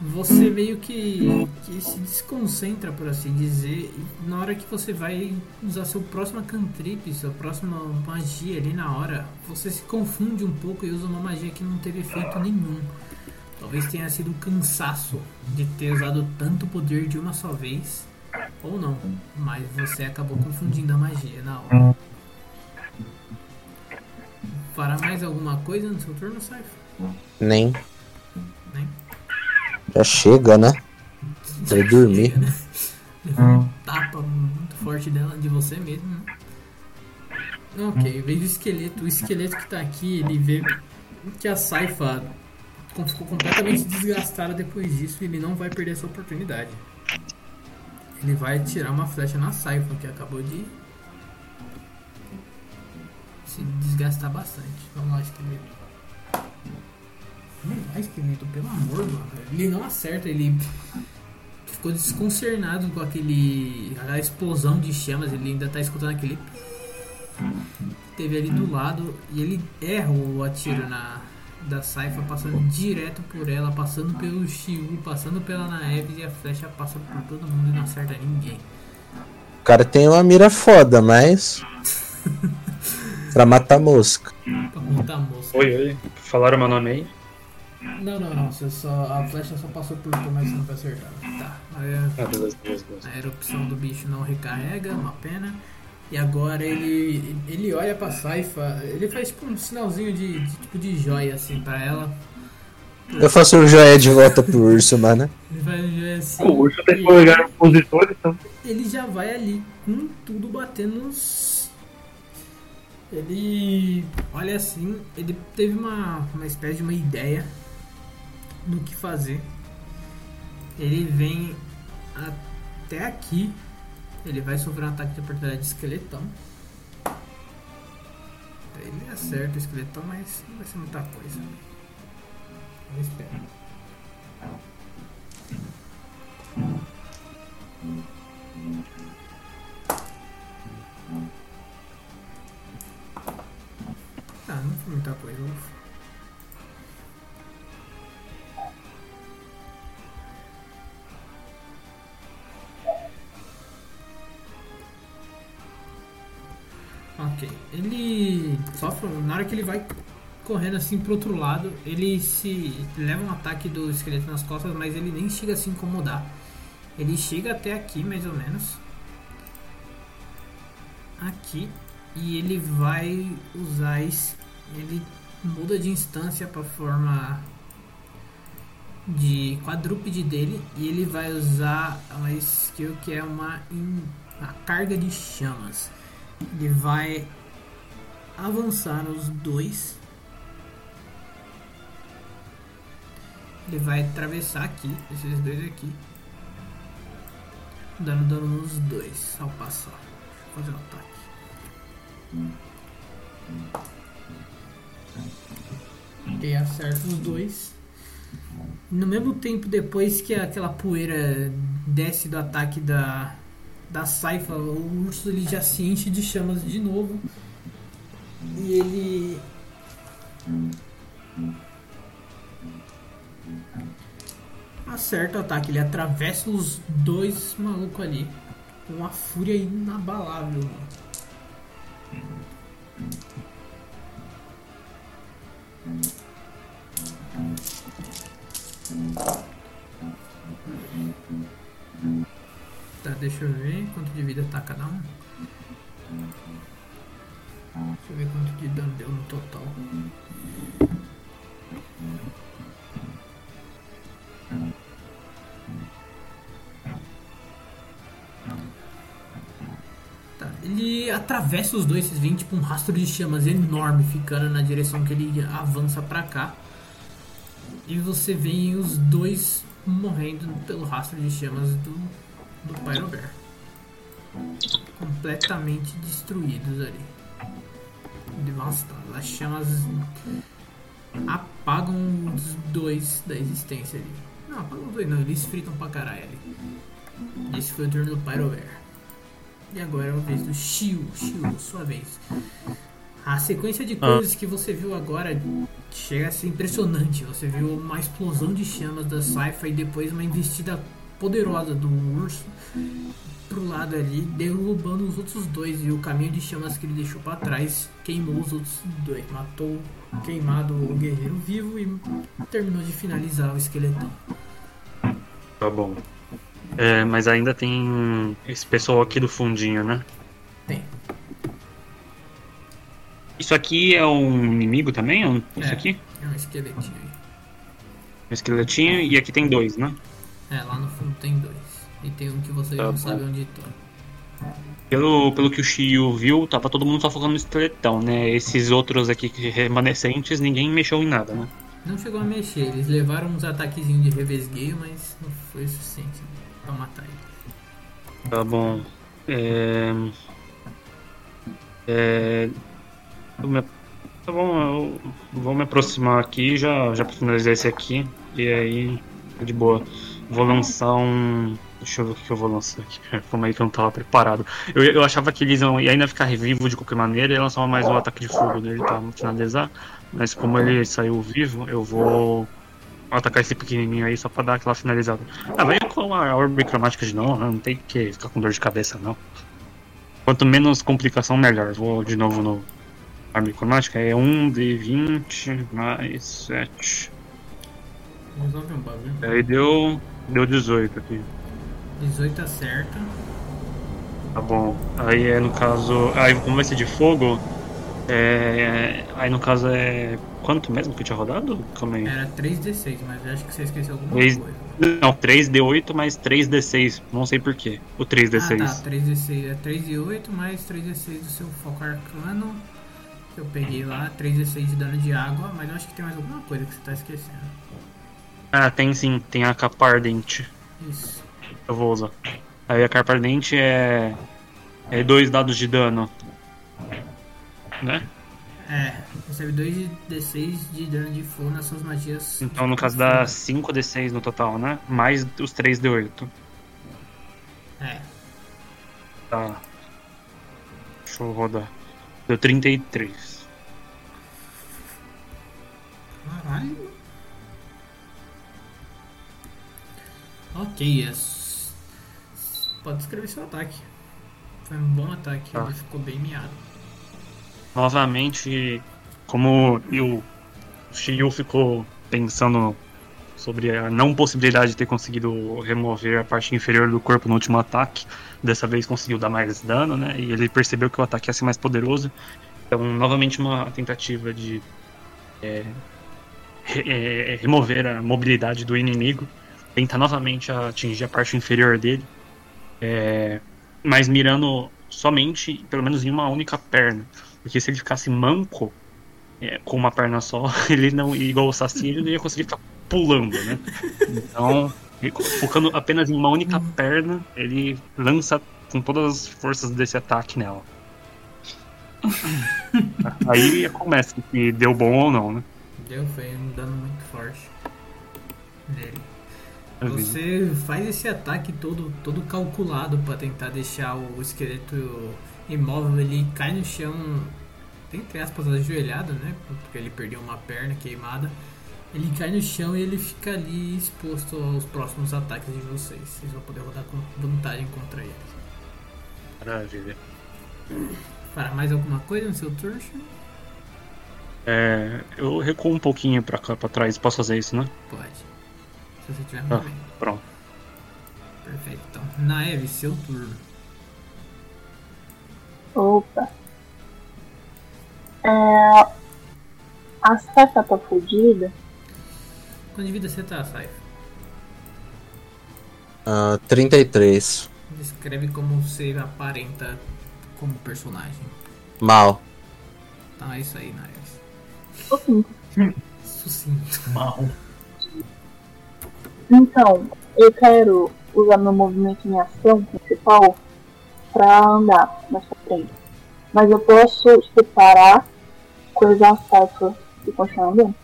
Você meio que, que se desconcentra, por assim dizer, na hora que você vai usar seu próximo cantrip, sua próxima magia ali na hora, você se confunde um pouco e usa uma magia que não teve efeito nenhum. Talvez tenha sido um cansaço de ter usado tanto poder de uma só vez, ou não, mas você acabou confundindo a magia na hora. Fará mais alguma coisa no seu turno, Saifa? Nem. Nem? Já chega, né? Vai dormir. (laughs) Né? Um tapa muito forte dela, de você mesmo, né? Ok, veio o esqueleto. O esqueleto que tá aqui, ele vê que a Saifa ficou completamente desgastada depois disso e ele não vai perder essa oportunidade. Ele vai tirar uma flecha na Saifa, que acabou de se desgastar bastante. Vamos lá, esqueleto. Vamos lá, esqueleto, pelo amor, mano. Ele não acerta, ele ficou desconcernado com aquele. aquela explosão de chamas, ele ainda tá escutando aquele. que Teve ali do lado e ele erra o atiro na da Saifa, passando direto por ela, passando pelo Shiu, passando pela Naeves e a flecha passa por todo mundo e não acerta ninguém. O cara tem uma mira foda, mas. (laughs) pra matar mosca. Pra montar a moça. Oi, oi. Falaram meu nome aí? Não, não, não. Você só, a flecha só passou por tu, mas não foi acertada. Tá. Aí a- Ah, beleza, beleza, beleza. a erupção do bicho não recarrega, uma pena. E agora ele ele olha pra Saifa, ele faz tipo um sinalzinho de, de tipo de joia assim pra ela. Eu faço um joia de volta pro urso, mano. Ele faz um joia assim. O urso tem que ligar no opositor, então. ele já vai ali com tudo batendo nos. Ele olha assim, ele teve uma, uma espécie de uma ideia do que fazer. Ele vem até aqui. Ele vai sofrer um ataque de oportunidade de esqueletão. Ele acerta o esqueletão, mas não vai ser muita coisa. Vamos esperar. Ah, não foi muita coisa. Ok. Ele sofre. Na hora que ele vai correndo assim pro outro lado, ele se leva um ataque do esqueleto nas costas, mas ele nem chega a se incomodar. Ele chega até aqui, mais ou menos. Aqui. E ele vai usar. es- Ele muda de instância para forma de quadrúpede dele. E ele vai usar uma skill que é uma, uma carga de chamas. Ele vai avançar nos dois. Ele vai atravessar aqui, esses dois aqui. Dando dano nos dois ao passar. Fazer o ataque. Ok, acerta os dois. No mesmo tempo, depois que aquela poeira desce do ataque da, da Saifa, o urso ele já se enche de chamas de novo. E ele. Acerta o ataque, ele atravessa os dois malucos ali. Com uma fúria inabalável. mano. Deixa eu ver quanto de vida tá cada um. Deixa eu ver quanto de dano deu no total. Tá, ele atravessa os dois, vocês veem tipo um rastro de chamas enorme ficando na direção que ele avança pra cá. E você vê os dois morrendo pelo rastro de chamas do, do Pyrobear. Completamente destruídos ali. Devastados. As chamas apagam os dois da existência ali. Não, apagam os dois não, eles fritam pra caralho ali. Esse foi o turno do Pyrobear. E agora é a vez do Shio. Shio, sua vez. A sequência de coisas que você viu agora chega a ser impressionante. Você viu uma explosão de chamas da Saifa e depois uma investida poderosa do urso pro lado ali, derrubando os outros dois. E o caminho de chamas que ele deixou pra trás queimou os outros dois. Matou queimado o guerreiro vivo e terminou de finalizar o esqueletão. Tá bom. É, mas ainda tem esse pessoal aqui do fundinho, né? Tem. Isso aqui é um inimigo também? ou Isso É. aqui? É um esqueletinho. Um esqueletinho e aqui tem dois, né? É, lá no fundo tem dois. E tem um que você Tá não bom. sabe onde tá. Pelo, pelo que o Shio viu, tava todo mundo só focando no esqueletão, né? Esses outros aqui remanescentes, ninguém mexeu em nada, né? Não chegou a mexer, eles levaram uns ataquezinhos de revesgueio, mas não foi o suficiente pra matar ele. Tá bom. É... É... me- Tá bom, eu vou me aproximar aqui já, já pra finalizar esse aqui. E aí, de boa. Vou lançar um. Deixa eu ver o que eu vou lançar aqui. (laughs) Como aí que eu não tava preparado. Eu, eu achava que eles iam ia ainda ficar vivo de qualquer maneira e lançar mais um ataque de fogo dele pra finalizar. Mas como ele saiu vivo, eu vou atacar esse pequenininho aí só pra dar aquela finalizada. Ah, vem com a orbe cromática de novo, né? não tem que ficar com dor de cabeça não. Quanto menos complicação, melhor. Vou de novo no orbe cromática, é 1 de 20 mais 7. Resolve um bagulho. Aí deu. Deu 18 aqui. 18 acerta. Tá bom. Aí é no caso. Aí como vai ser de fogo. É. Aí no caso é. Quanto mesmo que eu tinha rodado? Calma aí. Era 3d6, mas eu acho que você esqueceu alguma Três- coisa. Não, 3D8 mais 3D6. Não sei porquê. O 3D6. Ah, tá. 3d6 é 3 de 8 mais 3d6 do seu foco arcano. Que eu peguei lá, 3d6 de dano de água, mas eu acho que tem mais alguma coisa que você tá esquecendo. Ah, tem sim. Tem a capa ardente. Isso. Eu vou usar. Aí a capa ardente é. É dois dados de dano. Né? É, recebe 2d6 de dano de fogo nas suas magias. Então no caso dá 5D6 no total, né? Mais os 3D8. É, Tá. Deixa eu rodar. Deu 33. caralho. Ok, yes. Pode escrever seu ataque. Foi um bom ataque, Tá. ele ficou bem miado. Novamente, como o Shiryu ficou pensando sobre a não possibilidade de ter conseguido remover a parte inferior do corpo no último ataque, dessa vez conseguiu dar mais dano, né? E ele percebeu que o ataque ia ser mais poderoso. Então, novamente, uma tentativa de é, é, remover a mobilidade do inimigo. Tenta novamente atingir a parte inferior dele, é, mas mirando somente, pelo menos em uma única perna. Porque se ele ficasse manco, é, com uma perna só, (laughs) ele não, igual o Saci, ele não ia conseguir ficar pulando, né? Então, focando apenas em uma única perna, ele lança com todas as forças desse ataque nela. (laughs) Aí começa se deu bom ou não, né? Deu, foi um dano muito forte nele. Você faz esse ataque todo, todo calculado pra tentar deixar o esqueleto imóvel, ele cai no chão, entre aspas, ajoelhado, né? Porque ele perdeu uma perna queimada. Ele cai no chão e ele fica ali exposto aos próximos ataques de vocês. Vocês vão poder rodar com vantagem contra ele. Maravilha. Para mais alguma coisa no seu turno? É, eu recuo um pouquinho pra cá, pra trás. Posso fazer isso, né? Pode. Se você tiver Ah. movimento. Pronto. Perfeito. Então, Naeve, seu turno. Opa. É... A Saifa tá fodida. Quanto de vida você tá, Saifa? Ah, 33. Descreve como você aparenta como personagem. Mal. Então é isso aí, Naeve. Assim, Sucinto. Mal. Então, eu quero usar meu movimento em ação principal pra andar mais pra frente. Mas eu posso tipo, parar, coisar a Saifa e continuar andando.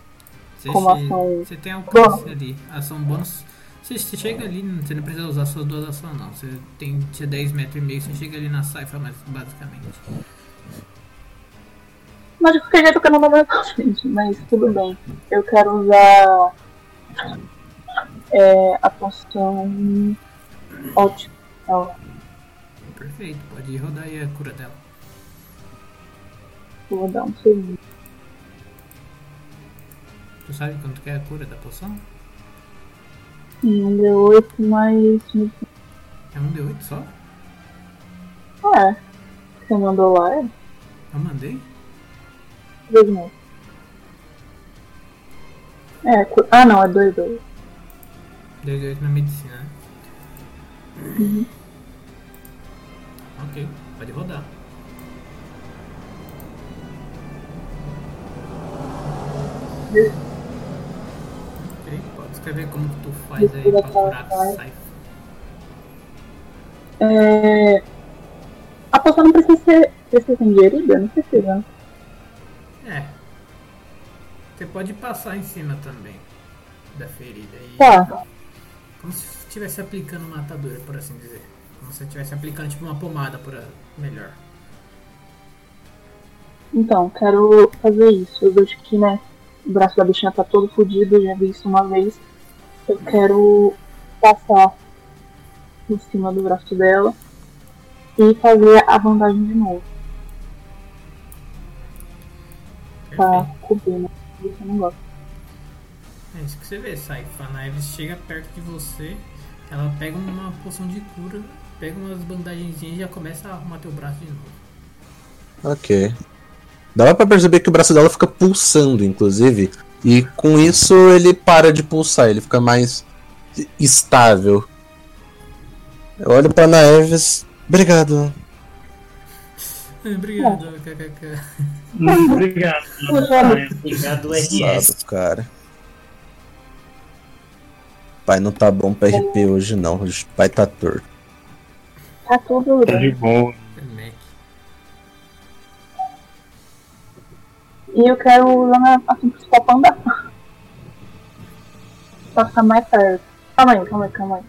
Você, Como ação você tem alcance bônus. ali. Ação bônus. Você, você chega ali, você não precisa usar suas duas ações não. Você tem você é 10 metros e meio, você chega ali na Saifa, mas basicamente. Mas de qualquer jeito eu quero andar mais (laughs) pra frente, mas tudo bem. Eu quero usar é, a poção ótima. Ó, Perfeito, pode rodar aí a cura dela. Vou dar um segundo. Tu sabe quanto que é a cura da poção? Um D8 mais. É um D8 só? É. Você mandou lá, é? Eu mandei? Dois não. É, cu- ah não, é dois dois. 2 D8 na medicina, né? Uhum. Ok, pode rodar. Ok, pode escrever como que tu faz aí pra curar. Saifa. É. A poção não precisa ser, precisa ser ingerida? Não precisa. É. Você pode passar em cima também da ferida. E Tá. Como se estivesse aplicando uma atadura, por assim dizer. Como se estivesse aplicando tipo uma pomada por melhor. Então, quero fazer isso. Eu vejo que, né, o braço da bichinha tá todo fodido, eu já vi isso uma vez. Eu quero passar em cima do braço dela e fazer a bandagem de novo. Pra cobrir, né? Isso eu não gosto. É isso que você vê, sai. A Naives chega perto de você, ela pega uma poção de cura, pega umas bandagenzinhas e já começa a arrumar teu braço de novo. Ok. Dava pra perceber que o braço dela fica pulsando, inclusive. E com isso ele para de pulsar, ele fica mais estável. Eu olho pra Naeves. Obrigado. Obrigado, kkk. Obrigado. Obrigado, RS. Pesado, cara. Pai não tá bom pra RP hoje não. O pai tá torto. Tá tudo Tá de boa. Mac. E eu quero usar na assim principal pra andar. Pra ficar mais perto. Calma aí, calma aí, calma aí.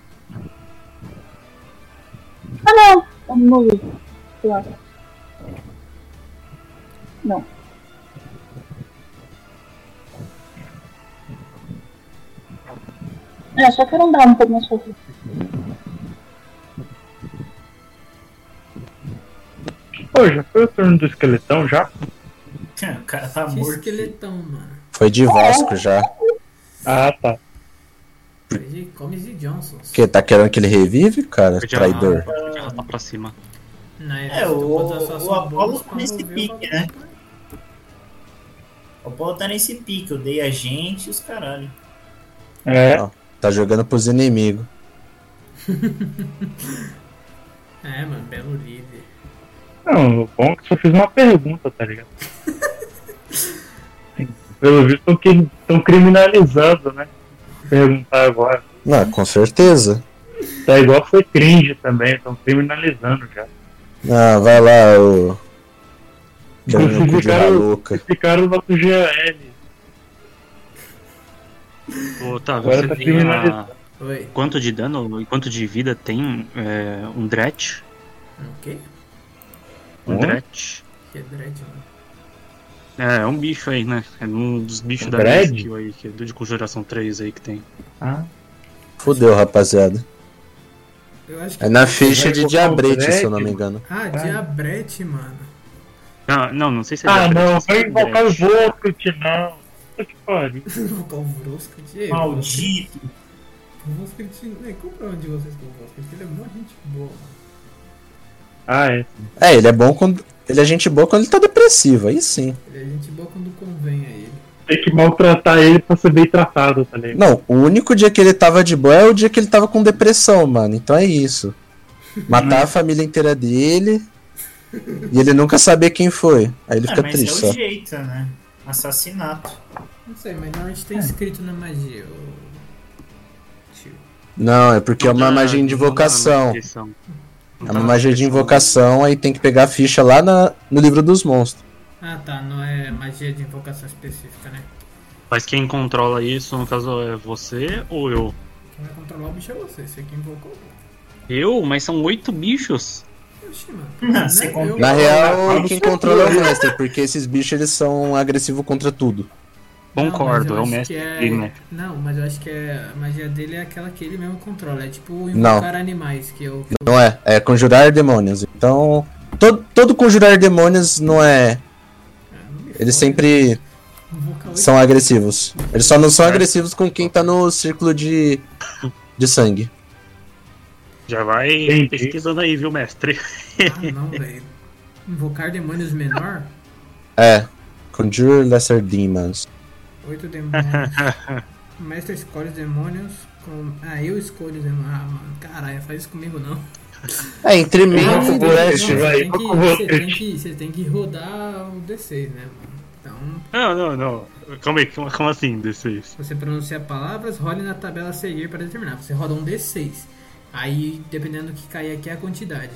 Ah não! Eu não vi. Sei lá. Não. É, só quero andar um pouco mais fácil. Pô, já foi o turno do esqueletão já? O cara tá Que morto. esqueletão, mano. Foi de Vasco já. Ah, tá. Foi de Comes e Johnsons. Que tá querendo que ele revive, cara? Podia Traidor. podia arrastar pra cima. Naives, É, o- o bônus tá nesse pique, né? O Paulo tá nesse pique, eu dei a gente e os caralho. É. Tá jogando pros inimigos. (laughs) É, mano, belo líder. Não, o bom é que só fiz uma pergunta, tá ligado? Pelo visto estão criminalizando, né? Perguntar agora. Não, com certeza. Tá igual foi cringe também, estão criminalizando já. Ah, vai lá, o. Maluca. Ficaram no nosso GL. Ô, Otávio, Agora você tá tem a... Oi, quanto de dano e quanto de vida tem é, um Dret? o quê? Um Hum? Dret. Que é dread, mano. É, é um bicho aí, né? É um dos bichos Um da dread? aí, que é do de conjuração 3 aí que tem. Ah, Fudeu, rapaziada. Eu acho que. É na ficha de diabrete, se eu não me engano. Ah, Diabrete, mano. Ah, não, não sei se é ah Dret, não, sei se vai é invocar o Dret. Volkut, não. Puta que pariu. (laughs) Vou colocar o Vroscat. Ei, Maldito. O Vroscat. né, Compra onde vocês com o Vroscat. Ele é mó gente boa, mano. Ah, é. É, ele é bom quando. Ele é gente boa quando ele tá depressivo, aí sim. Ele é gente boa quando convém a ele. Tem que maltratar ele pra ser bem tratado, tá ligado? Não, o único dia que ele tava de boa é o dia que ele tava com depressão, mano. Então é isso. Matar a família inteira dele. E ele nunca saber quem foi. Aí ele Ah, fica mas triste é só. o jeito, né? Assassinato. Não sei, mas normalmente tem escrito na magia. ô- Tio. Não, é porque é uma Não dá- magia de não invocação. Não É uma magia de invocação, aí tem que pegar a ficha lá na- no livro dos monstros. Ah, tá. Não é magia de invocação específica, né? Mas quem controla isso, no caso, é você ou eu? Quem vai controlar o bicho é você. Você que invocou. Eu? Mas são oito bichos? Mano. Não, (laughs) Né? Na real, eu- quem controla é o mestre, porque esses bichos eles são agressivos contra tudo. Não, Concordo, é o mestre é- né? Não, mas eu acho que é- a magia dele é aquela que ele mesmo controla. É tipo Não. invocar animais, que eu. Não é, é conjurar demônios. Então, todo, todo conjurar demônios não é. não me Eles sempre são agressivos. Eles só não são agressivos com quem tá no círculo de, de sangue. Já vai Entendi. pesquisando aí, viu, mestre? Ah, não, velho. Invocar demônios menor? É, Conjure Lesser Demons. Oito demônios. o (laughs) mestre escolhe os demônios. Com... Ah, eu escolho os demônios. Ah, mano, caralho, faz isso comigo não. É, entre mim e você o não, vai, você tem que- rodar o D6, né, mano? Então, Não, não, não. Calma aí, como, como assim, D6? se você pronunciar palavras, role na tabela a seguir para determinar. Você roda um D6. Aí, dependendo do que cair aqui, é a quantidade.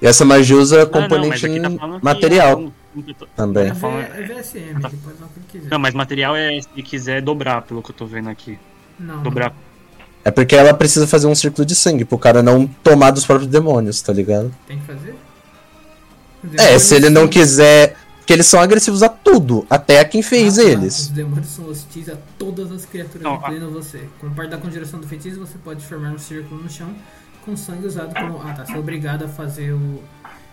E essa magia usa Não, não, componente mas aqui tá material não, não tô- também. É, V- falando- é VSM, pode usar o que ele quiser. Não, mas material é se quiser dobrar, pelo que eu tô vendo aqui. Não, Dobrar. É porque ela precisa fazer um círculo de sangue pro cara não tomar dos próprios demônios, tá ligado? não. Tem que fazer? É, se ele não quiser. Porque eles são agressivos a tudo, até a quem fez Ah, tá. eles. Os demônios são hostis a todas as criaturas, Não, incluindo você. Como parte da conjuração do feitiço, você pode formar um círculo no chão com sangue usado como. Ah, tá. Você é obrigado a fazer o.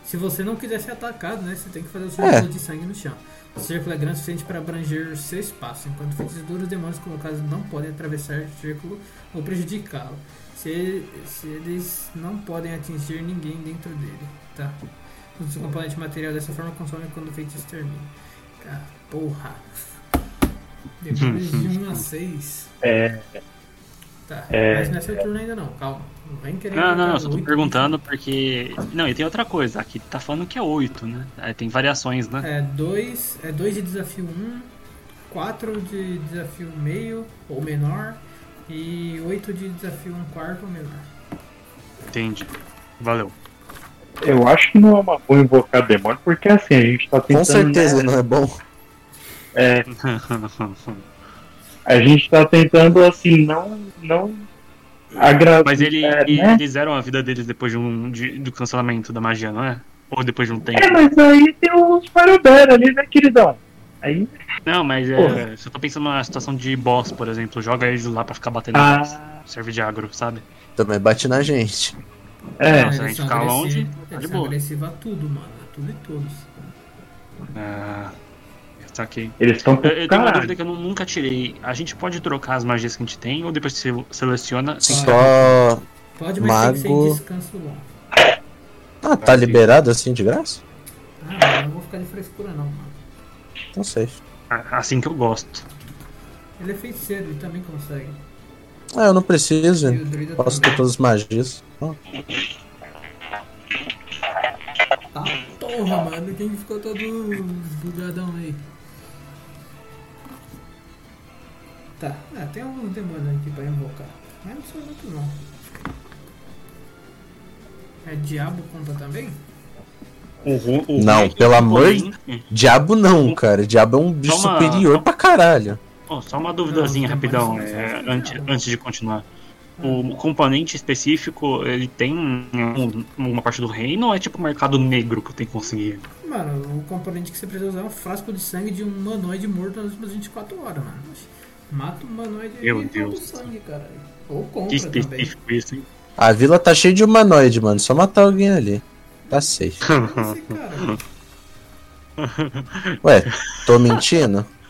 Se você não quiser ser atacado, né, você tem que fazer o É. círculo de sangue no chão. O círculo é grande o suficiente para abranger seu espaço, enquanto feitiços duros demônios colocados não podem atravessar o círculo ou prejudicá-lo. Se, se eles não podem atingir ninguém dentro dele, tá? O seu componente material dessa forma consome quando o feitiço termina. Cara, porra. Depois de 1 a (laughs) 6. É, Tá, É. mas não é seu turno ainda não, calma. Não vem querer. Não, não, só tô perguntando porque. Não, e tem outra coisa, aqui tá falando que é 8, né? Aí tem variações, né? É 2 é dois de desafio 1, um, 4 de desafio meio ou menor e 8 de desafio 1 um quarto ou menor. Entendi. Valeu. Eu acho que não é uma boa invocar demônio, porque assim, a gente tá tentando. Com certeza né, não é bom. é, a gente tá tentando, assim, não. não agradar. Mas ele, é, e- né? eles zeram a vida deles depois de um, de- do cancelamento da magia, não é? Ou depois de um tempo? É, mas aí tem os Firebear ali, né, queridão? Aí. Não, mas é, se eu tô pensando numa situação de boss, por exemplo, joga eles lá pra ficar batendo Ah. Serve de agro, sabe? Também bate na gente. É, se a gente ficar longe, tá de eles são boa. agressivos a tudo, mano. A tudo e todos. Ah, saquei. eles estão com Eu, eu tenho uma dúvida que eu nu- nunca tirei. A gente pode trocar as magias que a gente tem ou depois que você seleciona? Sim. Só. Pode, mas tem que ser Mago. descanso longo. Ah, tá liberado assim de graça? Ah, eu não vou ficar de frescura não, mano. Então sei. Assim que eu gosto. Ele é feiticeiro, ele também consegue. Ah, eu não preciso. E druida Posso ter também. todas as magias. Ah, Tá porra, mano. Quem ficou todo bugadão aí? Tá, é, tem alguns demônios aqui pra invocar. Mas não são muito não. É diabo conta também? O, ru- o Não, pelo amor Golem- Diabo não, cara. Diabo é um bicho uma- superior pra caralho. Oh, só uma duvidazinha Não, rapidão, é, antes, antes de continuar. O componente específico, ele tem um- uma parte do reino ou é tipo mercado negro que eu tenho que conseguir? Mano, o componente que você precisa usar é um frasco de sangue de um humanoide morto nas últimas 24 horas, mano. Mata o humanoide Meu e Deus. sangue, caralho. Ou Que compra também. específico isso, hein? A vila tá cheia de humanoide, mano. Só matar alguém ali. Tá safe. Cara. Ué, tô mentindo? (laughs)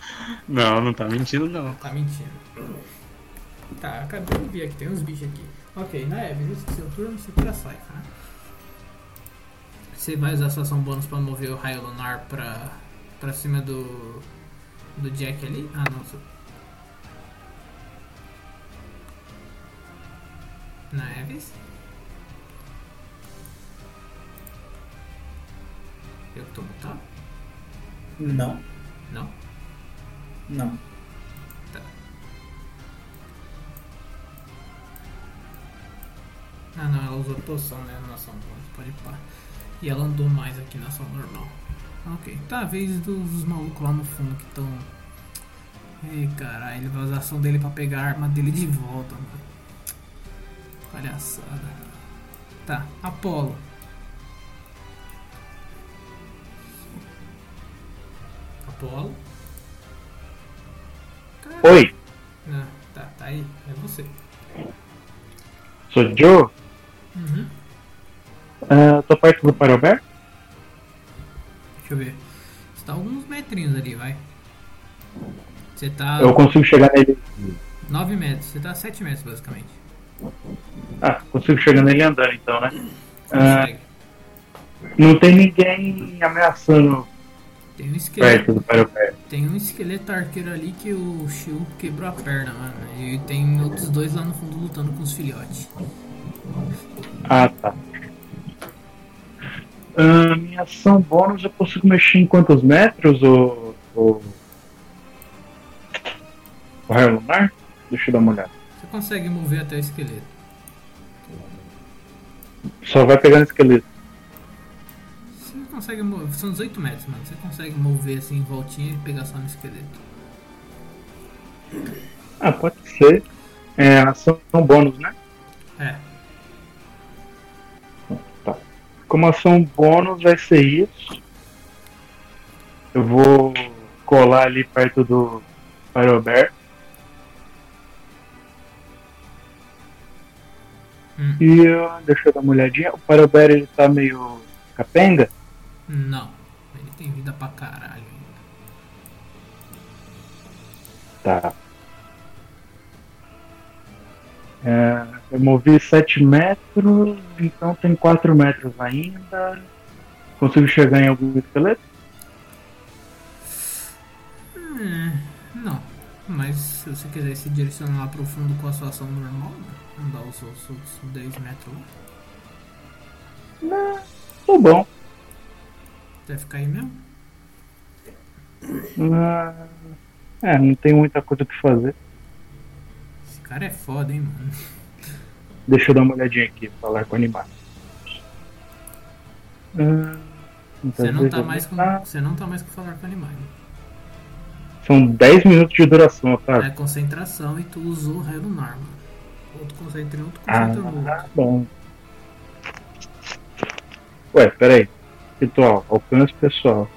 Não, não tá mentindo não. Tá mentindo. Tá, acabei de ver aqui, tem uns bichos aqui. Ok, na Eve, é seu turno, você tira a saifa, né? Você vai usar sua ação bônus pra mover o raio lunar pra, pra cima do. do Jack ali? Ah, não. Seu... Na Eves? Eu tô mutado? Não, Não? Não. Ah não, ela usou poção, né? Na ação pode pá. E ela andou mais aqui na ação normal. Ok, tá a vez dos malucos lá no fundo que estão. Ei caralho, ele vai usar a ação dele pra pegar a arma dele de volta, mano. Palhaçada. Tá, Apolo. Apolo? Oi, Ah, tá, tá aí, é você. sou Joe. Uhum. Ah, tô perto do Firebear. Deixa eu ver. Você tá alguns metrinhos ali, vai. Você tá Eu consigo chegar nele. 9 metros, você tá a 7 metros basicamente. Ah, consigo chegar nele andando então, né? Ah, não tem ninguém ameaçando Tem um esqueleto. perto. Tem um esqueleto arqueiro ali que o Shiu quebrou a perna, mano. E tem outros dois lá no fundo lutando com os filhotes. Ah, tá. Ah, minha ação bônus eu consigo mexer em quantos metros, o. O, o raio lunar? Deixa eu dar uma olhada. Você consegue mover até o esqueleto. Só vai pegar no esqueleto. Consegue mover. São 18 metros, mano. Você consegue mover assim em voltinha e pegar só no esqueleto. Ah, pode ser. É, ação bônus, né? É. Como ação bônus vai ser isso. Eu vou colar ali perto do Firebear. Hum. E ah, deixa eu dar uma olhadinha. O Firebear ele tá meio capenga? Não. Ele tem vida pra caralho ainda. Tá. É, eu movi 7 metros, então tem 4 metros ainda. Consigo chegar em algum esqueleto? Hum, não. Mas se você quiser se direcionar lá pro fundo com a sua ação normal, né? andar os seus outros 10 metros lá, Tô bom. Vai ficar aí mesmo? Ah, é, não tem muita coisa pra fazer. Esse cara é foda, hein, mano. Deixa eu dar uma olhadinha aqui, falar com animais. Ah, Você não tá mais com. ah, Você não tá mais com falar com animais. São 10 minutos de duração, É tá? concentração e tu usou o raio lunar, mano. Outro concentra em outro, Ah, concentra no outro. bom. Ué, peraí. Ritual, alcance pessoal.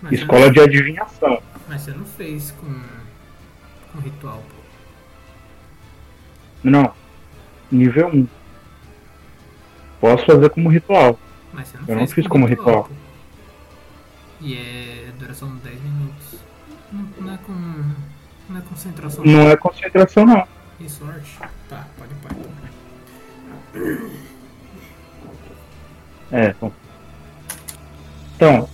Mas, Escola de adivinhação. não, mas você não fez com. com ritual, pô. Não. Nível 1. Posso fazer como ritual. Mas você não Eu não fiz com como ritual. pô. E é duração de 10 minutos. Não, não é com. Não é concentração. Não é concentração, não. E sorte. Tá, pode pôr. É, bom. Então.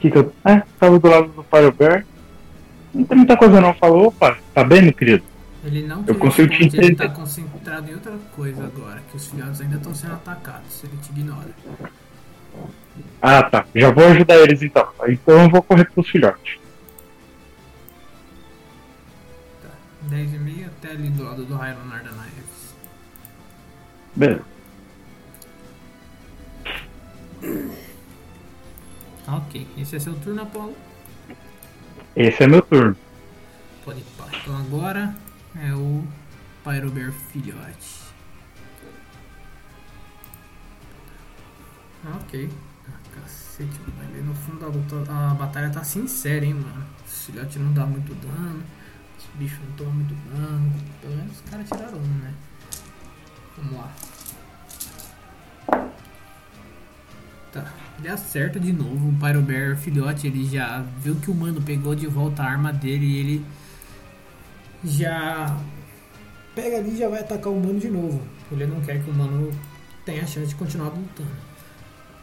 Que que eu. É, tava do lado do Firebear. Não tem muita coisa não. Falou, opa, tá bem, meu querido? Ele não Eu consigo te responde, ele tá entender. concentrado em outra coisa agora, que os filhotes ainda estão sendo atacados, ele te ignora. Ah, tá. Já vou ajudar eles então. Então eu vou correr pros filhotes. 10 e meia até ali do lado do da Naeves. Beleza. Ok, esse é seu turno, Apolo. Esse é meu turno. Pode pá. Então agora é o Pyrobear filhote. Ok. Ah, cacete, mano. No fundo a, luta, a batalha tá sincera, hein, mano. Esse filhote não dá muito dano. Esse bicho não toma muito dano. Pelo menos os caras tiraram um, né? Vamos lá. Tá, ele acerta de novo. O Pyrobear filhote, ele já viu que o mano pegou de volta a arma dele e ele já pega ali e já vai atacar o mano de novo. Ele não quer que o mano tenha a chance de continuar lutando.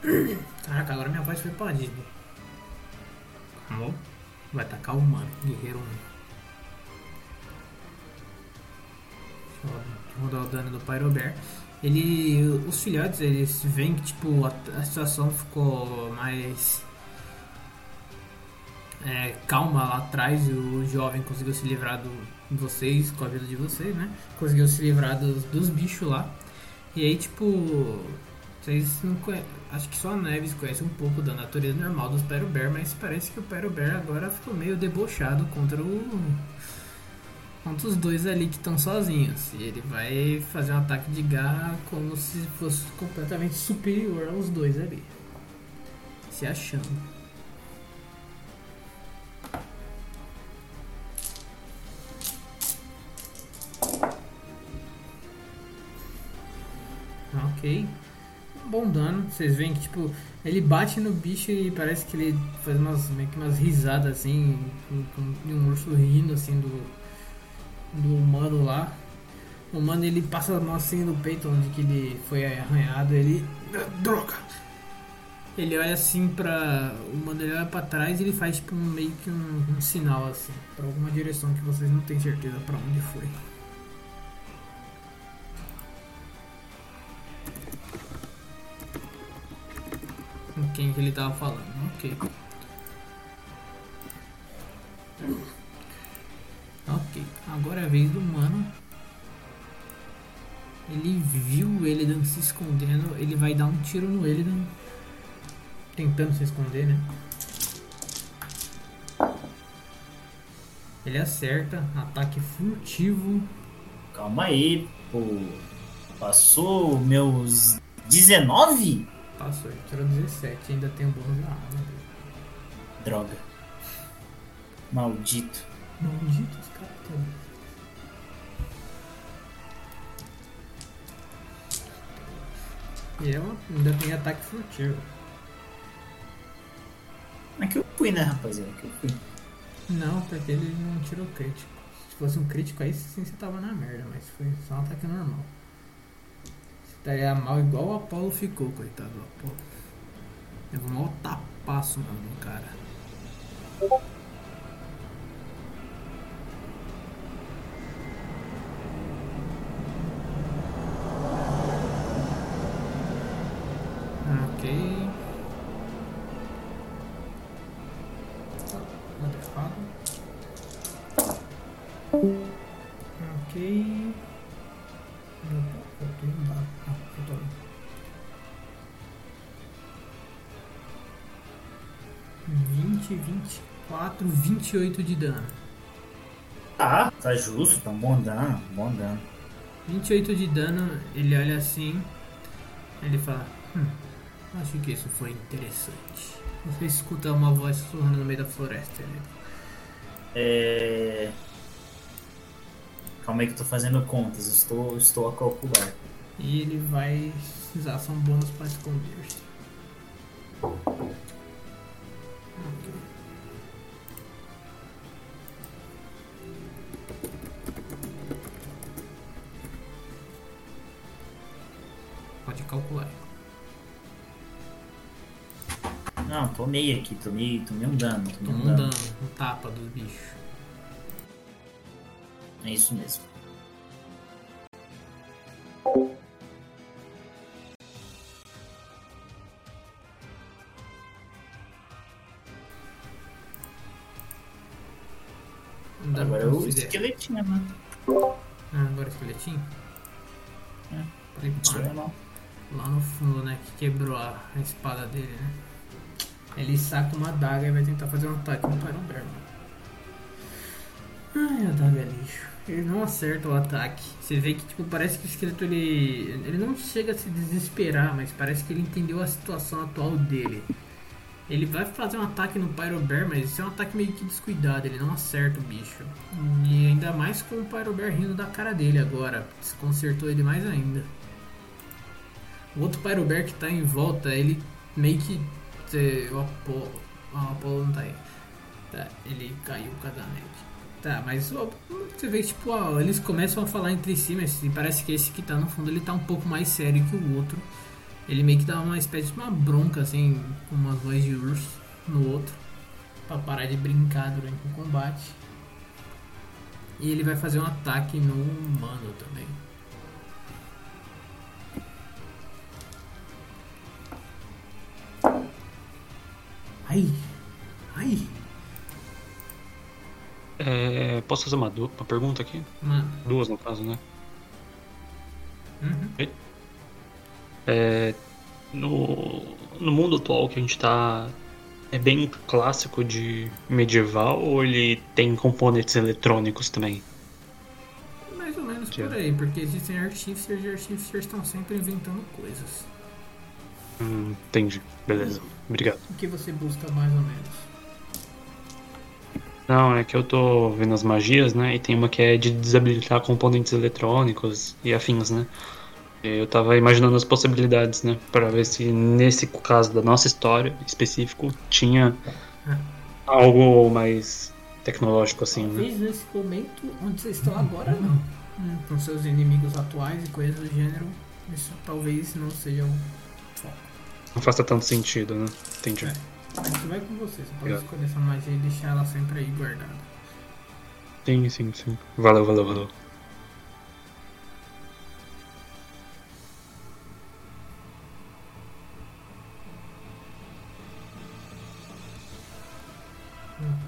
(clears throat) Caraca, agora minha voz foi Disney. Amor? Vai atacar o mano, guerreiro 1. Deixa eu rodar o dano do Pyrobear. Ele. Os filhotes, eles veem que tipo, a, a situação ficou mais é, calma lá atrás o jovem conseguiu se livrar do, de vocês, com a vida de vocês, né? Conseguiu se livrar dos, dos bichos lá. E aí, tipo, vocês não conhe... Acho que só a Neves conhece um pouco da natureza normal dos Pyro Bear, mas parece que o Pyro Bear agora ficou meio debochado contra o. contra os dois ali que estão sozinhos. E ele vai fazer um ataque de garra como se fosse completamente superior aos dois ali. Se achando. Ok. Um bom dano. Vocês veem que tipo, ele bate no bicho e parece que ele faz umas, meio que umas risadas assim, com, com um urso rindo assim do, do humano lá. O humano ele passa a mão assim no peito onde que ele foi arranhado, ele. Droga! Ele olha assim pra. O humano ele olha pra trás e ele faz tipo um, meio que um, um sinal assim, pra alguma direção que vocês não têm certeza pra onde foi. com quem que ele tava falando. Ok. Ok. Agora é a vez do mano. Ele viu o Elidan se escondendo. Ele vai dar um tiro no Elidan. Tentando se esconder, né? Ele acerta. Ataque furtivo. Calma aí, pô. Passou meus 19? Passou, ele tirou 17. Ainda tem o bônus da arma. Droga. Maldito. Maldito os caras todos. E ela ainda tem ataque furtivo. É que eu fui, né, rapaziada? Que eu fui. Não, porque ele não tirou crítico. Se fosse um crítico aí sim você tava na merda, mas foi só um ataque normal. Você estaria mal igual o Apolo ficou, coitado do Apolo. Levou um maior tapaço, mano, no cara. 20, 24, 28 de dano. Ah, tá justo, tá bom dano, bom dano. 28 de dano, ele olha assim, ele fala, hum, acho que isso foi interessante. Você escuta uma voz sussurrando no meio da floresta, né? É... Calma aí que eu tô fazendo contas, estou, estou a calcular. E ele vai usar só um bônus pra esconder. Pode calcular. Não, tomei aqui, tomei, tomei um dano, tomei Toma um dano, um tapa do bicho. É isso mesmo. Dano Agora é o esqueletinho, né? Ah, agora esqueletinho? É. É não. Lá no fundo, né? Que quebrou a, a espada dele, né? Ele saca uma adaga e vai tentar fazer um ataque no Tyron Bear, mano. Ai, a adaga é lixo. Ele não acerta o ataque. Você vê que, tipo, parece que o esqueleto ele. Ele não chega a se desesperar, mas parece que ele entendeu a situação atual dele. Ele vai fazer um ataque no Pyro Bear, mas isso é um ataque meio que descuidado, ele não acerta o bicho. E ainda mais com o Pyro Bear rindo da cara dele agora. Desconcertou ele mais ainda. O outro Pyro Bear que tá em volta, ele meio que. O Apolo. O Apolo não tá aí. Tá, ele caiu com a Danete. Tá, mas você vê tipo, ó, eles começam a falar entre si, mas parece que esse que tá no fundo ele tá um pouco mais sério que o outro. Ele meio que dá uma espécie de uma bronca, assim, com uma voz de urso no outro, pra parar de brincar durante o combate. E ele vai fazer um ataque no humano também. Ai! Ai! É, posso fazer uma, uma pergunta aqui? Mano. Duas, no caso, né? Uhum. É, no, no mundo atual que a gente tá. É bem clássico de medieval ou ele tem componentes eletrônicos também? Mais ou menos por aí, porque existem artífices e artífices estão sempre inventando coisas. Hum, entendi. Beleza. Obrigado. O que você busca mais ou menos? Não, é que eu tô vendo as magias, né? E tem uma que é de desabilitar componentes eletrônicos e afins, né? Eu tava imaginando as possibilidades, né? Pra ver se nesse caso da nossa história específico tinha algo mais tecnológico assim, né? Talvez nesse momento onde vocês estão agora, não. Hum, Com seus inimigos atuais e coisas do gênero, isso talvez não seja um foco. Não faça tanto sentido, né? Entendi. É. Isso vai com você, você pode Obrigado. escolher essa magia e deixar ela sempre aí guardada. Sim, sim, sim. Valeu, valeu, valeu.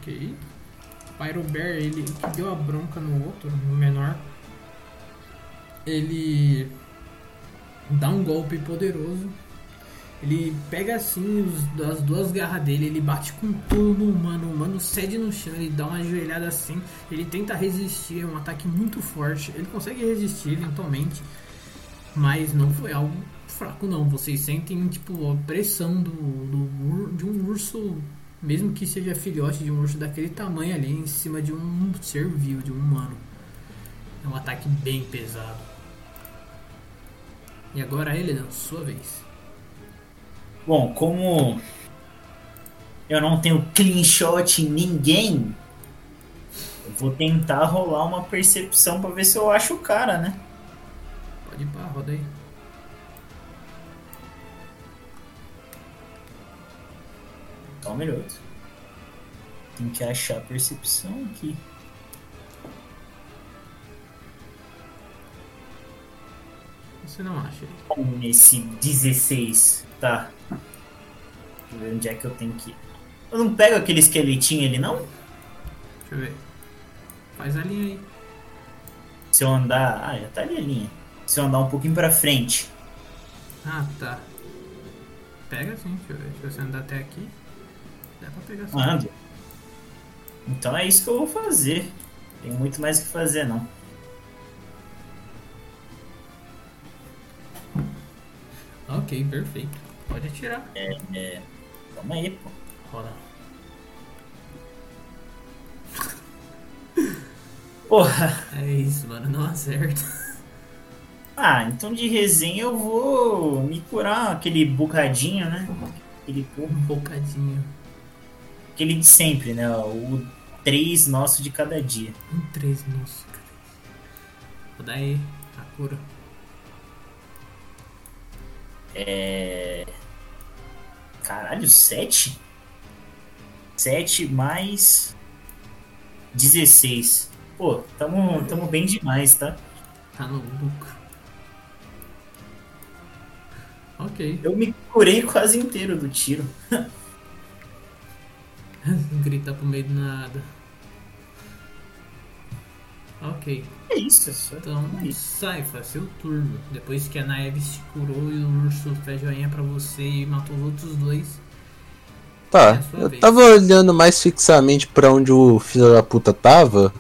Ok. Pyro Bear, ele que deu a bronca no outro, no menor, ele dá um golpe poderoso. Ele pega assim os- as duas garras dele, ele bate com tudo no humano, o humano cede no chão, ele dá uma joelhada assim, ele tenta resistir, é um ataque muito forte, ele consegue resistir eventualmente, mas não foi algo fraco não. Vocês sentem tipo a pressão do, do de um urso mesmo que seja filhote de um urso daquele tamanho ali em cima de um ser vivo, de um humano. É um ataque bem pesado. E agora ele, Dan, sua vez. Bom, como eu não tenho clean shot em ninguém, eu vou tentar rolar uma percepção pra ver se eu acho o cara, né? Pode ir pra roda aí. Só um minuto. Tem que achar a percepção aqui. Você não acha Nesse 16. Tá. Deixa eu ver onde é que eu tenho que. Eu não pego aquele esqueletinho ali, não? Deixa eu ver. Faz a linha aí. Se eu andar. Ah, já tá ali a linha. Se eu andar um pouquinho pra frente. Ah, tá. Pega sim, deixa eu ver. Se você andar até aqui, dá pra pegar sim. Ando. Então é isso que eu vou fazer. Tem muito mais o que fazer, não. Ok, perfeito. Pode atirar. É. Calma aí, pô. Roda. Porra. É isso, mano. Não acerta. Ah, então de resenha eu vou me curar aquele bocadinho, né? Aquele porra. Um bocadinho. Aquele de sempre, né? O 3 nosso de cada dia. Um três, nossa, cara. Vou dar aí a cura. É. Caralho, 7? 7 mais 16. Pô, tamo, tamo bem demais, tá? Tá no lucro. Ok. Eu me curei quase inteiro do tiro. (laughs) (laughs) Gritar pro meio do nada. Ok. É isso, é só. Então, é isso. Saifa, seu turno. Depois que a Naeve se curou e o urso fez joinha pra você e matou os outros dois. É Tá, sua eu vez. tava olhando mais fixamente pra onde o filho da puta tava,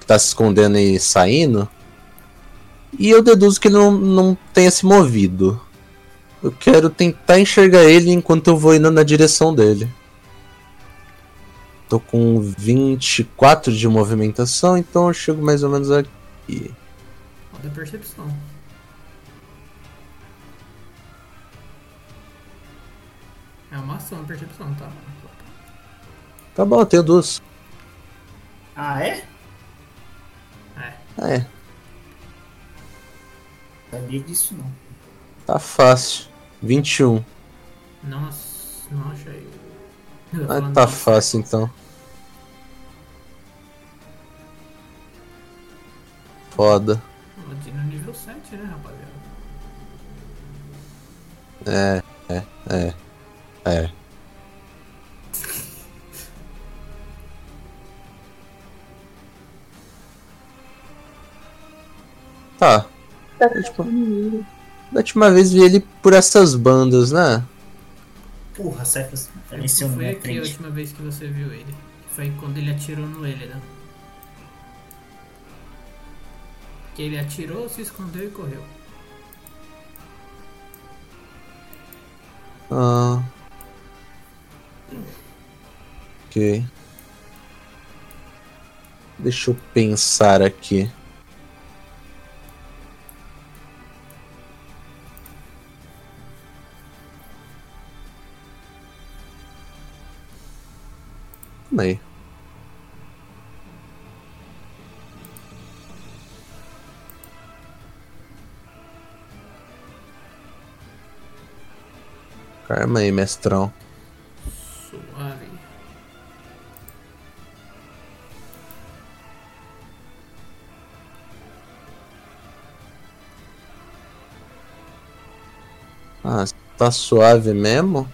que tá se escondendo e saindo, e eu deduzo que ele não, não tenha se movido. Eu quero tentar enxergar ele enquanto eu vou indo na direção dele. Tô com 24 de movimentação, então eu chego mais ou menos aqui. Roda a percepção. É uma ação, percepção, tá? Tá bom, eu tenho duas. Ah, é? É, Sabia disso não. tá fácil. 21. Nossa, não achei. Ah, tá fácil então. Foda. Ladino nível 7, né, rapaziada? É, é, é. É. (laughs) Tá. Tá tipo-. Da última vez vi ele por essas bandas, né? Porra, Cephas apareceu na Foi minha aqui a frente. última vez que você viu ele. Foi quando ele atirou no Elidan. Que ele atirou, se escondeu e correu. Ah. Ok. Deixa eu pensar aqui. Calma aí. Calma aí, mestrão. Suave. Ah, tá suave mesmo?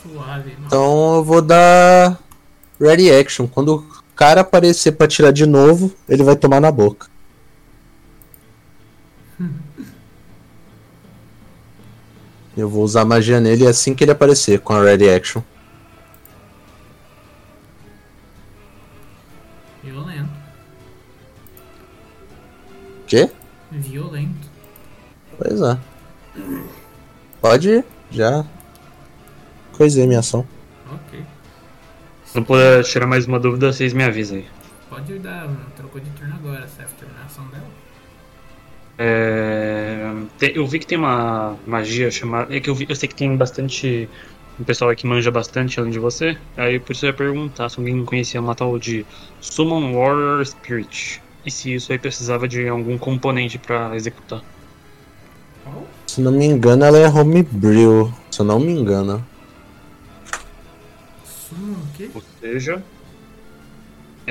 Suave, mano. Então eu vou dar Ready Action. Quando o cara aparecer pra tirar de novo, ele vai tomar na boca. Eu vou usar magia nele assim que ele aparecer com a Ready Action. Violento. Quê? Violento. Pois é. Pode ir, já. Coisei minha ação. Ok. Se eu puder tirar mais uma dúvida, vocês me avisam aí. Pode dar, trocou de turno agora, Seth, terminação dela. É, eu vi que tem uma magia chamada. É que eu, vi- eu sei que tem bastante. Um pessoal aí que manja bastante além de você. Aí por isso eu ia perguntar se alguém conhecia uma tal de Summon Warrior Spirit. E se isso aí precisava de algum componente pra executar. Se não me engano, ela é homebrew. Se eu não me engano. Summon o quê? Ou seja.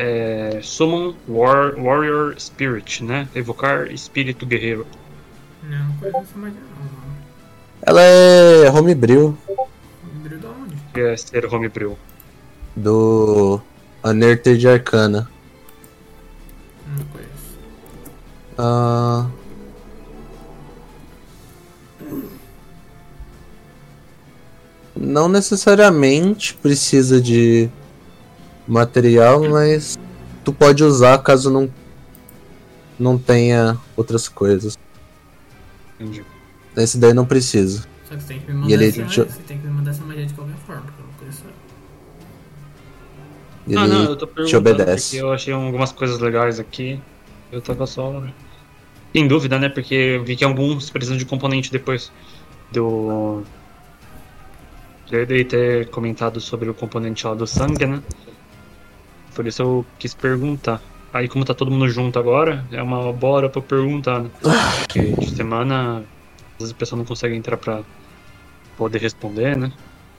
É, Summon War- Warrior Spirit, né? Evocar espírito guerreiro. Não, não conheço não, mano. Ela é homebrew Lembrei da onde? Que é ser homebrew. do Unearthed de Arcana. Não conheço. Ah, não necessariamente precisa de material, mas tu pode usar caso não não tenha outras coisas. Entendi. Esse daí não precisa. Só que você tem que me mandar, E ele essa, te- você tem que me mandar essa magia de qualquer forma, porque eu não conheço ela. Ele ah, não, eu tô perguntando obedece. porque eu achei algumas coisas legais aqui. Eu tava só em dúvida, né? Porque eu vi que alguns precisam de componente depois do. Dei ter comentado sobre o componente lá do sangue, né? Por isso eu quis perguntar. Aí como tá todo mundo junto agora, é uma boa hora pra eu perguntar, né? Porque de semana, às vezes a pessoa não consegue entrar pra poder responder, né?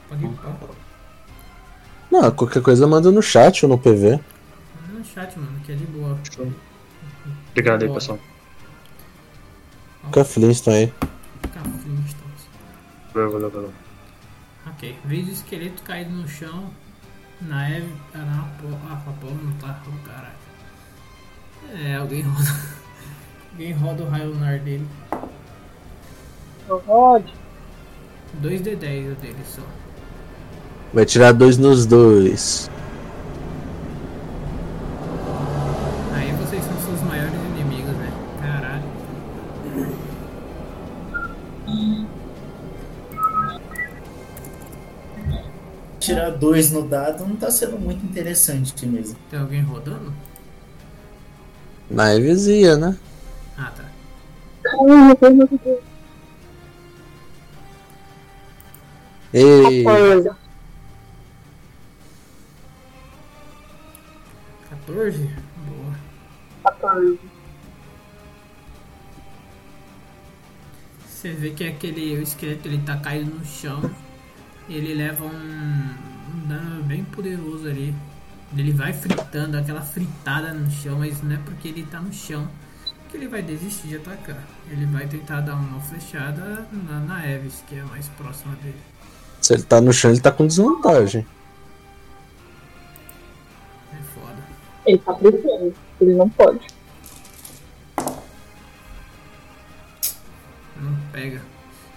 Pode ir pá. Não, qualquer coisa manda no chat ou no PV. Manda no chat, mano, que é de boa. Obrigado aí, pessoal. Fica Flintstone aí. Fica Flintstones. Valeu, valeu, valeu. Ok, vejo o esqueleto caído no chão. Na Eve. Ah, não, ah, a porra não tá. Oh, caralho. É, alguém roda. (laughs) alguém roda o raio lunar dele. Eu Rod, 2d10 o dele só. Vai tirar dois nos dois. Tirar dois no dado não tá sendo muito interessante mesmo. Tem alguém rodando? Na Evesia, né? Ah, tá. caramba, foi muito bom. Ei, 14. 14? Boa. 14. Você vê que aquele o esqueleto ele tá caído no chão. Ele leva um, um dano bem poderoso ali. Ele vai fritando, aquela fritada no chão, mas não é porque ele tá no chão que ele vai desistir de atacar. Ele vai tentar dar uma flechada na, na Evis, que é a mais próxima dele. se ele tá no chão, ele tá com desvantagem. É foda. Ele tá precisando. Ele não pode. Não pega.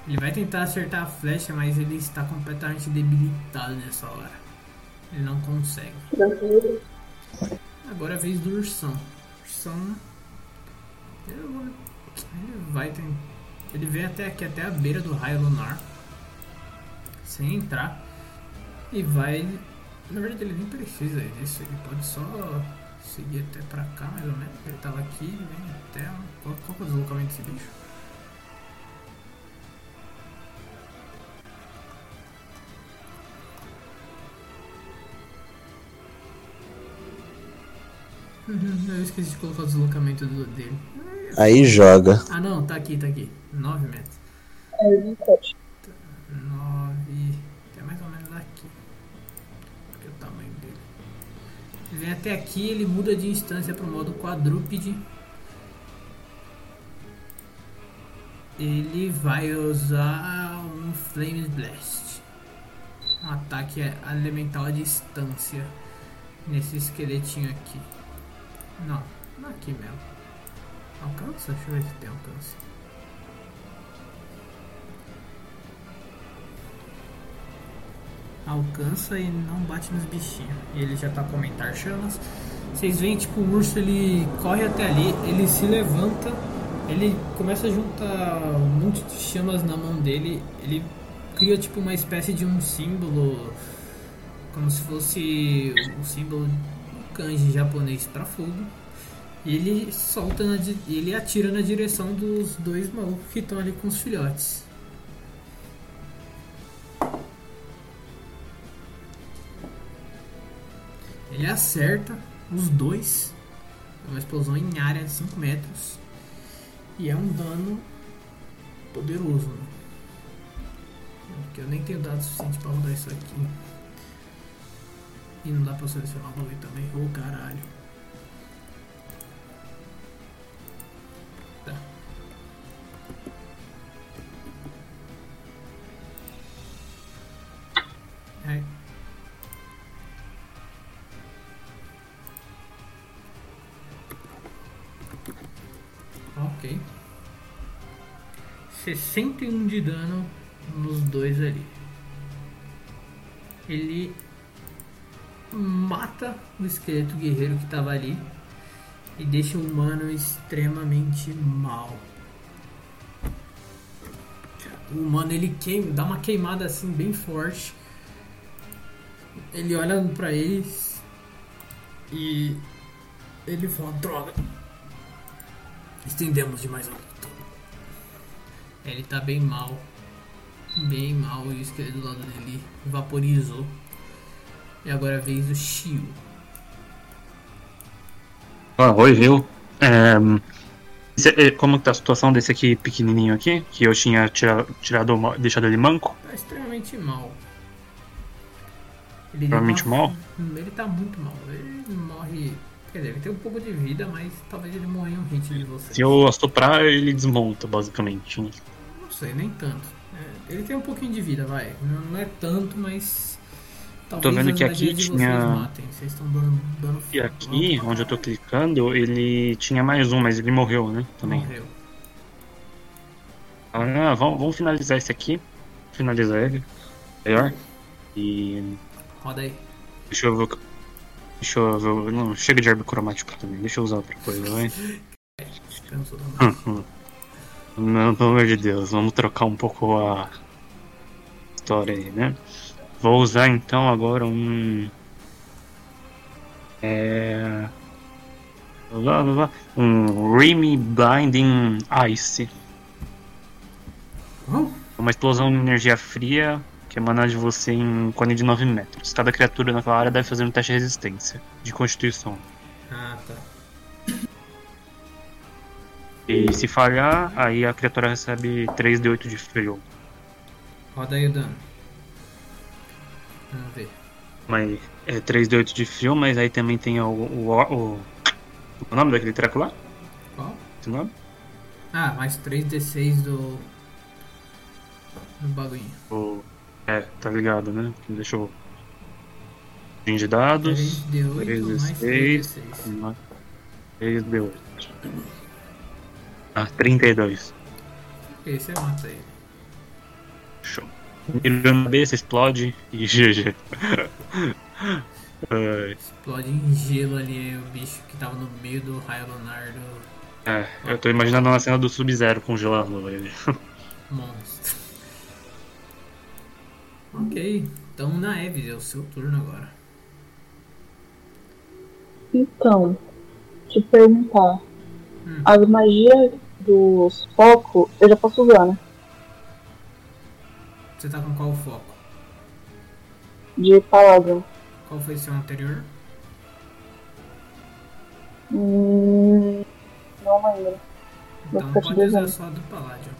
Ele vai tentar acertar a flecha, mas ele está completamente debilitado nessa hora. Ele não consegue. Agora é a vez do ursão. Ursão. Ele, vai- ter. Ele vem até aqui, até a beira do raio lunar. Sem entrar. E vai. Na verdade, ele nem precisa disso. Ele pode só seguir até pra cá, mais ou menos. Ele tava aqui, vem até. Qual, qual é o deslocamento desse bicho? Uhum, Eu esqueci de colocar o deslocamento do, dele. Aí joga. Ah não, tá aqui, tá aqui. 9 metros. É, ele não pode. 9. É mais ou menos aqui. Porque é o tamanho dele. Ele vem até aqui, ele muda de instância pro modo quadrúpede. Ele vai usar um Flame Blast. Um ataque elemental à distância. Nesse esqueletinho aqui. Não, não aqui mesmo. Alcança? Deixa eu ver se tem alcance. alcança e não bate nos bichinhos. E ele já tá com aumentar chamas. Vocês veem, tipo, o urso ele corre até ali, ele se levanta, ele começa a juntar um monte de chamas na mão dele, ele cria tipo uma espécie de um símbolo, como se fosse o símbolo kanji japonês para fogo. E ele solta na, ele atira na direção dos dois malucos que estão ali com os filhotes. Ele acerta os dois. É uma explosão em área de 5 metros. E é um dano poderoso. Né? Porque eu nem tenho dados suficientes pra rodar isso aqui. E não dá pra selecionar o bagulho também. Ô caralho. Tá. Aí. Ok. 61 de dano nos dois ali. Ele mata o esqueleto guerreiro que tava ali e deixa o humano extremamente mal. O humano ele queima, dá uma queimada assim bem forte. Ele olha pra eles e ele fala: Droga, estendemos demais a luta. Ele tá bem mal, bem mal. E o esqueleto do lado dele vaporizou. E agora é vez do Shio. Ah, oi, viu? É, esse- é, como que tá a situação desse aqui pequenininho aqui? Que eu tinha tira- tirado, uma- deixado ele manco? Tá extremamente mal. Ele Extremamente mal? Ele tá muito mal. Ele morre. Quer dizer, ele tem um pouco de vida, mas talvez ele morra em um hit de você. Se eu assoprar, ele desmonta, basicamente. Não sei, nem tanto. É, ele tem um pouquinho de vida, vai. Não é tanto, mas. Talvez vendo as que aqui tinha- vocês matem. Vocês estão dando, dando E aqui, onde eu tô clicando, ele tinha mais um, mas ele morreu, né? Também. Morreu. Ah, vamos, vamos finalizar esse aqui. Finalizar ele. Melhor. E. Roda aí. Deixa eu ver. Deixa eu ver. Não, chega de herb cromático também. Deixa eu usar outra coisa, vai. Da mão. Não, pelo amor de Deus, vamos trocar um pouco a história aí, né? Vou usar então agora um. É. Um Remy Blinding Ice. Uma explosão de energia fria que emana de você em um cone de 9 metros. Cada criatura naquela área deve fazer um teste de resistência, de constituição. Ah, tá. E se falhar, aí a criatura recebe 3 de 8 de frio. Roda aí o dano. Vamos ver. Mas é 3 de 8 de frio, mas aí também tem o. O, o, o nome daquele treco lá? Qual? Nome? Ah, mais 3d6 do. do bagulho. O, é, tá ligado, né? Deixa eu. Fim de dados. 3d8 mais 3d6. 3d6. 3 de 8. Ah, 32. Ok, você mata ele. Show. Mira na cabeça, explode e (laughs) GG. Explode em gelo ali o bicho que tava no meio do raio lunar do é, eu tô imaginando uma cena do Sub-Zero congelando ele. (laughs) monstro. ok, então na Eve, é o seu turno agora. Então, te perguntar. Hum. As magias dos focos eu já posso usar, né? Você tá com qual foco? De paladin. Qual foi seu anterior? Hum, não lembro. Então pode usar só do Paládio.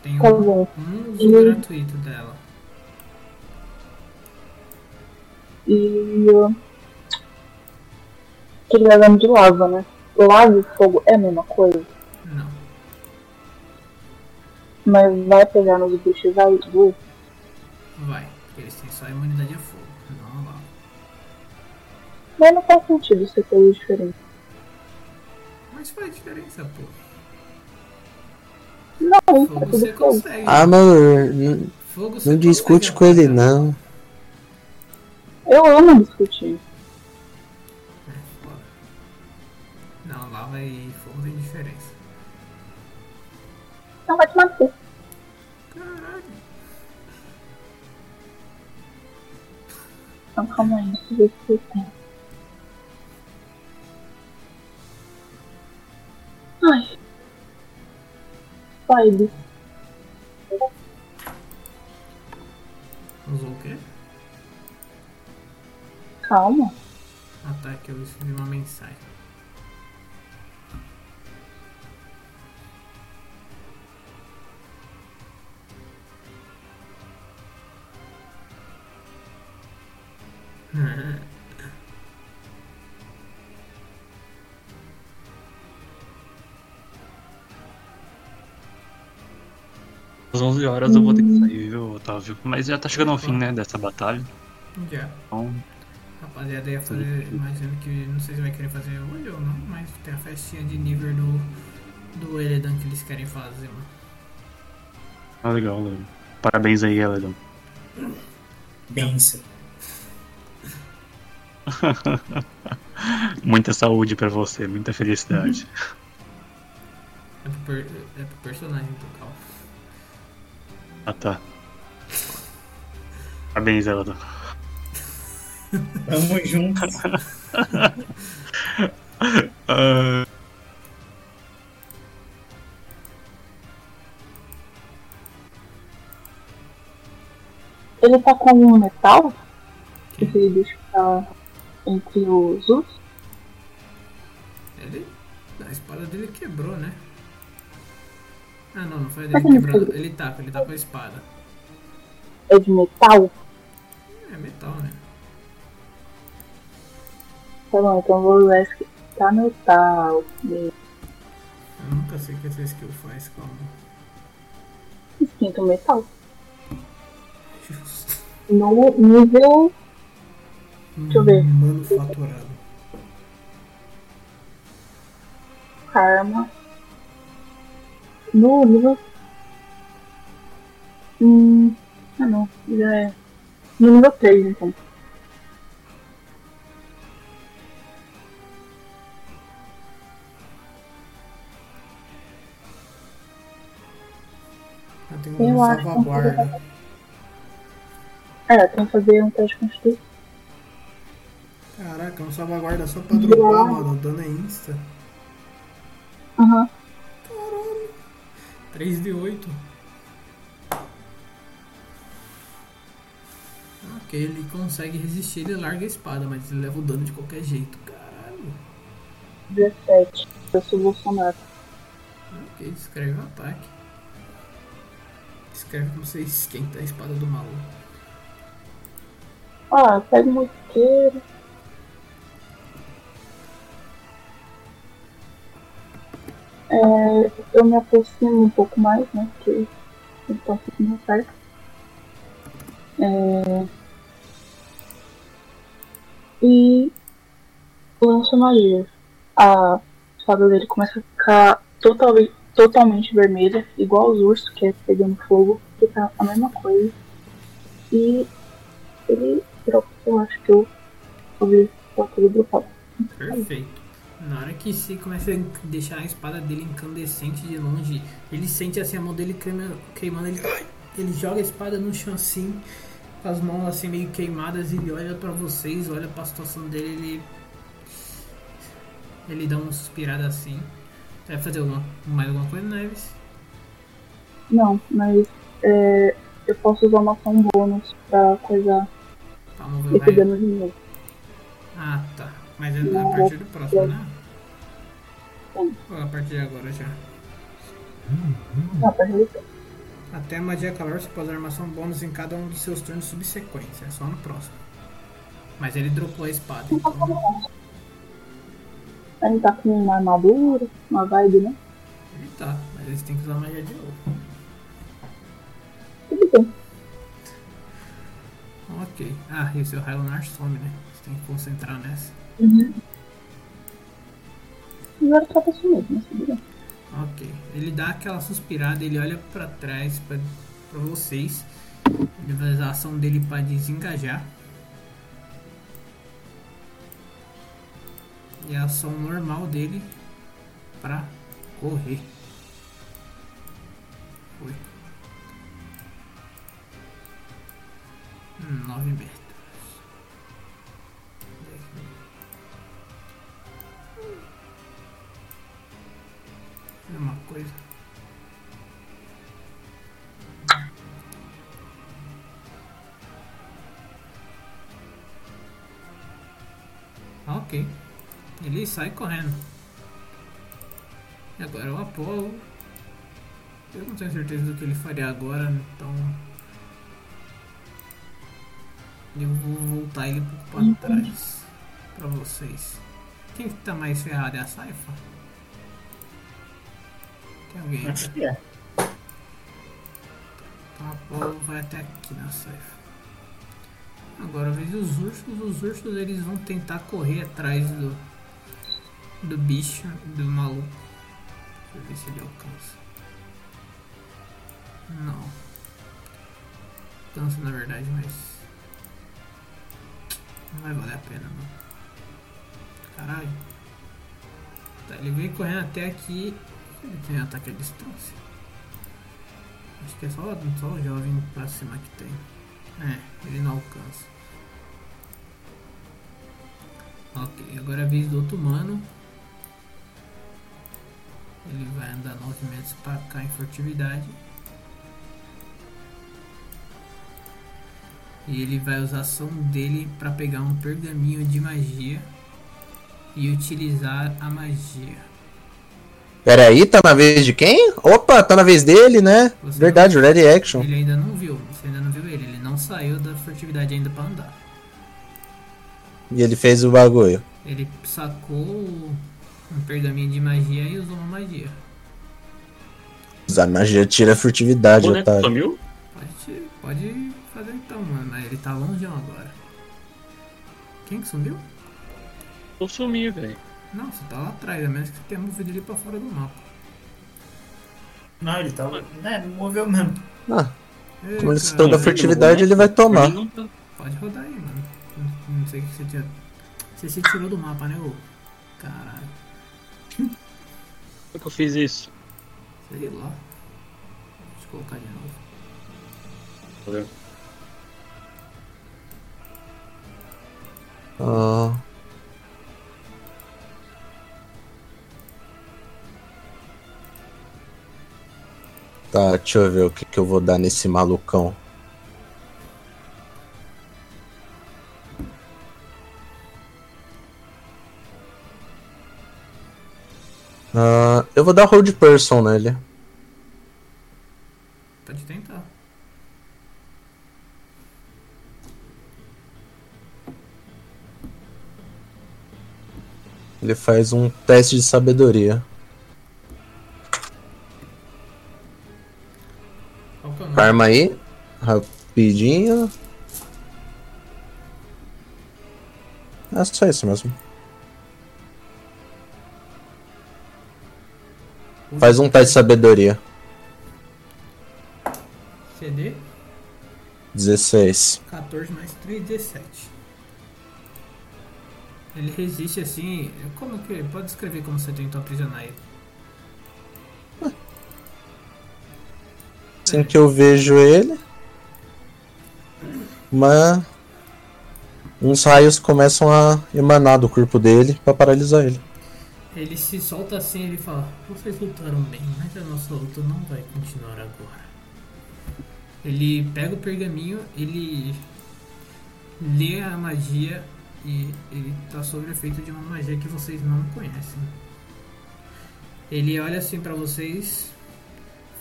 Tem Tá um, bom. um uso Hum. gratuito dela. E. Aquele dragão de lava, né? Lava e fogo é a mesma coisa. Mas vai pegar nos bichos vai doer. Vai, porque eles têm só imunidade a fogo, não a lava. Mas não faz sentido ser coisa diferente. Mas faz diferença, pô. Não, Fogo você tudo fogo. consegue. Ah, mano, não, Fogo não discute com ele, não. Eu amo discutir. É. Não, lava e fogo tem diferença. Não vai te matar. Então calma aí, deixa eu ver o que eu tenho. Ai. Vibe. Usou o quê? Calma. Ah que eu recebi uma mensagem. (laughs) Às 11 horas eu vou ter que sair, viu, Otávio? Mas já tá chegando ao fim, né, dessa batalha. Já. Então, Rapaziada, ia fazer. Imagino que. Não sei se vai querer fazer hoje ou não, mas tem a festinha de nível do. Do Eledan que eles querem fazer, mano. ah, legal, legal. Parabéns aí, Eledon. Benção. (laughs) Muita saúde pra você, muita felicidade. É pro, per- é pro personagem do Cal. Ah, tá. Parabéns, Eledon. Tamo junto. (laughs) Ah, Ele tá com um metal? Esse bicho que tá entre os ursos? Ele. A espada dele quebrou, né? Ah não, não foi Mas dele ele quebrando. Ele tá, ele tá com a espada. É de metal? É metal, né? Tá bom, então vou usar esse tá metal. Eu nunca sei o que essa skill faz, calma. Esquenta o metal. Justo. No nível. Deixa eu ver. Manufaturado. Karma. No nível. Hum. Ah não, já é. No nível 3 então. Tem Eu uma acho que. É, tem que fazer um teste de constituição. Caraca, um salvaguarda só pra dropar, mano. O dano é insta. Aham. 3 de 8. Ok, ele consegue resistir, ele larga a espada, mas ele leva o dano de qualquer jeito. Caralho. 17. Eu sou Bolsonaro. Ok, descreve o ataque. Descreve como você esquenta a espada do maluco. Ah, pega um isqueiro. É, eu me aproximo um pouco mais, né? Porque ele tá um pouquinho perto. É, e lanço magia. A espada dele começa a ficar totalmente, totalmente vermelha, igual os ursos, que é pegando fogo, fica a mesma coisa. E ele dropa, eu acho que eu ouvi só que ele dropou. Perfeito. Na hora que você começa a deixar a espada dele incandescente de longe, ele sente assim a mão dele queima- queimando, ele, ele joga a espada no chão assim, com as mãos assim meio queimadas, ele olha pra vocês, olha pra situação dele, ele. Ele dá uma suspirada assim. Você vai fazer alguma, mais alguma coisa, Neves? Não, mas é, eu posso usar uma ação bônus pra coisar Vamos ver dano de novo. Ah, tá. Mas é a partir do próximo, né? A partir de agora já? Pra realizar. Até a magia calor você pode usar armação bônus em cada um dos seus turnos subsequentes. É só no próximo. Mas ele dropou a espada. Então Ele tá com uma armadura, uma vibe, né? ele tá. Mas eles têm que usar magia de novo. Tudo bem. Ok. Ah, e o seu raio lunar some, né? Você tem que concentrar nessa. Uhum. Agora tá mesmo, mas tudo. Ok. Ele dá aquela suspirada, ele olha pra trás pra vocês. Ele usar a ação dele pra desengajar. E a ação normal dele pra correr. Foi. Hum, 9 metros. É uma coisa. Ok. Ele sai correndo. E agora o Apollo. Eu não tenho certeza do que ele faria agora, então. Eu vou voltar ele um pouco para uhum. trás. Para vocês. Quem que tá mais ferrado é a Saifa? Alguém? Acho que é. A Apolo vai até aqui na Saifa. Agora veja os ursos. Os ursos eles vão tentar correr atrás do. Do bicho, do maluco. Deixa eu ver se ele alcança. Não. Alcança na verdade, mas. Não vai valer a pena não. Caralho. Tá, ele veio correndo até aqui. Ele tem ataque à distância. Acho que é só, só o jovem pra cima que tem. É, ele não alcança. Ok, agora é a vez do outro humano. Ele vai andar 9 metros pra cá em furtividade. E ele vai usar a ação dele para pegar um pergaminho de magia e utilizar a magia. Peraí, tá na vez de quem? Opa, tá na vez dele, né? Você Verdade, Ready Action. Ele ainda não viu, você ainda não viu ele, ele não saiu da furtividade ainda pra andar. E ele fez o bagulho. Ele sacou um pergaminho de magia e usou uma magia. Usar magia tira a furtividade, otário. sumiu? Pode, pode fazer então, mano, mas ele tá longeão agora. Quem que sumiu? Eu sumi, velho. Não, você tá lá atrás, a menos que você tenha movido ele pra fora do mapa. Não, ele tava. É, moveu mesmo. Ah, Ei, como ele citou da furtividade, ele vai tomar. Tá- Pode rodar aí, mano. Não, não sei o que você tinha. Você se tirou do mapa, né, ô? Caralho. Como é que eu fiz isso? Sei lá. Deixa eu colocar de novo. Valeu. Ah. Tá, deixa eu ver o que, que eu vou dar nesse malucão. Ah, eu vou dar hold person nele. Pode tentar. Ele faz um teste de sabedoria. Arma aí, rapidinho. É só isso mesmo. Faz um teste de sabedoria. CD 16. 14 mais 3, 17. Ele resiste assim. Como que. Pode escrever como você tentou aprisionar ele. Assim que eu vejo ele. Uma... Uns raios começam a emanar do corpo dele pra paralisar ele. Ele se solta assim ele fala: Vocês lutaram bem, mas a nossa luta não vai continuar agora. Ele pega o pergaminho, ele lê a magia e ele tá sob o efeito de uma magia que vocês não conhecem. Ele olha assim pra vocês,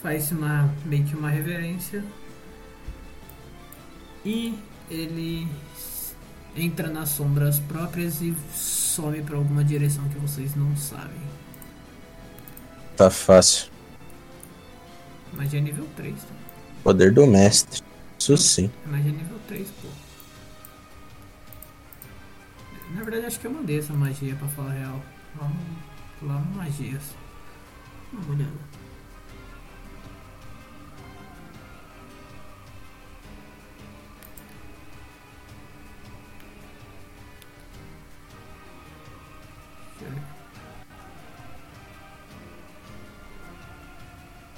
faz uma meio que uma reverência e ele entra nas sombras próprias e some pra alguma direção que vocês não sabem. Tá fácil. Magia nível 3, tá? Poder do mestre. Isso sim. É magia nível 3, pô. Na verdade, acho que eu mandei essa magia pra falar a real. Lá no, lá Magias. Dá uma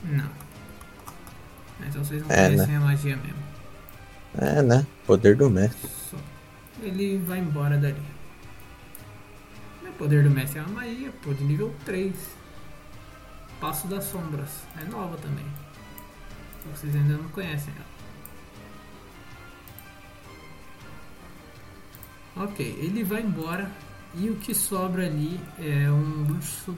Não. Então vocês não É, conhecem a magia mesmo. É, né? Poder do mestre. Só. Ele vai embora dali. O poder do mestre é uma magia, pô, de nível 3. Passo das sombras. É nova também. Vocês ainda não conhecem ela. Ok, ele vai embora E o que sobra ali é um urso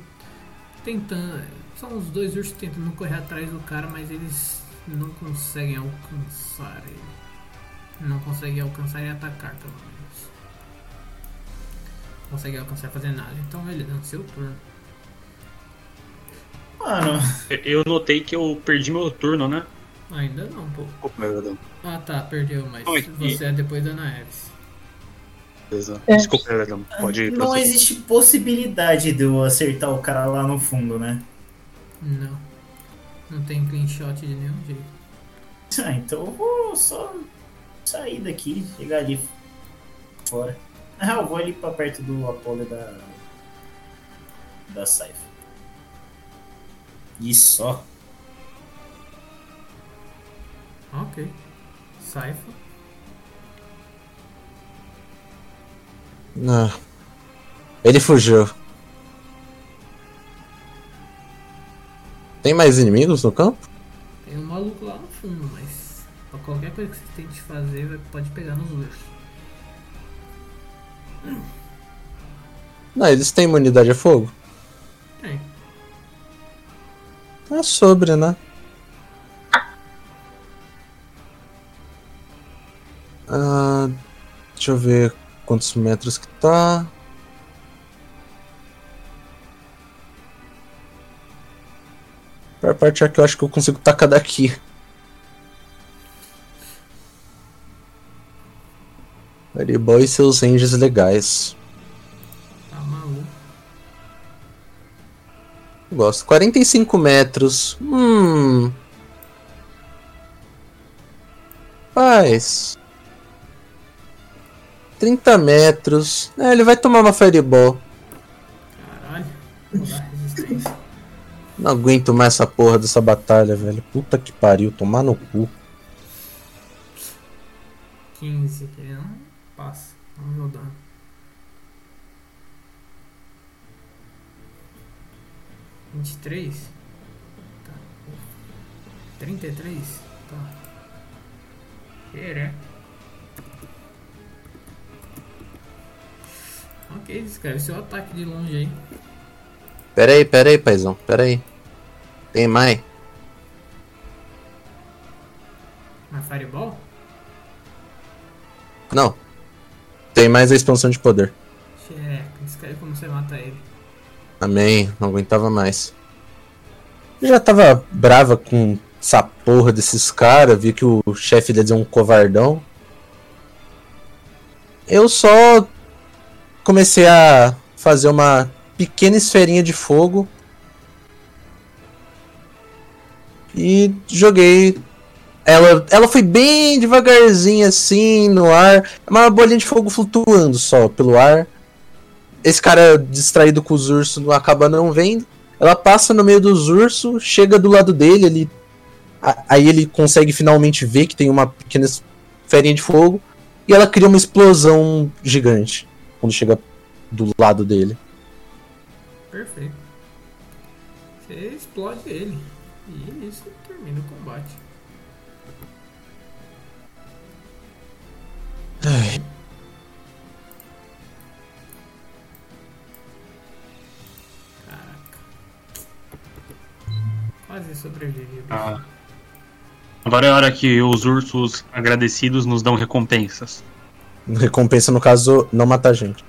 tentando. São os dois ursos tentando correr atrás do cara, mas eles não conseguem alcançar ele. Não conseguem alcançar e atacar, pelo menos. Não conseguem alcançar e fazer nada. Então ele é seu turno. Mano, Eu notei que eu perdi meu turno, né? Ainda não, pô. Ah tá, perdeu, mas Oi, e- você é depois da Ana Eves. Beleza. É. Desculpa, Eredon. Pode ir. não prosseguir. existe possibilidade de eu acertar o cara lá no fundo, né? Não. Não tem clean shot de nenhum jeito. (laughs) Ah, então eu vou só sair daqui, chegar ali fora. Ah, eu vou ali pra perto do Apollo da. da Saifa. E só. Ok. Saifa. Não. Ele fugiu. Tem mais inimigos no campo? Tem um maluco lá no fundo, mas qualquer coisa que você tente fazer, pode pegar nos ursos. Não, eles têm imunidade a fogo? Tem. É sobre, né? Ah, deixa eu ver quantos metros que tá. A parte que eu acho que eu consigo tacar daqui. Fireball e seus ranges legais. Tá maluco. Gosto. 45 metros. Hum. Paz. 30 metros. É, ele vai tomar uma Fireball. Caralho. Vou dar resistência. Não aguento mais essa porra dessa batalha, velho. Puta que pariu, tomar no cu. 15. Que não passa. Vamos rodando. Vinte e três? Tá. Trinta e três? Tá. Querer. Ok, descreve seu ataque de longe aí. Pera aí, pera aí, paizão. Pera aí. Tem mais? Uma Fireball? Não. Tem mais a expansão de poder. Xereca, descreve como você mata ele. Amém, não aguentava mais. Eu já tava brava com essa porra desses caras, vi que o chefe deles é um covardão. Eu só comecei a fazer uma pequena esferinha de fogo. E joguei. Ela, ela foi bem devagarzinho assim no ar, uma bolinha de fogo flutuando só pelo ar. Esse cara distraído com os ursos não acaba não vendo. Ela passa no meio dos ursos, chega do lado dele, ele aí ele consegue finalmente ver que tem uma pequena esferinha de fogo. E ela cria uma explosão gigante quando chega do lado dele. Perfeito. Você explode ele. E isso termina o combate. Ai, Caraca. Quase sobrevivi. Ah. Agora é a hora que os ursos agradecidos nos dão recompensas. Recompensa no caso não matar gente.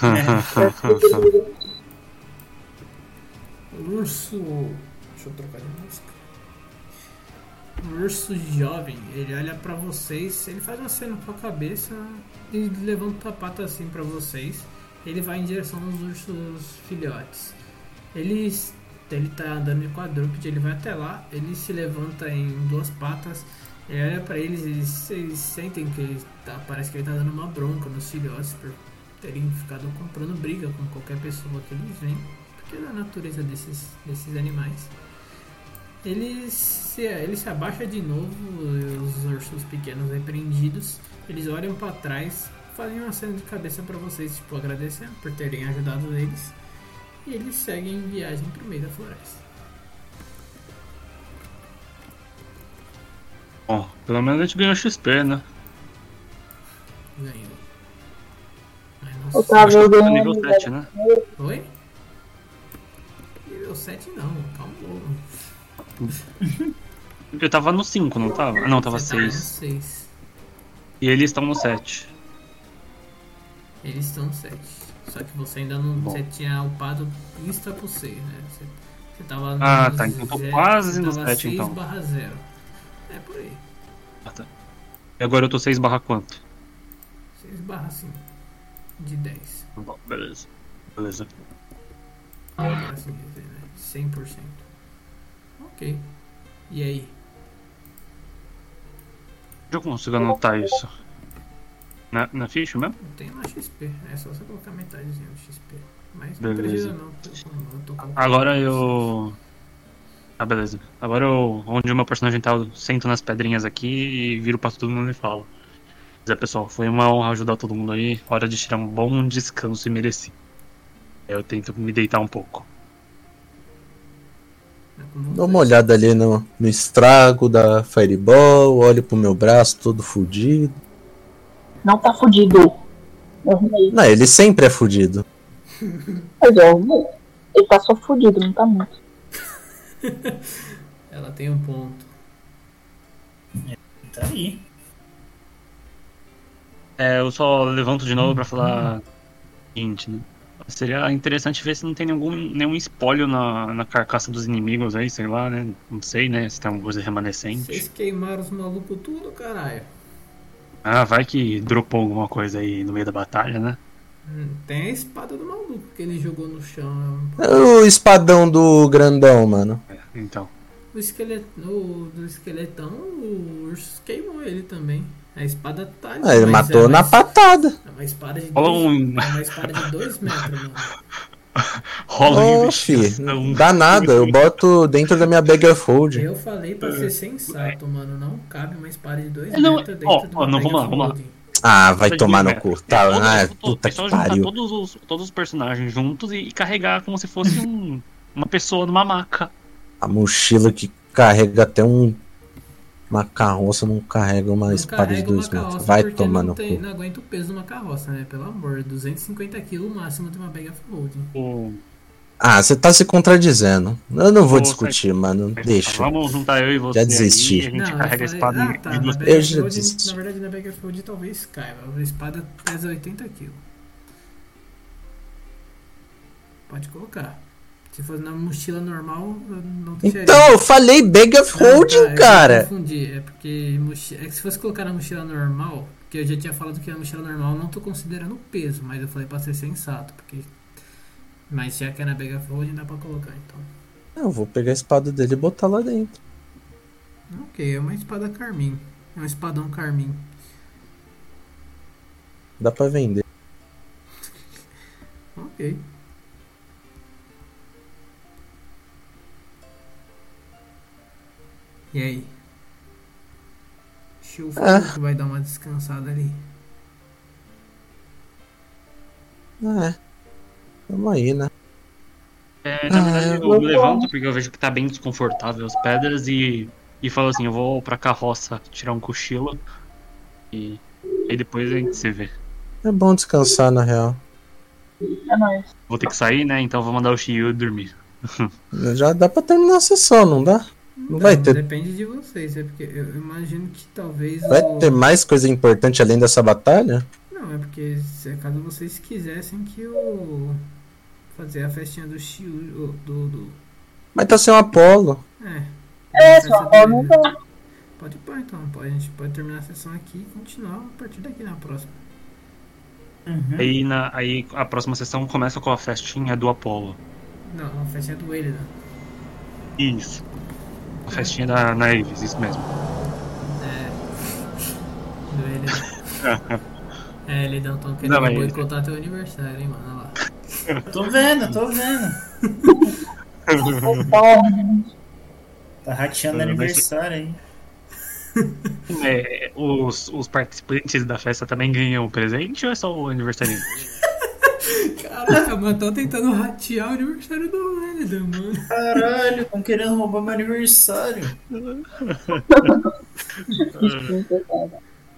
(laughs) Urso. Deixa eu trocar de música. O urso jovem, ele olha pra vocês, ele faz uma cena com a cabeça e levanta a pata assim pra vocês. Ele vai em direção aos ursos filhotes. Ele, ele tá andando em quadrúpede, ele vai até lá, ele se levanta em duas patas, ele olha pra eles, eles, eles sentem que ele tá, parece que ele tá dando uma bronca nos filhotes por terem ficado comprando briga com qualquer pessoa que eles veem porque é da natureza desses, desses animais. Ele se, ele se abaixa de novo, os ursos pequenos repreendidos. Eles olham para trás, fazem uma cena de cabeça para vocês, tipo, agradecendo por terem ajudado eles. E eles seguem em viagem pro meio da floresta. Bom, pelo menos a gente ganhou XP, né? Ganhou. Não Otávio, eu ganhei Nível 7, né? Oi? Nível 7 não, calma. (laughs) Eu tava no 5, não tava? Ah, não, tava Você tá no 6. 6. E eles estão no 7. Eles estão no 7. Só que você ainda não. Bom. Você tinha upado pista pro 6, né? Você, você tava no. Ah, tá, então tô quase no tava 7, 6 então. barra 0. É por aí. Ah, tá. E agora eu tô 6 barra quanto? 6 barra 5. De 10. Bom, beleza. Beleza. Por assim dizer, né? 100%. Ok. E aí? Onde eu consigo anotar isso? Na, na ficha mesmo? Tem lá XP. É só você colocar metadezinha do XP. Mas Beleza. não precisa não. porque eu Agora eu. Ah, beleza. Agora eu, onde o meu personagem tá, eu sento nas pedrinhas aqui e viro pra todo mundo e falo. Mas é, pessoal, foi uma honra ajudar todo mundo aí. Hora de tirar um bom descanso e mereci. Eu tento me deitar um pouco. É. Dá uma olhada ali no, no estrago da Fireball, olho pro meu braço todo fudido. Não tá fudido. Não, ele sempre é fudido. Mas eu arrumei. Ele tá só fudido, não tá muito. (laughs) Ela tem um ponto. Tá aí. É, eu só levanto de novo pra falar. Seguinte, né? Seria interessante ver se não tem nenhum, nenhum espólio na, na carcaça dos inimigos aí, sei lá, né? Não sei, né? Se tem alguma coisa remanescente. Vocês queimaram os malucos tudo, caralho. Ah, vai que dropou alguma coisa aí no meio da batalha, né? Hum, Tem a espada do maluco que ele jogou no chão. O espadão do grandão, mano. Então. O esqueleto, o, do esqueletão, o urso queimou ele também. A espada tá ali. Ah, ele matou é na uma, patada. É uma espada de Rola dois, um- é uma espada de dois metros, mano. (laughs) Rola um fi, investigação. dá nada, eu boto dentro da minha bag of hold. Eu falei pra ser sensato, mano. Não cabe uma espada de dois É, não, metros dentro ó, ó, uma não, bag vamos lá, of vamos lá. Ah, vai tomar no cu. Tá, É, ah, todos- puta é que só juntar pariu. todos os, todos os personagens juntos e, e carregar como se fosse um- uma pessoa numa maca. A mochila que carrega até um. Uma carroça não carrega uma Não espada de carrega uma dois metros. carroça Vai tomar não, no tem, cu. não aguenta o peso de uma carroça, né? Pelo amor, 250 kg o máximo de uma bag of holding. O- Ah, você tá se contradizendo. Eu não vou discutir, mano. Deixa. Vamos juntar eu e você. Já desisti. aí, a gente Não, eu carrega a falei- espada ah, tá, na Eu já desisti. na verdade na bag of holding talvez caiba. A espada pesa 80 kg. Pode colocar. Se fosse na mochila normal, eu não deixaria. Então, eu falei bag of Não, holding, tá, eu cara. confundi. É porque mochi- é que se fosse colocar na mochila normal, que eu já tinha falado que na mochila normal eu não tô considerando o peso, mas eu falei pra ser sensato, porque. Mas já que é na bag of holding dá pra colocar então. Eu vou pegar a espada dele e botar lá dentro. Ok, é uma espada carmim. É um espadão carmim. Dá pra vender. (laughs) Ok. E aí? Chufa Ah. que vai dar uma descansada ali. Ah, é. Tamo aí, né? É, na Ah, verdade, eu eu me levanto porque eu vejo que tá bem desconfortável as pedras e, e falo assim, eu vou pra carroça tirar um cochilo e, e depois a gente se vê. É bom descansar, na real. É nóis. Vou ter que sair, né? Então vou mandar o Shio dormir. Já dá pra terminar a sessão, não dá? Não vai ter. Depende de vocês, é porque eu imagino que talvez. Vai o- ter mais coisa importante além dessa batalha? Não, é porque se caso vocês quisessem que eu. Fazer a festinha do Shiu. Do. do Mas tá sem o Apolo. é. É, só ó, não dele. tá. Pode pá, então. Pode, a gente pode terminar a sessão aqui e continuar a partir daqui na próxima. Aí, na, aí a próxima sessão começa com a festinha do Apollo. Não, a festinha do Elida. Isso. Festinha da Naives, isso mesmo. É. Do Elida. (laughs) é, Elidão, estão querendo Não, boicotar teu aniversário, hein, mano. Olha lá. (laughs) Tô vendo, tô vendo. (laughs) Tá rateando É, aniversário aí. É, os, os participantes da festa também ganham presente ou é só o aniversariante? Caraca, mas tô tentando ratear o aniversário do Elida, mano. Caralho, estão querendo roubar meu aniversário.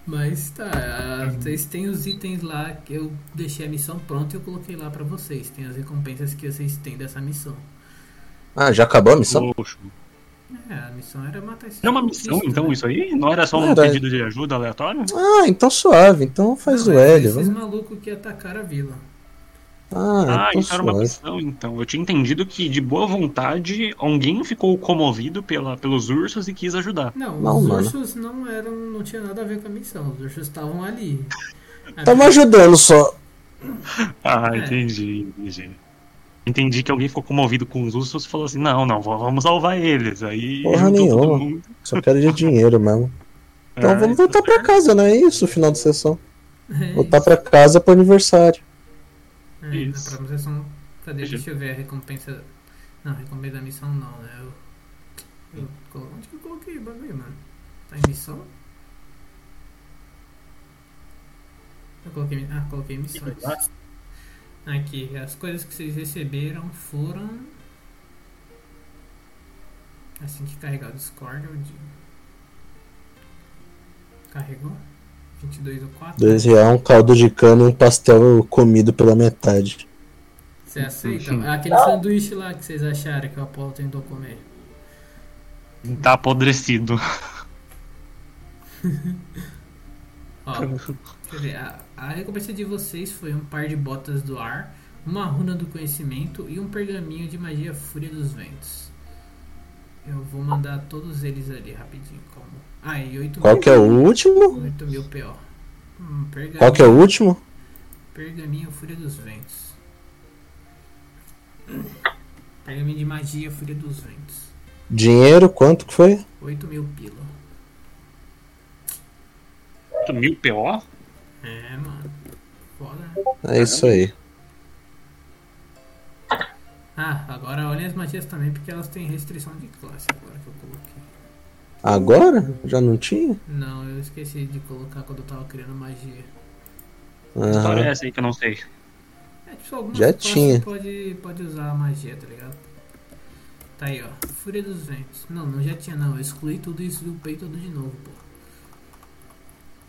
Mas tá, ah, vocês têm os itens lá que eu deixei a missão pronta e eu coloquei lá pra vocês. Tem as recompensas que vocês têm dessa missão. Ah, já acabou a missão? Poxa. É, a missão era matar esse Não é uma missão, então, né? isso aí? Não era só um Era. pedido de ajuda aleatório? Ah, então suave. Então faz Não, o é L. Esses Vamos... malucos que atacaram a vila. Ah, Ah, isso era uma missão, então. Eu tinha entendido que, de boa vontade, alguém ficou comovido pela, pelos ursos e quis ajudar. Não, Não, os mano. ursos não eram. não tinha nada a ver com a missão. Os ursos estavam ali. (laughs) Tamo ajudando só. Ah, É. entendi, entendi. Entendi que alguém ficou comovido com os ursos e falou assim: não, não, vamos salvar eles. Aí Porra nenhuma. Só quero de dinheiro mesmo. (laughs) Então Ah, vamos então voltar pra casa, não é isso? Final de sessão. (laughs) É Voltar isso. pra casa pro aniversário. É, na Isso. próxima sessão. Cadê? Deixa- Deixa eu ver a recompensa. Não, a recompensa da missão não, né? Eu, eu colo- onde que eu coloquei o bagulho, mano? Tá em missão? Eu coloquei. Ah, coloquei missões. Aqui, as coisas que vocês receberam foram. Assim que carregar o Discord, eu digo. Carregou? 22 ou 4? Dois reais, um caldo de cana e um pastel comido pela metade. Você aceita? Aquele sanduíche lá que vocês acharam que o Apolo tentou comer. Tá apodrecido. (laughs) Ó, quer ver, a, a recompensa de vocês foi um par de botas do ar, uma runa do conhecimento e um pergaminho de magia Fúria dos Ventos. Eu vou mandar todos eles ali rapidinho. Como... Ah, e 8 Qual mil, que é o último? 8 mil PO. Hum, Qual que é o último? pergaminho Fúria dos Ventos. Pergaminho de magia Fúria dos Ventos. Dinheiro, quanto que foi? 8 mil pila. 8 mil PO? É, mano. Foda. É isso aí. Ah, agora olhem as magias também, porque elas têm restrição de classe agora que eu coloquei. Agora? Já não tinha? Não, eu esqueci de colocar quando eu tava criando magia. Que história é essa aí que eu não sei? É, tipo, Já tinha. Pode, pode usar a magia, tá ligado? Tá aí, ó. Fúria dos Ventos. Não, não já tinha não. Eu excluí tudo isso e upei tudo de novo, pô.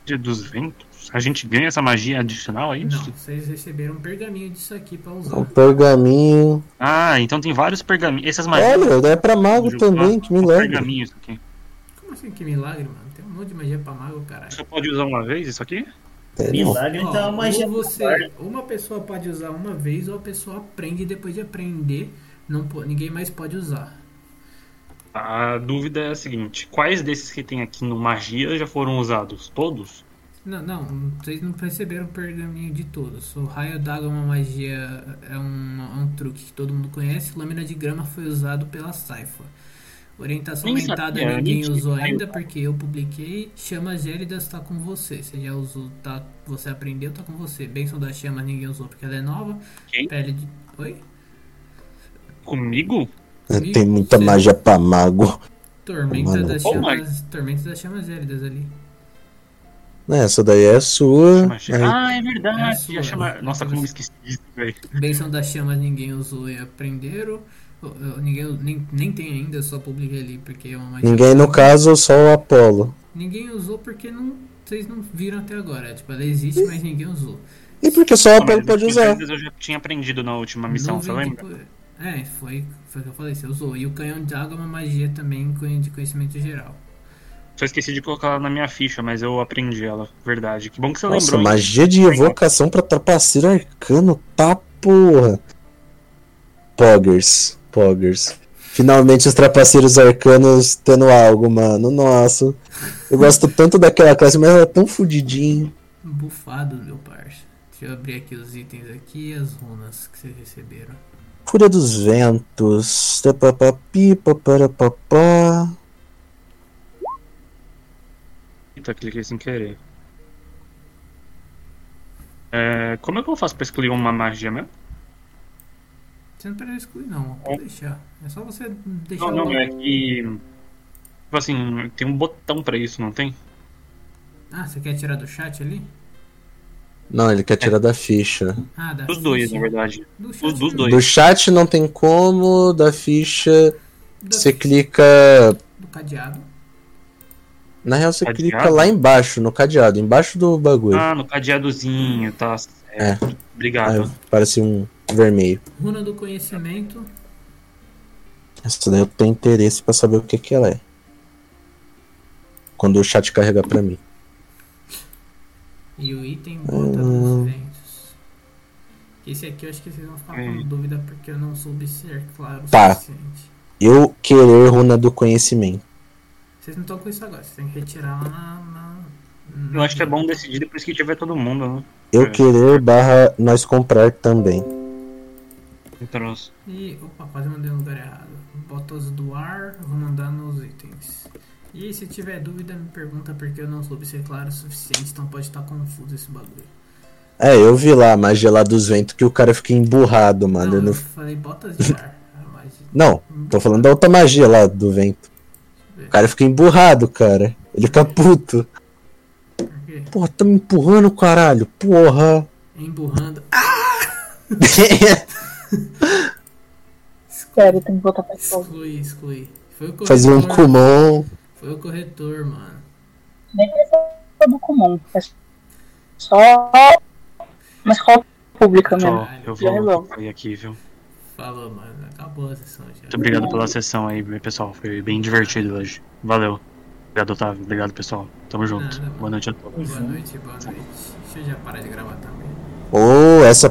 Dia dos ventos? A gente ganha essa magia adicional, é Não, vocês receberam um pergaminho disso aqui pra usar. O pergaminho. Ah, então tem vários pergaminhos. Essas magias. Olha, é pra mago do também, que são milagre. pergaminhos isso aqui. Como assim que milagre, mano? Tem um monte de magia pra mago, caralho. Você pode usar uma vez isso aqui? É, não. Milagre, então, mas ou você, uma pessoa pode usar uma vez ou a pessoa aprende e depois de aprender não, ninguém mais pode usar. A dúvida é a seguinte: quais desses que tem aqui no magia já foram usados? Todos? Não, não, vocês não perceberam o pergaminho de todos. O raio d'água é uma magia, é um, é um truque que todo mundo conhece. Lâmina de grama foi usado pela Saifa. Orientação Nem aumentada sabia, ninguém usou ainda porque eu publiquei. Chamas gélidas tá com você. Você já usou, tá, você aprendeu, tá com você. Bênção das chamas ninguém usou porque ela é nova. Quem? Pele de. Oi? Comigo? É, Tem muita Sim. magia pra mago. Tormenta Mano. das Oh, chamas. Tormenta das chamas gélidas ali. Essa daí é sua. Ah, é É verdade. sua. já chama... Nossa, como esqueci disso, velho. Bênção das chamas ninguém usou e aprenderam. Eu- eu- Ninguém, nem, nem tem ainda, eu só publiquei ali porque é uma magia. Ninguém, no caso, só o Apolo. Ninguém usou porque não, vocês não viram até agora. Tipo, ela existe, mas ninguém usou. E porque só o Apolo mas pode usar. Eu já tinha aprendido na última missão, você lembra? poeira. É, foi, foi o que eu falei, você usou. E o canhão de água é uma magia também de conhecimento geral. Só esqueci de colocar ela na minha ficha, mas eu aprendi ela, verdade. Que bom que você Nossa, lembrou. hein? magia de evocação pra trapaceiro arcano, tá porra. Poggers, Poggers. Finalmente os trapaceiros arcanos tendo algo, mano. Nossa. Eu gosto tanto daquela classe, mas ela é tão fudidinha. Bufado, meu parça. Deixa eu abrir aqui os itens aqui e as runas que vocês receberam. Fúria dos ventos. Tapapapi, paparapapá. Eita, cliquei sem querer. É, como é que eu faço pra escolher uma magia mesmo? Você não precisa excluir não, pode deixar. É só você deixar Não, não, lá. é que. Tipo assim, tem um botão pra isso, não tem? Ah, você quer tirar do chat ali? Não, ele quer tirar da ficha. Ah, da Os dois, ficha. na verdade. Do chat Os dos não. dois. Do chat não tem como, da ficha Da- você clica. do cadeado. Na real, você Cadeado? clica lá embaixo, no cadeado, embaixo do bagulho. Ah, no cadeadozinho, tá certo. Aí Obrigado. parece um vermelho. Runa do conhecimento. Essa daí eu tenho interesse pra saber o que que ela é. Quando o chat carregar pra mim. E o item bota Hum. dos ventos. Esse aqui eu acho que vocês vão ficar com Hum. dúvida porque eu não soube ser claro o Tá. suficiente. Eu querer runa do conhecimento. Vocês não estão com isso agora, vocês têm que retirar lá na. na- na- Eu acho que é bom decidir depois que tiver todo mundo, né? Eu É. querer barra nós comprar também. Então, E. Opa, quase mandei no lugar errado. Botas do ar, vou mandar nos itens. E se tiver dúvida, me pergunta porque eu não soube ser claro o suficiente, então pode estar confuso esse bagulho. É, eu vi lá a magia lá dos ventos que o cara fica emburrado, mano. não, Eu não... falei botas de ar. não, tô falando da outra magia lá do vento. O cara fica emburrado, cara. Ele fica puto. Por quê? Porra, tá me empurrando, caralho. Porra. Emburrando. (laughs) (laughs) Sério, tem que voltar pra escola. Exclui, exclui. Foi o corretor. Fazer um Kumon. Foi o corretor, mano. Nem precisa do comum. É só uma escola pública mesmo. Ó, eu vou resolve. sair aqui, viu? Falou, mano. Acabou a sessão já. Muito obrigado pela sessão aí, pessoal. Foi bem divertido hoje. Valeu. Obrigado, Otávio. Obrigado, pessoal. Tamo junto. Nada. Boa noite a todos. Boa noite, boa noite. Deixa eu já parar de gravar também. Ô,